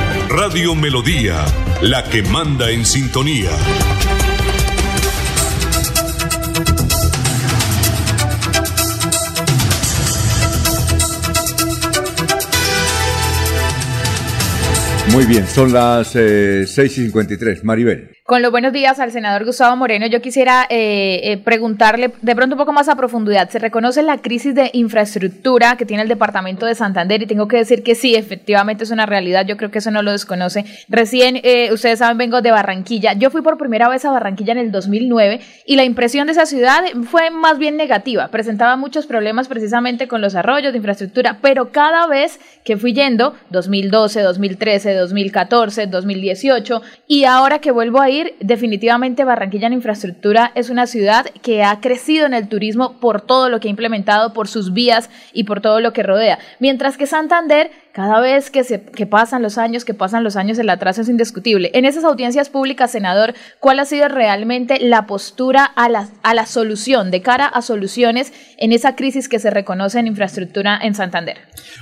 Radio Melodía, la que manda en sintonía. Muy bien, son las eh, 6 y 53. Maribel. Con los buenos días al senador Gustavo Moreno, yo quisiera eh, eh, preguntarle de pronto un poco más a profundidad. ¿Se reconoce la crisis de infraestructura que tiene el departamento de Santander? Y tengo que decir que sí, efectivamente es una realidad. Yo creo que eso no lo desconoce. Recién, eh, ustedes saben, vengo de Barranquilla. Yo fui por primera vez a Barranquilla en el 2009 y la impresión de esa ciudad fue más bien negativa. Presentaba muchos problemas precisamente con los arroyos de infraestructura, pero cada vez que fui yendo, 2012, 2013, 2014, 2018, y ahora que vuelvo a ir, definitivamente Barranquilla en infraestructura es una ciudad que ha crecido en el turismo por todo lo que ha implementado, por sus vías y por todo lo que rodea. Mientras que Santander, cada vez que, se, que pasan los años, que pasan los años, el atraso es indiscutible. En esas audiencias públicas, senador, ¿cuál ha sido realmente la postura a la, a solución, de cara a soluciones en esa crisis que se reconoce en infraestructura en Santander?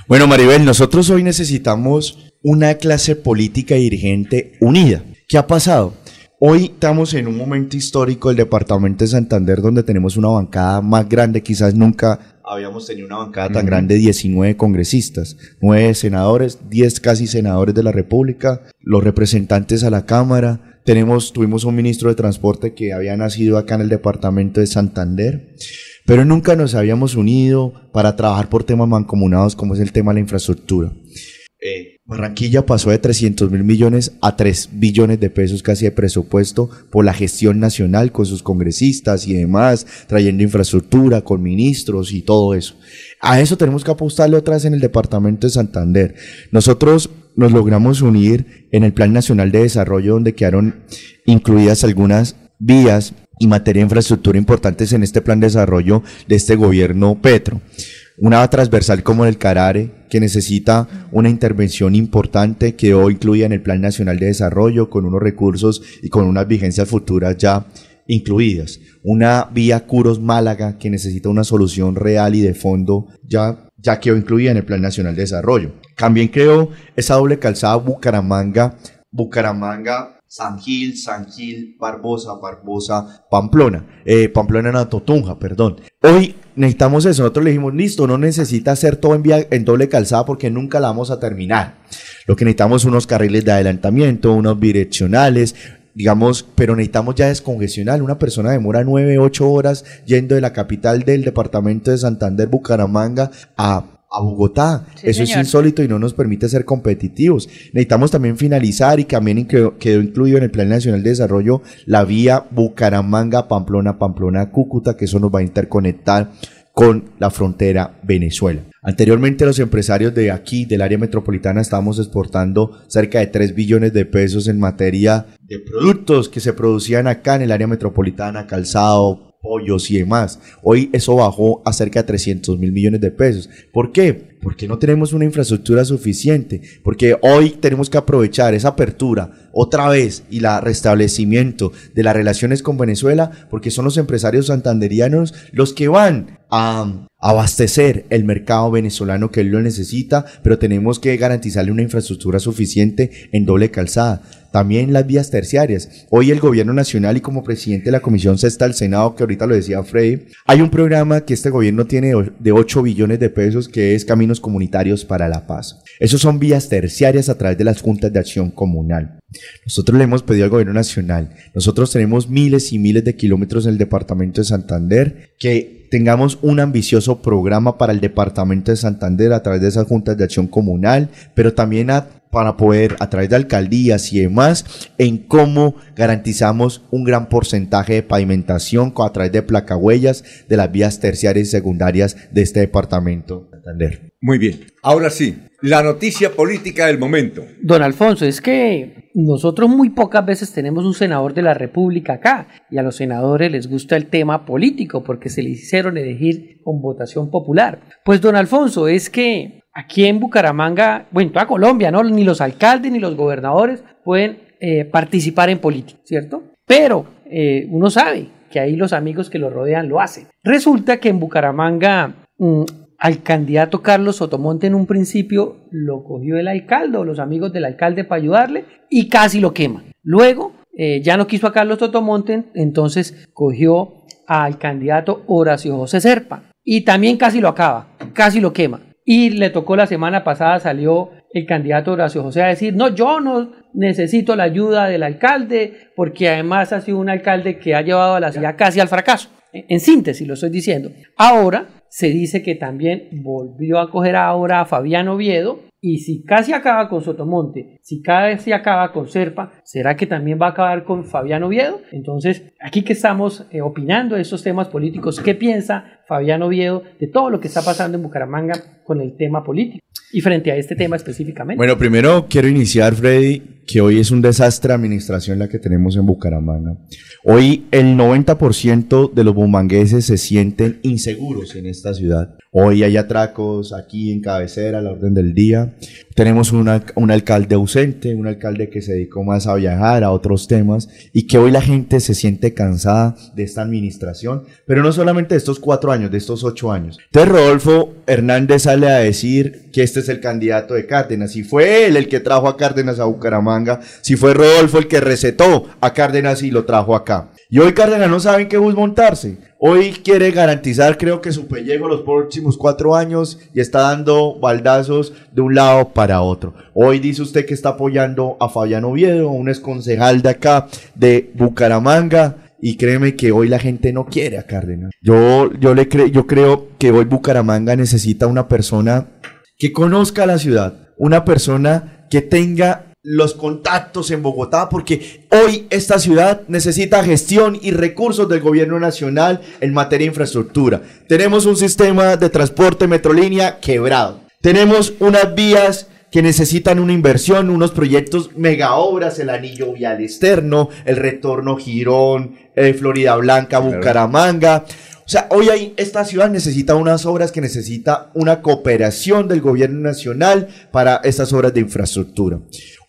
Bueno, Maribel, nosotros hoy necesitamos una clase política dirigente unida. ¿Qué ha pasado? Hoy estamos en un momento histórico del departamento de Santander donde tenemos una bancada más grande, quizás nunca habíamos tenido una bancada tan grande, 19 congresistas, 9 senadores, 10 casi senadores de la República, los representantes a la Cámara, tenemos, tuvimos un ministro de Transporte que había nacido acá en el departamento de Santander, pero nunca nos habíamos unido para trabajar por temas mancomunados como es el tema de la infraestructura. Eh, Barranquilla pasó de 300 mil millones a 3 billones de pesos casi de presupuesto por la gestión nacional con sus congresistas y demás, trayendo infraestructura con ministros y todo eso. A eso tenemos que apostarle otra vez en el departamento de Santander. Nosotros nos logramos unir en el Plan Nacional de Desarrollo donde quedaron incluidas algunas vías y materia de infraestructura importantes en este plan de desarrollo de este gobierno Petro. Una transversal como el Carare, que necesita una intervención importante, quedó incluida en el Plan Nacional de Desarrollo con unos recursos y con unas vigencias futuras ya incluidas. Una vía Curos Málaga que necesita una solución real y de fondo ya, ya quedó incluida en el Plan Nacional de Desarrollo. También creó esa doble calzada Bucaramanga, Bucaramanga, San Gil, San Gil, Barbosa, Barbosa, Pamplona, eh, Pamplona en Totunja, perdón. Hoy necesitamos eso, nosotros le dijimos, listo, no necesita hacer todo en, doble calzada porque nunca la vamos a terminar. Lo que necesitamos son unos carriles de adelantamiento, unos bidireccionales, digamos, pero necesitamos ya descongestionar. Una persona demora 9, 8 horas yendo de la capital del departamento de Santander, Bucaramanga, a, a Bogotá. Sí, Eso es insólito y no nos permite ser competitivos. Necesitamos también finalizar y también quedó, quedó incluido en el Plan Nacional de Desarrollo la vía Bucaramanga, Pamplona, Pamplona, Cúcuta, que eso nos va a interconectar con la frontera Venezuela. Anteriormente los empresarios de aquí, del área metropolitana, estábamos exportando cerca de 3 billones de pesos en materia de productos que se producían acá en el área metropolitana, calzado, pollos y demás. Hoy eso bajó a cerca de 300 mil millones de pesos. ¿Por qué? Porque no tenemos una infraestructura suficiente. Porque hoy tenemos que aprovechar esa apertura otra vez y la restablecimiento de las relaciones con Venezuela, porque son los empresarios santanderianos los que van a, abastecer el mercado venezolano que él lo necesita, pero tenemos que garantizarle una infraestructura suficiente en doble calzada. También las vías terciarias. Hoy el gobierno nacional y como presidente de la Comisión Sexta del Senado, que ahorita lo decía Freddy, hay un programa que este gobierno tiene de 8 billones de pesos que es Caminos Comunitarios para la Paz. Esos son vías terciarias a través de las juntas de acción comunal. Nosotros le hemos pedido al gobierno nacional, nosotros tenemos miles y miles de kilómetros en el departamento de Santander, que tengamos un ambicioso programa para el departamento de Santander a través de esas juntas de acción comunal, pero también a para poder, a través de alcaldías y demás, en cómo garantizamos un gran porcentaje de pavimentación a través de placahuellas de las vías terciarias y secundarias de este departamento. Santander. Muy bien. Ahora sí, la noticia política del momento. Don Alfonso, es que nosotros muy pocas veces tenemos un senador de la República acá y a los senadores les gusta el tema político porque se les hicieron elegir con votación popular. Pues don Alfonso, es que aquí en Bucaramanga, bueno, en toda Colombia, ¿no? Ni los alcaldes ni los gobernadores pueden eh, participar en política, ¿cierto? Pero eh, uno sabe que ahí los amigos que lo rodean lo hacen. Resulta que en Bucaramanga mm, al candidato Carlos Sotomonte en un principio lo cogió el alcalde o los amigos del alcalde para ayudarle y casi lo quema. Luego eh, ya no quiso a Carlos Sotomonte, entonces cogió al candidato Horacio José Serpa y también casi lo acaba, casi lo quema. Y le tocó la semana pasada, salió el candidato Horacio José a decir, no, yo no necesito la ayuda del alcalde, porque además ha sido un alcalde que ha llevado a la ciudad casi al fracaso. En síntesis, lo estoy diciendo. Ahora se dice que también volvió a coger ahora a Fabián Oviedo y si casi acaba con Sotomonte, si casi acaba con Serpa, ¿será que también va a acabar con Fabián Oviedo? Entonces, aquí que estamos eh, opinando de estos temas políticos, ¿qué piensa Fabián Oviedo de todo lo que está pasando en Bucaramanga con el tema político? Y frente a este tema específicamente. Bueno, primero quiero iniciar, Freddy, que hoy es un desastre de administración la que tenemos en Bucaramanga. Hoy el 90% de los bumangueses se sienten inseguros en esta ciudad. Hoy hay atracos aquí en cabecera la orden del día. Tenemos una, un alcalde ausente, un alcalde que se dedicó más a viajar, a otros temas, y que hoy la gente se siente cansada de esta administración, pero no solamente de estos cuatro años, de estos ocho años. Entonces Rodolfo Hernández sale a decir que este es el candidato de Cárdenas, si fue él el que trajo a Cárdenas a Bucaramanga, si fue Rodolfo el que recetó a Cárdenas y lo trajo acá. Y hoy Cárdenas no saben qué bus montarse. Hoy quiere garantizar, creo que su pellejo los próximos cuatro años y está dando baldazos de un lado para otro. Hoy dice usted que está apoyando a Fabián Oviedo, un exconcejal de acá, de Bucaramanga. Y créeme que hoy la gente no quiere a Cárdenas. Yo, yo, le yo creo que hoy Bucaramanga necesita una persona que conozca la ciudad, una persona que tenga los contactos en Bogotá, porque hoy esta ciudad necesita gestión y recursos del gobierno nacional en materia de infraestructura. Tenemos un sistema de transporte metrolínea quebrado. Tenemos unas vías que necesitan una inversión, unos proyectos mega obras, el anillo vial externo, el retorno Girón, eh, Florida Blanca, Bucaramanga. O sea, hoy hay, esta ciudad necesita unas obras que necesita una cooperación del gobierno nacional para estas obras de infraestructura.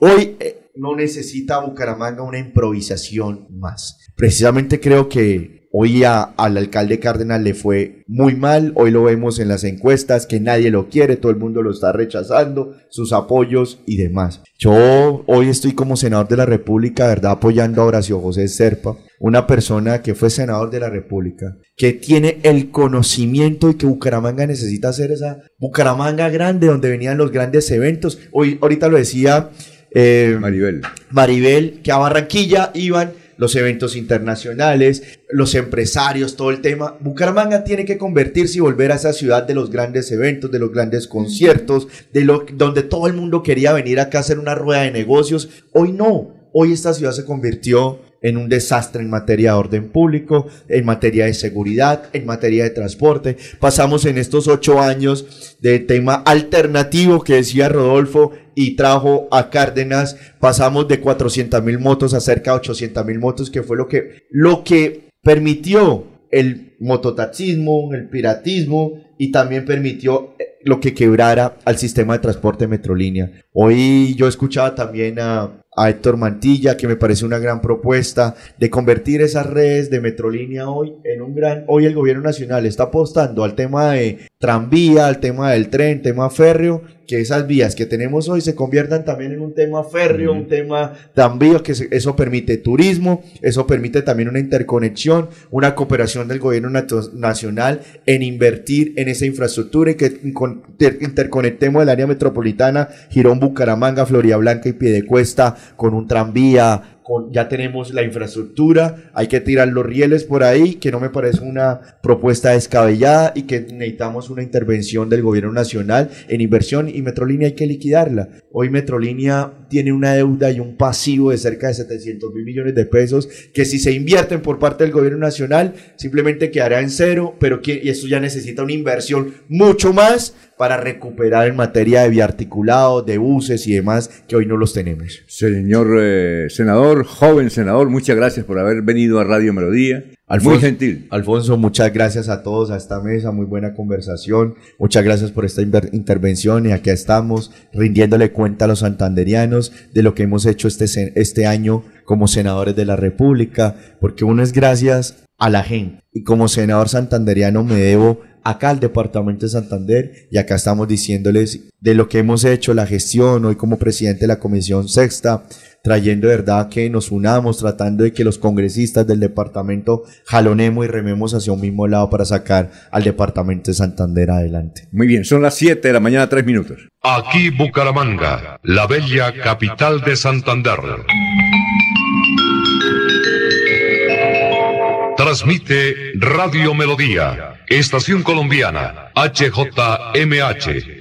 Hoy eh, no necesita Bucaramanga una improvisación más. Precisamente creo que hoy al alcalde Cárdenas le fue muy mal. Hoy lo vemos en las encuestas que nadie lo quiere, todo el mundo lo está rechazando, sus apoyos y demás. Yo hoy estoy como senador de la República, ¿verdad? Apoyando a Horacio José Serpa, una persona que fue senador de la República, que tiene el conocimiento y que Bucaramanga necesita hacer esa Bucaramanga grande donde venían los grandes eventos. Hoy, ahorita lo decía eh, Maribel. Maribel, que a Barranquilla iban los eventos internacionales, los empresarios, todo el tema. Bucaramanga tiene que convertirse y volver a esa ciudad de los grandes eventos, de los grandes conciertos, de lo, donde todo el mundo quería venir acá a hacer una rueda de negocios. Hoy no, hoy esta ciudad se convirtió en un desastre en materia de orden público, en materia de seguridad, en materia de transporte. Pasamos en estos ocho años de tema alternativo que decía Rodolfo y trajo a Cárdenas, pasamos de 400 mil motos a cerca de 800 mil motos, que fue lo que, lo que permitió el mototaxismo, el piratismo y también permitió lo que quebrara al sistema de transporte Metrolínea. Hoy yo escuchaba también a, a Héctor Mantilla, que me parece una gran propuesta de convertir esas redes de Metrolínea hoy en un gran... Hoy el gobierno nacional está apostando al tema de tranvía, al tema del tren, tema férreo, que esas vías que tenemos hoy se conviertan también en un tema férreo, un tema tranvía, que se- eso permite turismo, eso permite también una interconexión, una cooperación del gobierno nacional en invertir en esa infraestructura y que con- interconectemos el área metropolitana, Girón, Bucaramanga, Florida Blanca y Piedecuesta con un tranvía, con, ya tenemos la infraestructura, hay que tirar los rieles por ahí, que no me parece una propuesta descabellada y que necesitamos una intervención del gobierno nacional en inversión y Metrolínea hay que liquidarla. Hoy Metrolínea tiene una deuda y un pasivo de cerca de 700 mil millones de pesos que si se invierten por parte del gobierno nacional simplemente quedará en cero, pero que y eso ya necesita una inversión mucho más para recuperar en materia de biarticulado, de buses y demás que hoy no los tenemos. Señor eh, senador, joven senador, muchas gracias por haber venido a Radio Melodía. Muy gentil. Alfonso, muchas gracias a todos a esta mesa, muy buena conversación. Muchas gracias por esta intervención y aquí estamos rindiéndole cuenta a los santanderianos de lo que hemos hecho este, este año como senadores de la República, porque uno es gracias a la gente y como senador santanderiano me debo acá al departamento de Santander y acá estamos diciéndoles de lo que hemos hecho, la gestión, hoy como presidente de la Comisión Sexta, trayendo de verdad que nos unamos, tratando de que los congresistas del departamento jalonemos y rememos hacia un mismo lado para sacar al departamento de Santander adelante. Muy bien, son las 7 de la mañana, 3 minutos. Aquí Bucaramanga, la bella capital de Santander. Transmite Radio Melodía, Estación Colombiana, HJMH,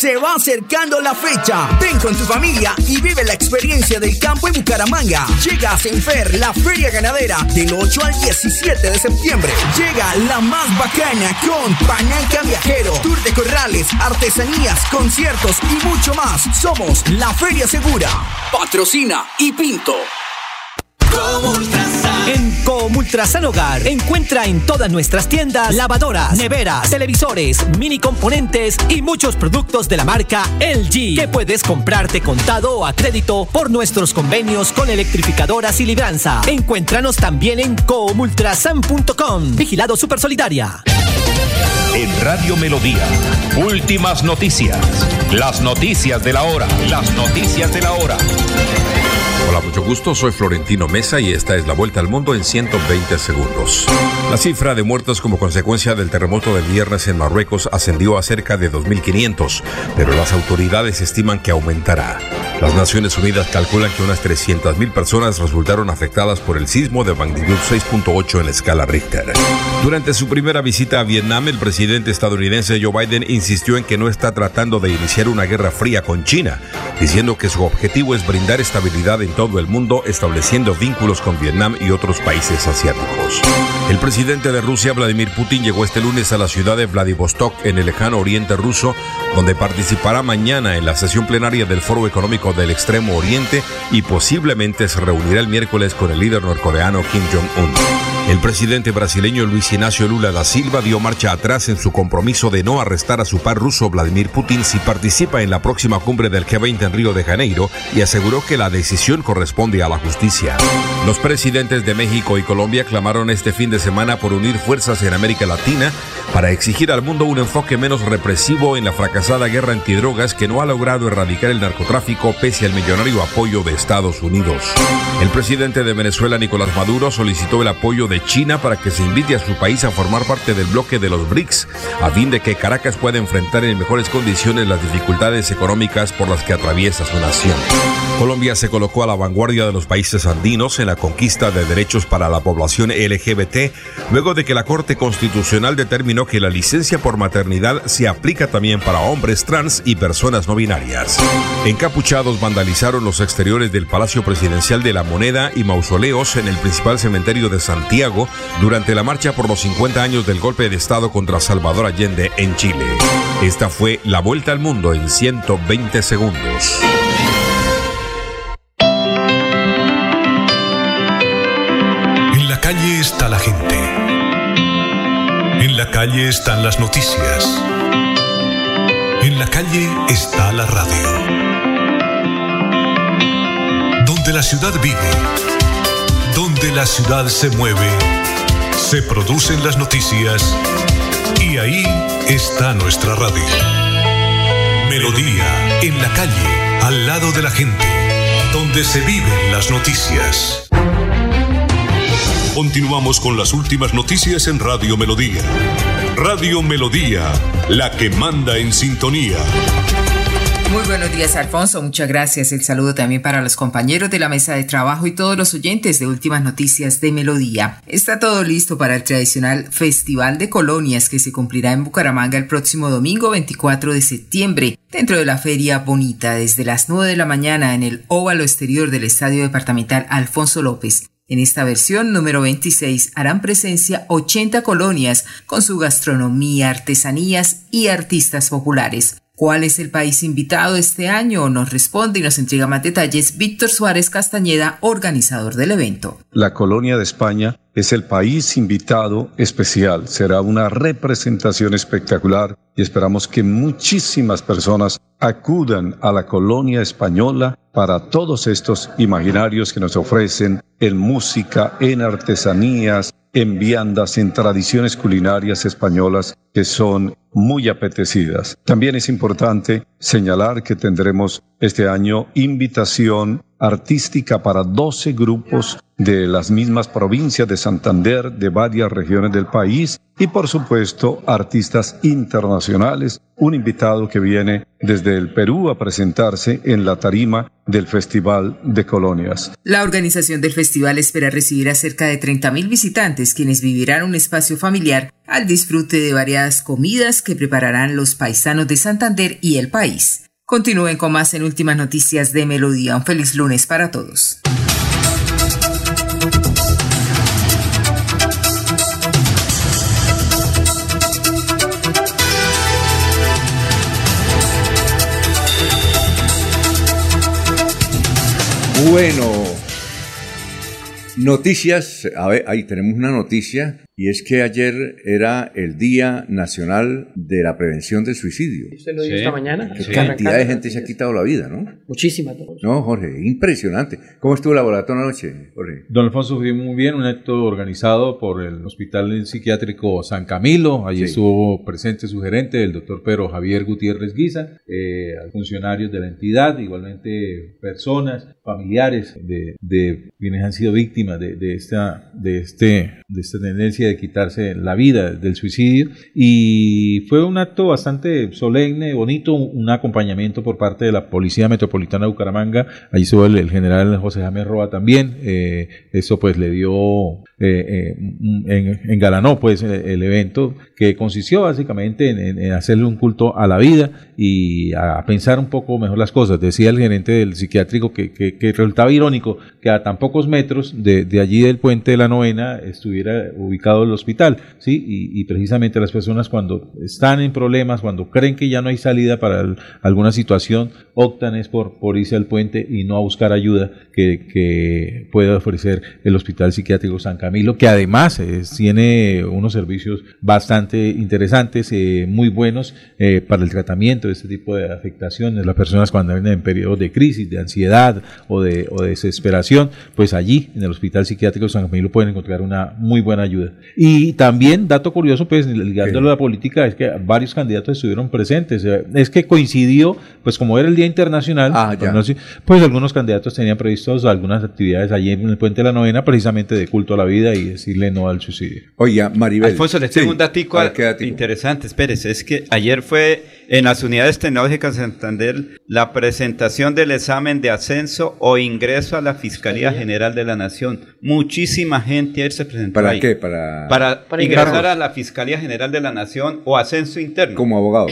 Se va acercando la fecha. Ven con tu familia y vive la experiencia del campo en Bucaramanga. Llega a Senfer, la feria ganadera, del 8 al 17 de septiembre. Llega la más bacana con Pananca Viajero, Tour de Corrales, artesanías, conciertos y mucho más. Somos la Feria Segura. Patrocina y Pinto. En Comultrasan Hogar encuentra en todas nuestras tiendas lavadoras, neveras, televisores, mini componentes y muchos productos de la marca LG que puedes comprarte contado o a crédito por nuestros convenios con electrificadoras y libranza. Encuéntranos también en comultrasan.com. Vigilado Super Solidaria. En Radio Melodía, últimas noticias. Las noticias de la hora. Las noticias de la hora. Hola, mucho gusto. Soy Florentino Mesa y esta es la vuelta al mundo en 120 segundos. La cifra de muertos como consecuencia del terremoto del viernes en Marruecos ascendió a cerca de 2.500, pero las autoridades estiman que aumentará. Las Naciones Unidas calculan que unas 300.000 personas resultaron afectadas por el sismo de magnitud 6.8 en la escala Richter. Durante su primera visita a Vietnam, el presidente estadounidense Joe Biden insistió en que no está tratando de iniciar una guerra fría con China, diciendo que su objetivo es brindar estabilidad en todo el mundo, estableciendo vínculos con Vietnam y otros países asiáticos. El presidente de Rusia, Vladimir Putin, llegó este lunes a la ciudad de Vladivostok, en el lejano oriente ruso, donde participará mañana en la sesión plenaria del Foro Económico del Extremo Oriente y posiblemente se reunirá el miércoles con el líder norcoreano Kim Jong-un. El presidente brasileño Luis Ignacio Lula da Silva dio marcha atrás en su compromiso de no arrestar a su par ruso Vladimir Putin si participa en la próxima cumbre del G20 en Río de Janeiro y aseguró que la decisión corresponde a la justicia. Los presidentes de México y Colombia clamaron este fin de semana por unir fuerzas en América Latina para exigir al mundo un enfoque menos represivo en la fracasada guerra antidrogas que no ha logrado erradicar el narcotráfico pese al millonario apoyo de Estados Unidos. El presidente de Venezuela, Nicolás Maduro, solicitó el apoyo de China para que se invite a su país a formar parte del bloque de los BRICS, a fin de que Caracas pueda enfrentar en mejores condiciones las dificultades económicas por las que atraviesa su nación. Colombia se colocó a la vanguardia de los países andinos en la conquista de derechos para la población LGBT, luego de que la Corte Constitucional determinó que la licencia por maternidad se aplica también para hombres trans y personas no binarias. Encapuchados vandalizaron los exteriores del Palacio Presidencial de la Moneda y mausoleos en el principal cementerio de Santiago Durante la marcha por los 50 años del golpe de Estado contra Salvador Allende en Chile. Esta fue la vuelta al mundo en 120 segundos. En la calle está la gente. En la calle están las noticias. En la calle está la radio. Donde la ciudad vive, donde la ciudad se mueve, se producen las noticias y ahí está nuestra radio. Melodía, en la calle, al lado de la gente, donde se viven las noticias. Continuamos con las últimas noticias en Radio Melodía. Radio Melodía, la que manda en sintonía. Muy buenos días, Alfonso. Muchas gracias. El saludo también para los compañeros de la mesa de trabajo y todos los oyentes de Últimas Noticias de Melodía. Está todo listo para el tradicional Festival de Colonias que se cumplirá en Bucaramanga el próximo domingo 24 de septiembre, dentro de la Feria Bonita, desde las 9 de la mañana en el óvalo exterior del Estadio Departamental Alfonso López. En esta versión número 26 harán presencia 80 colonias con su gastronomía, artesanías y artistas populares. ¿Cuál es el país invitado este año? Nos responde y nos entrega más detalles Víctor Suárez Castañeda, organizador del evento. La colonia de España es el país invitado especial. Será una representación espectacular y esperamos que muchísimas personas acudan a la colonia española para todos estos imaginarios que nos ofrecen en música, en artesanías, en viandas, en tradiciones culinarias españolas que son muy apetecidas. También es importante señalar que tendremos este año invitación artística para 12 grupos de las mismas provincias de Santander, de varias regiones del país y por supuesto artistas internacionales, un invitado que viene desde el Perú a presentarse en la tarima del Festival de Colonias. La organización del festival espera recibir a cerca de 30.000 visitantes quienes vivirán un espacio familiar al disfrute de variadas comidas que prepararán los paisanos de Santander y el país. Continúen con más en Últimas Noticias de Melodía. Un feliz lunes para todos. Bueno, noticias, a ver, ahí tenemos una noticia y es que ayer era el Día Nacional de la Prevención del Suicidio. ¿Usted lo dijo esta mañana? Qué Sí. cantidad de gente se ha quitado la vida, ¿no? Alfonso. No, Jorge, impresionante. ¿Cómo estuvo la laboratorio anoche, Jorge? Don Alfonso fue muy bien, un acto organizado por el Hospital Psiquiátrico San Camilo. Allí Sí. estuvo presente su gerente, el doctor Pedro Javier Gutiérrez Guisa, eh, funcionarios de la entidad, igualmente personas, familiares de, de quienes han sido víctimas de, de esta, de, este, de esta tendencia de quitarse la vida del suicidio. Y fue un acto bastante solemne, bonito, un acompañamiento por parte de la Policía Metropolitana de Bucaramanga. Allí estuvo el, el general José Jaime Roa también. Eh, eso pues le dio, eh, eh, en- engalanó pues el, el evento que consistió básicamente en, en- en hacerle un culto a la vida y a pensar un poco mejor las cosas. Decía el gerente del psiquiátrico que, que, que resultaba irónico que a tan pocos metros de, de allí del puente de la novena estuviera ubicado el hospital, ¿sí? Y, precisamente las personas cuando están en problemas, cuando creen que ya no hay salida para alguna situación, optan es por, por irse al puente y no a buscar ayuda que, que pueda ofrecer el Hospital Psiquiátrico San Camilo, que además eh, tiene unos servicios bastante interesantes, eh, muy buenos eh, para el tratamiento de este tipo de afectaciones. Las personas cuando vienen en periodos de crisis, de ansiedad o de, o de desesperación, pues allí en el Hospital Psiquiátrico San Camilo pueden encontrar una muy buena ayuda. Y también, dato curioso, pues ligándolo a la política, es que varios candidatos estuvieron presentes. Eh, Es que coincidió, pues como era el Día Internacional, pues, sé, pues algunos candidatos tenían previstos algunas actividades allí en el Puente de la Novena, precisamente de culto a la vida y decirle no al suicidio. Oiga, Maribel. Alfonso, les tengo un ver, ¿qué datico? interesante. Espérese, es que ayer fue en las unidades tecnológicas de Santander la presentación del examen de ascenso o ingreso a la Fiscalía General de la Nación. Muchísima gente ayer se presentó ¿Para ahí. qué? Para, Para, Para ingresar a la Fiscalía General de la Nación o ascenso interno. Como abogado.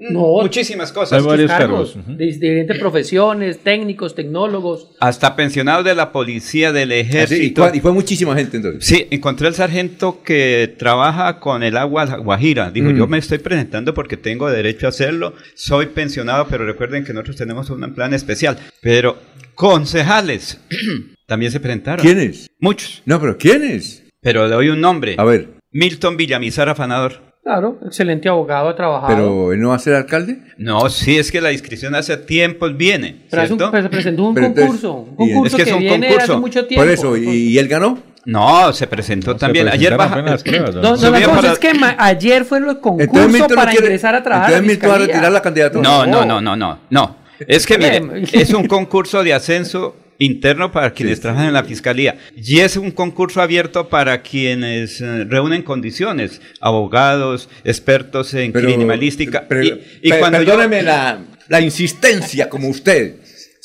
No, muchísimas cosas. Hay varios cargos, cargos. de diferentes profesiones, técnicos, tecnólogos. Hasta pensionados de la policía, del Ah, sí, y, ejército. cua- y fue muchísima gente entonces. Sí, encontré al sargento que trabaja con el agua guajira. Dijo, Mm. yo me estoy presentando porque tengo derecho a hacerlo. Soy pensionado, pero recuerden que nosotros tenemos un plan especial. Pero concejales también se presentaron. ¿Quiénes? Muchos. No, pero ¿quiénes? Pero le doy un nombre. A ver, Milton Villamizar Afanador. Claro, excelente abogado, ha trabajado. pero ¿él no va a ser alcalde? No, sí, es que la inscripción hace tiempos viene. Pero un- ¿cierto? pero se presentó un Pero entonces- concurso, un concurso es que que, es un viene concurso. hace mucho tiempo. Por eso, ¿y, y él ganó? No, se presentó también. Ayer baja. apenas pruebas, ¿no? No, no, Subía la cosa para- es que ayer fue el concurso no para quiere- ingresar a trabajar. entonces a Milton va a fiscalía. retirar la candidatura. No, no, no, no, no, no. Es que mire, es un concurso de ascenso interno para quienes trabajan en la fiscalía y es un concurso abierto para quienes eh, reúnen condiciones, abogados, expertos en Pero- criminalística. pero- y y cuando yo- perdóneme la, la insistencia como usted.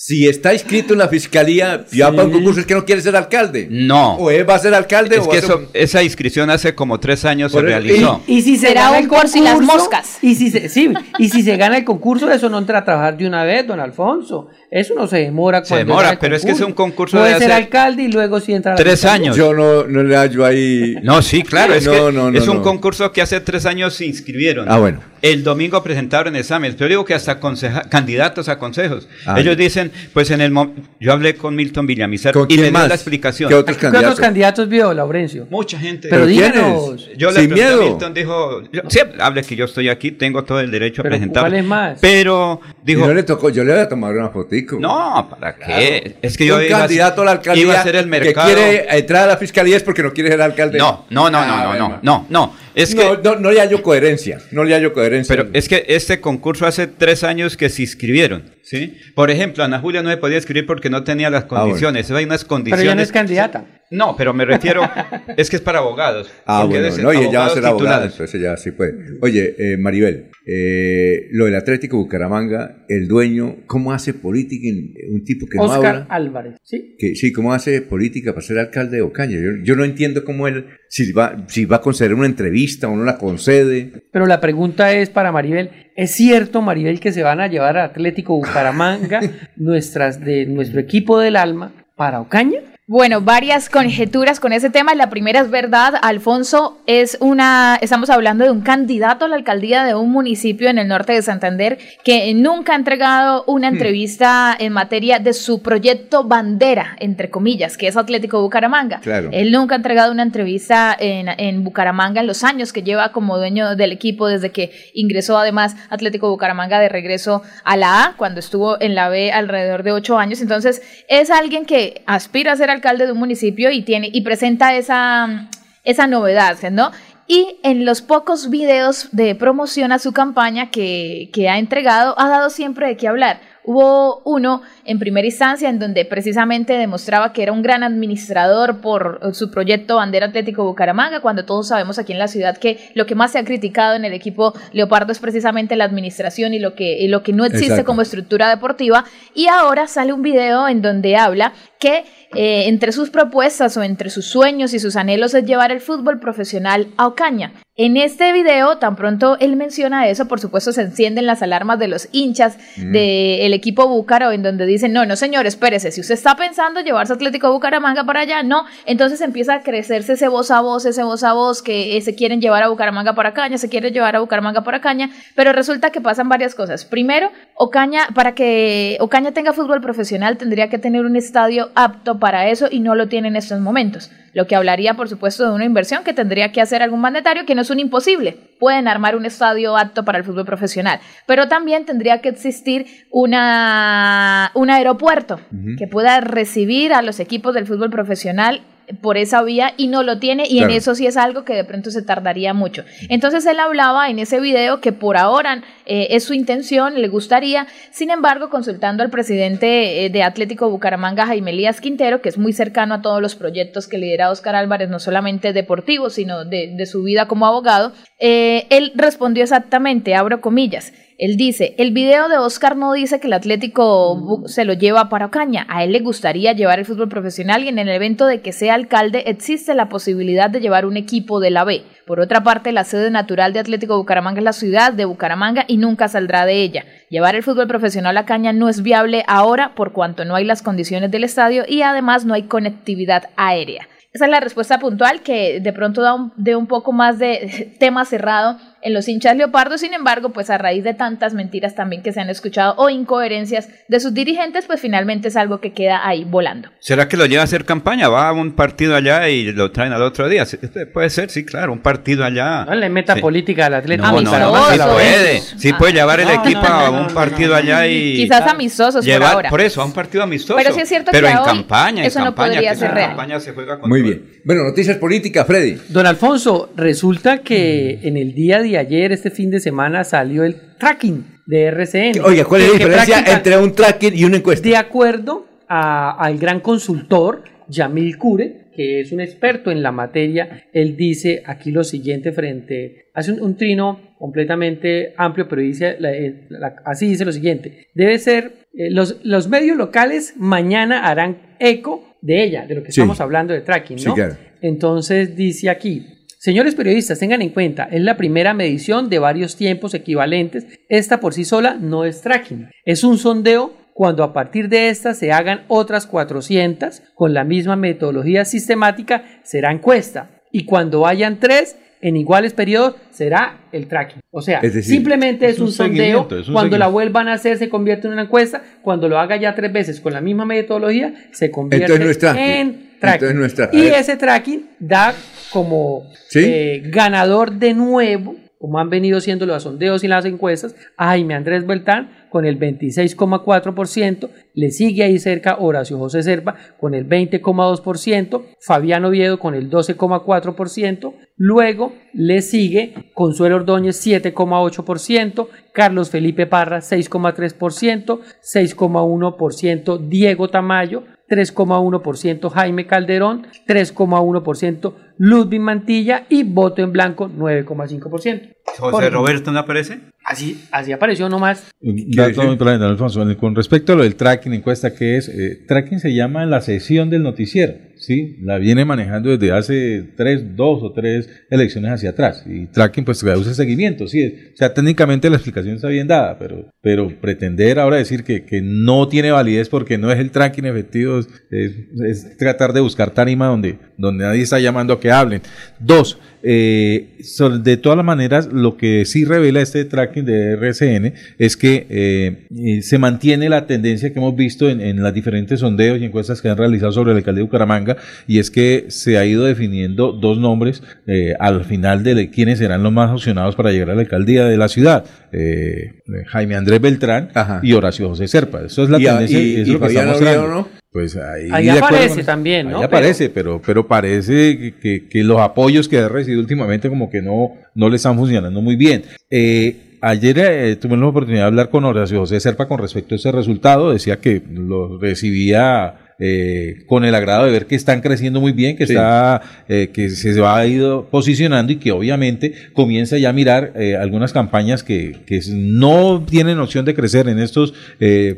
Si está inscrito en la fiscalía y va para un concurso, es que no quiere ser alcalde. No. O él va a ser alcalde es o que eso- esa inscripción hace como tres años se eso- realizó. Y si se Será un por si las concurso, moscas. Y si se, sí, y si se gana el concurso, eso no entra a trabajar de una vez, don Alfonso. Eso no se demora. Se cuando demora, gana el pero es que es un concurso Puede de ser alcalde y luego sí entra a la tres fiscalía. años. Yo no, no le hallo ahí. No, sí, claro, es No, que no, no, es un no. concurso que hace tres años se inscribieron. Ah, bueno. El domingo presentaron exámenes, pero digo que hasta conseja- candidatos a consejos. Ah, Ellos dicen, pues en el mo- yo hablé con Milton Villamizar ¿Con y quién le di más? la explicación. ¿Qué otros ¿Qué otros candidatos? candidatos vio, Laurencio? Mucha gente. Pero díganos. Yo le Sin pregunté a miedo. Milton, dijo, yo- sí, hable que yo estoy aquí, tengo todo el derecho a presentar. ¿cuál es más? Pero dijo, no le tocó, yo le voy a tomar una fotico. no, ¿para qué? Claro. Es que yo un iba candidato a la alcaldía iba a hacer el mercado. que quiere entrar a la fiscalía es porque no quiere ser alcalde. No, no, no, Ah, no, no, bueno. no, no, no. Es que no, no, no le hallo coherencia. No le hallo coherencia. Pero es que este concurso hace tres años que se inscribieron, ¿sí? Por ejemplo, Ana Julia no se podía inscribir porque no tenía las bueno. condiciones. Hay unas Pero condiciones. ya no es candidata. No, pero me refiero, es que es para abogados. Ah, bueno, es no, y ella va a abogados ser abogada, titulados. entonces ya sí puede. Oye, eh, Maribel, eh, lo del Atlético Bucaramanga, el dueño, ¿cómo hace política? en- Un tipo que no Oscar habla. Álvarez, ¿sí? Que, sí, ¿cómo hace política para ser alcalde de Ocaña? Yo, yo no entiendo cómo él, si va, si va a conceder una entrevista la concede. Pero la pregunta es para Maribel, ¿es cierto, Maribel, que se van a llevar a Atlético Bucaramanga nuestras de nuestro equipo del alma para Ocaña? Bueno, varias conjeturas con ese tema. La primera es verdad, Alfonso es una, estamos hablando de un candidato a la alcaldía de un municipio en el norte de Santander que nunca ha entregado una entrevista en materia de su proyecto bandera, entre comillas, que es Atlético Bucaramanga. Claro. Él nunca ha entregado una entrevista en, en Bucaramanga en los años que lleva como dueño del equipo desde que ingresó además Atlético Bucaramanga de regreso a la A, cuando estuvo en la B alrededor de ocho años. Entonces es alguien que aspira a ser alcalde de un municipio y tiene y presenta esa, esa novedad, ¿no? Y en los pocos videos de promoción a su campaña que, que ha entregado, ha dado siempre de qué hablar. Hubo uno en primera instancia en donde precisamente demostraba que era un gran administrador por su proyecto Bandera Atlético Bucaramanga, cuando todos sabemos aquí en la ciudad que lo que más se ha criticado en el equipo Leopardo es precisamente la administración y lo que, y lo que no existe Exacto. como estructura deportiva. Y ahora sale un video en donde habla que eh, entre sus propuestas o entre sus sueños y sus anhelos es llevar el fútbol profesional a Ocaña. En este video, tan pronto él menciona eso, por supuesto se encienden las alarmas de los hinchas Mm. del equipo Búcaro, en donde dicen, no, no señor, espérese, si usted está pensando llevarse Atlético Bucaramanga para allá, no, entonces empieza a crecerse ese voz a voz, ese voz a voz, que eh, se quieren llevar a Bucaramanga para Caña, se quiere llevar a Bucaramanga para Caña, pero resulta que pasan varias cosas. Primero, Ocaña, para que Ocaña tenga fútbol profesional, tendría que tener un estadio apto para eso y no lo tiene en estos momentos. Lo que hablaría, por supuesto, de una inversión que tendría que hacer algún mandatario, que no es un imposible. Pueden armar un estadio apto para el fútbol profesional, pero también tendría que existir una, un aeropuerto que pueda recibir a los equipos del fútbol profesional por esa vía y no lo tiene y Claro. en eso sí es algo que de pronto se tardaría mucho. Entonces él hablaba en ese video que por ahora eh, es su intención, le gustaría, sin embargo, consultando al presidente eh, de Atlético Bucaramanga, Jaime Elías Quintero, que es muy cercano a todos los proyectos que lidera Oscar Álvarez, no solamente deportivos, sino de, de su vida como abogado, eh, él respondió exactamente, abro comillas, él dice, el video de Oscar no dice que el Atlético bu- se lo lleva para Ocaña, a él le gustaría llevar el fútbol profesional y en el evento de que sea alcalde existe la posibilidad de llevar un equipo de la B. Por otra parte, la sede natural de Atlético Bucaramanga es la ciudad de Bucaramanga y nunca saldrá de ella. Llevar el fútbol profesional a Caña no es viable ahora por cuanto no hay las condiciones del estadio y además no hay conectividad aérea. Esa es la respuesta puntual que de pronto da un, de un poco más de tema cerrado en los hinchas leopardos. Sin embargo, pues a raíz de tantas mentiras también que se han escuchado o incoherencias de sus dirigentes, pues finalmente es algo que queda ahí volando. ¿Será que lo lleva a hacer campaña? Va a un partido allá y lo traen al otro día. Puede ser, sí, claro, un partido allá. No le meta Sí. política al Atlético. No, no, no, sí puede. Sí puede llevar el No, no, equipo no, a no, un no, partido allá y... Quizás amistosos por llevar, ahora. por eso, a un partido amistoso. Pero sí es cierto Pero que en hoy campaña, en eso no campaña, podría que ser en real. campaña se juega con Muy bien. Bueno, noticias políticas, Freddy. Don Alfonso, resulta que en el día de ayer, este fin de semana, salió el tracking de RCN. Oiga, ¿cuál es la diferencia entre un tracking y una encuesta? De acuerdo al gran consultor Yamil Cure, que es un experto en la materia, él dice aquí lo siguiente frente, hace un, un trino completamente amplio, pero dice la- eh, la- así dice lo siguiente, debe ser, eh, los, los medios locales mañana harán eco de ella, de lo que Sí. estamos hablando de tracking, Sí, ¿no? claro. Entonces dice aquí, Señores periodistas, tengan en cuenta, es la primera medición de varios tiempos equivalentes. Esta por sí sola no es tracking, es un sondeo cuando a partir de esta se hagan otras 400 con la misma metodología sistemática, será encuesta. Y cuando hayan tres en iguales periodos, será el tracking. O sea, Es decir, simplemente es, es un sondeo. seguimiento, es un cuando la vuelvan a hacer, se convierte en una encuesta. Cuando lo haga ya tres veces con la misma metodología, se convierte no en tracking. Entonces no. Y ese tracking da como ¿Sí? eh, ganador de nuevo, como han venido siendo los sondeos y las encuestas, a Jaime Andrés Beltrán con el 26,4%, le sigue ahí cerca Horacio José Serpa con el 20,2%, Fabián Oviedo con el 12,4%, luego le sigue Consuelo Ordóñez 7,8%, Carlos Felipe Parra 6,3%, 6,1% Diego Tamayo, 3,1% Jaime Calderón, 3,1% Ludwig Mantilla y voto en blanco 9,5%. José Roberto no aparece. Así, así apareció nomás. Dato muy importante, Alfonso. Con respecto a lo del tracking, encuesta que es, eh, tracking se llama la sesión del noticiero, ¿sí? La viene manejando desde hace tres, dos o tres elecciones hacia atrás. Y tracking, pues, produce seguimiento, sí. O sea, técnicamente la explicación está bien dada, pero, pero pretender ahora decir que, que no tiene validez porque no es el tracking efectivo es, tratar de buscar tarima donde, donde nadie está llamando a que hablen. Dos, eh, de todas las maneras, lo que sí revela este tracking de RCN es que eh, eh, se mantiene la tendencia que hemos visto en, en las diferentes sondeos y encuestas que han realizado sobre el alcalde de Bucaramanga, y es que se ha ido definiendo dos nombres eh, al final de quiénes serán los más opcionados para llegar a la alcaldía de la ciudad: eh, Jaime Andrés Beltrán y Horacio José Serpa. Eso es la Y tendencia y- es y lo que está mostrando. ¿no? Pues ahí, aparece con- también, ¿no? Ahí aparece, pero, pero parece que, que- que los apoyos que ha recibido últimamente como que no, no le están funcionando muy bien. Eh, ayer eh, tuve la oportunidad de hablar con Horacio José Serpa con respecto a ese resultado. Decía que lo recibía eh, con el agrado de ver que están creciendo muy bien, que Sí. está eh, que se va ido posicionando y que obviamente comienza ya a mirar eh, algunas campañas que, que no tienen opción de crecer en estos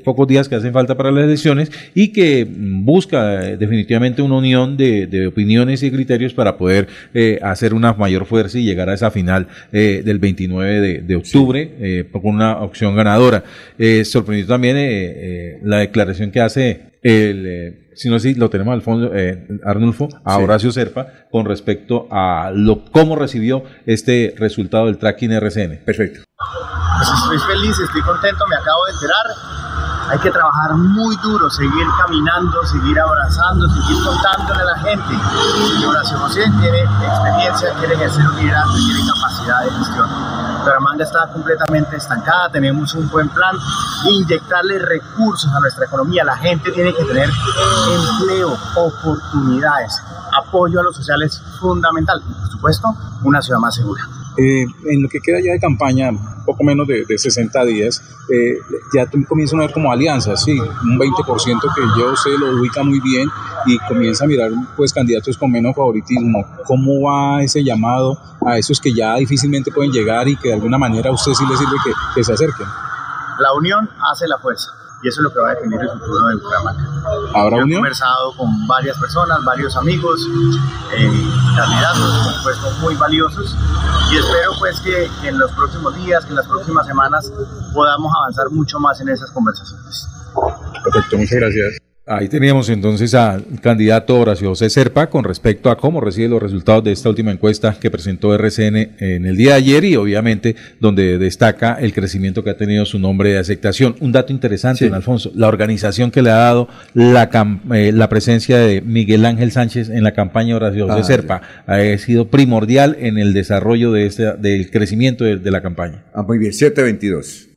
pocos días que hacen falta para las elecciones y que busca definitivamente una unión de, de opiniones y criterios para poder hacer una mayor fuerza y llegar a esa final del 29 de, de octubre con una opción ganadora. Sorprendió también la declaración que hace el, eh, si no sé si lo tenemos al fondo, eh, Arnulfo, a Sí. Horacio Serpa, con respecto a lo cómo recibió este resultado del tracking RCN. Perfecto. Pues estoy feliz, estoy contento, me acabo de enterar. Hay que trabajar muy duro, seguir caminando, seguir abrazando, seguir contándole a la gente. Y Horacio José tiene experiencia, quiere ejercer un liderazgo y tiene capacidad de gestión. Bucaramanga está completamente estancada, tenemos un buen plan, inyectarle recursos a nuestra economía. La gente tiene que tener empleo, oportunidades, apoyo a los sociales fundamental y por supuesto una ciudad más segura. Eh, en lo que queda ya de campaña, poco menos de, de 60 días, eh, ya comienzan a ver como alianzas, sí, un 20% que yo sé lo ubica muy bien y comienza a mirar pues candidatos con menos favoritismo. ¿Cómo va ese llamado a esos que ya difícilmente pueden llegar y que de alguna manera a usted sí le sirve que, que se acerquen? La unión hace la fuerza. Y eso es lo que va a definir el futuro de Bucaramanga. ¿Habrá Yo he conversado con varias personas, varios amigos, eh, candidatos, supuesto, muy valiosos y espero pues que, que en los próximos días, que en las próximas semanas podamos avanzar mucho más en esas conversaciones. Perfecto, muchas gracias. Ahí teníamos entonces al candidato Horacio José Serpa con respecto a cómo recibe los resultados de esta última encuesta que presentó RCN en el día de ayer y obviamente donde destaca el crecimiento que ha tenido su nombre de aceptación. Un dato interesante, don Alfonso, la organización que le ha dado la, eh, la presencia de Miguel Ángel Sánchez en la campaña Horacio José Ah, Serpa ha sido primordial en el desarrollo de este, del crecimiento de, de la campaña. Ah, muy bien, 722.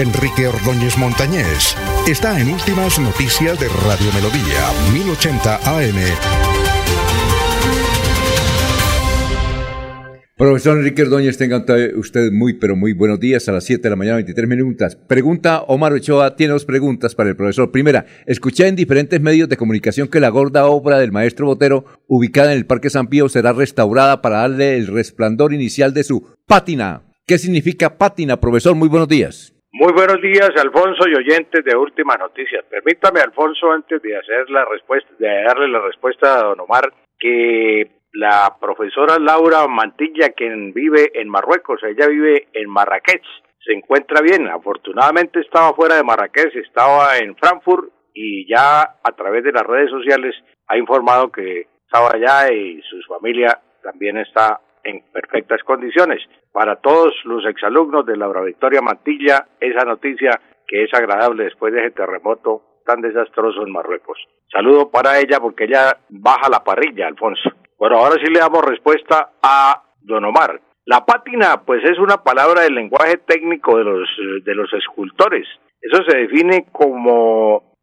Enrique Ordóñez Montañés está en Últimas Noticias de Radio Melodía, 1080 AM. Profesor Enrique Ordóñez, tengan t- usted muy, pero muy buenos días a las 7 de la mañana, 23 minutos. Pregunta Omar Ochoa, tiene dos preguntas para el profesor. Primera, escuché en diferentes medios de comunicación que la gorda obra del maestro Botero, ubicada en el Parque San Pío, será restaurada para darle el resplandor inicial de su pátina. ¿Qué significa pátina, profesor? Muy buenos días. Muy buenos días, Alfonso y oyentes de Últimas Noticias. Permítame, Alfonso, antes de hacer la respuesta, de darle la respuesta a don Omar, que la profesora Laura Mantilla, quien vive en Marruecos, ella vive en Marrakech, se encuentra bien. Afortunadamente estaba fuera de Marrakech, estaba en Frankfurt y ya a través de las redes sociales ha informado que estaba allá y su familia también está en perfectas condiciones. Para todos los exalumnos de Laura Victoria Mantilla, esa noticia que es agradable después de ese terremoto tan desastroso en Marruecos. Saludo para ella porque ella baja la parrilla, Alfonso. Bueno, ahora sí le damos respuesta a Don Omar. La pátina, pues es una palabra del lenguaje técnico de los, eh, de los escultores. Eso se define como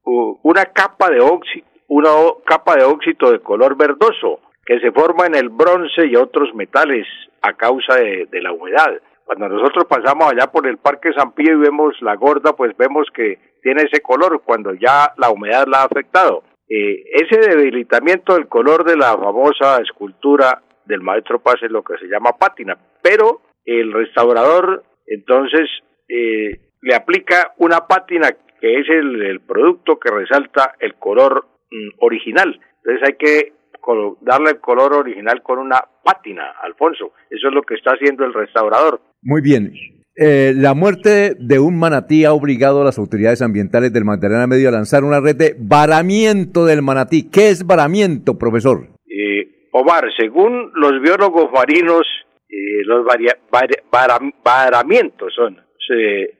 una capa de óxido, una capa de óxido de color verdoso que se forma en el bronce y otros metales a causa de, la humedad. Cuando nosotros pasamos allá por el Parque San Pío y vemos la gorda, pues vemos que tiene ese color cuando ya la humedad la ha afectado. Eh, ese debilitamiento del color de la famosa escultura del maestro Paz es lo que se llama pátina, pero el restaurador entonces eh, le aplica una pátina que es el, producto que resalta el color mm, original. Entonces hay que darle el color original con una pátina, Alfonso. Eso es lo que está haciendo el restaurador. Muy bien. Eh, la muerte de un manatí ha obligado a las autoridades ambientales del Magdalena Medio a lanzar una red de varamiento del manatí. ¿Qué es varamiento, profesor? Eh, Omar, según los biólogos marinos, eh, los varia- var- varam- varamientos son,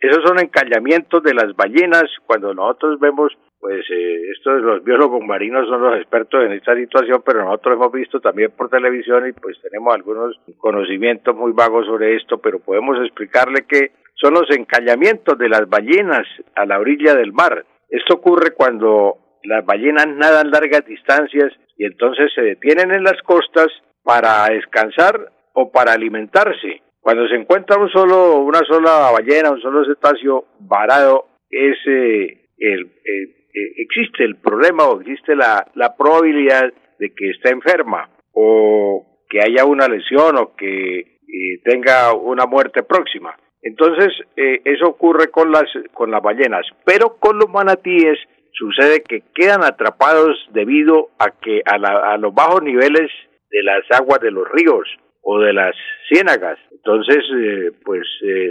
esos son encallamientos de las ballenas. Cuando nosotros vemos, pues eh, estos los biólogos marinos son los expertos en esta situación, pero nosotros hemos visto también por televisión y pues tenemos algunos conocimientos muy vagos sobre esto, pero podemos explicarle que son los encallamientos de las ballenas a la orilla del mar. Esto ocurre cuando las ballenas nadan largas distancias y entonces se detienen en las costas para descansar o para alimentarse. Cuando se encuentra un solo, una sola ballena, un solo cetáceo varado, es, eh, el, eh, existe el problema o existe la, la probabilidad de que esté enferma o que haya una lesión o que eh, tenga una muerte próxima. Entonces, eh, eso ocurre con las, con las ballenas, pero con los manatíes sucede que quedan atrapados debido a que a, la- a los bajos niveles de las aguas de los ríos o de las ciénagas. Entonces, eh, pues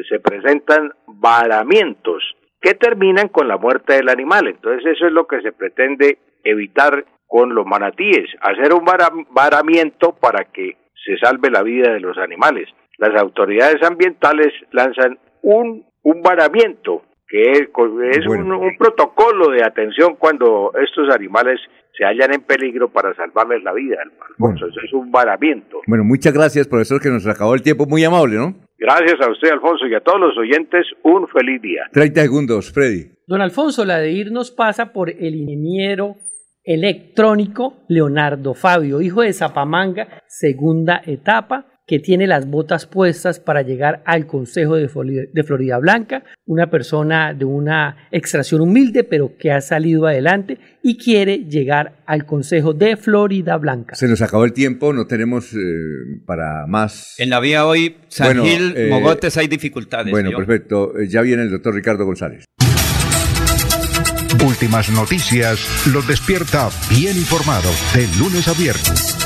se presentan varamientos que terminan con la muerte del animal. Entonces, eso es lo que se pretende evitar con los manatíes, hacer un vara- varamiento para que se salve la vida de los animales. Las autoridades ambientales lanzan un, un varamiento que es, es un, un protocolo de atención cuando estos animales se hallan en peligro para salvarles la vida. Alfonso. Eso es un varamiento. Bueno, muchas gracias, profesor, que nos acabó el tiempo. Muy amable, ¿no? Gracias a usted, Alfonso, y a todos los oyentes, un feliz día. 30 segundos, Freddy. Don Alfonso, la de irnos pasa por el ingeniero electrónico Leonardo Fabio, hijo de Zapamanga, segunda etapa, que tiene las botas puestas para llegar al Consejo de Florida, Blanca, una persona de una extracción humilde, pero que ha salido adelante y quiere llegar al Consejo de Florida Blanca. Se nos acabó el tiempo, no tenemos eh, para más. En la vía hoy, San Gil, eh, Mogotes, hay dificultades. Bueno, perfecto. Eh, ya viene el doctor Ricardo González. Últimas noticias los despierta bien informado de lunes a viernes.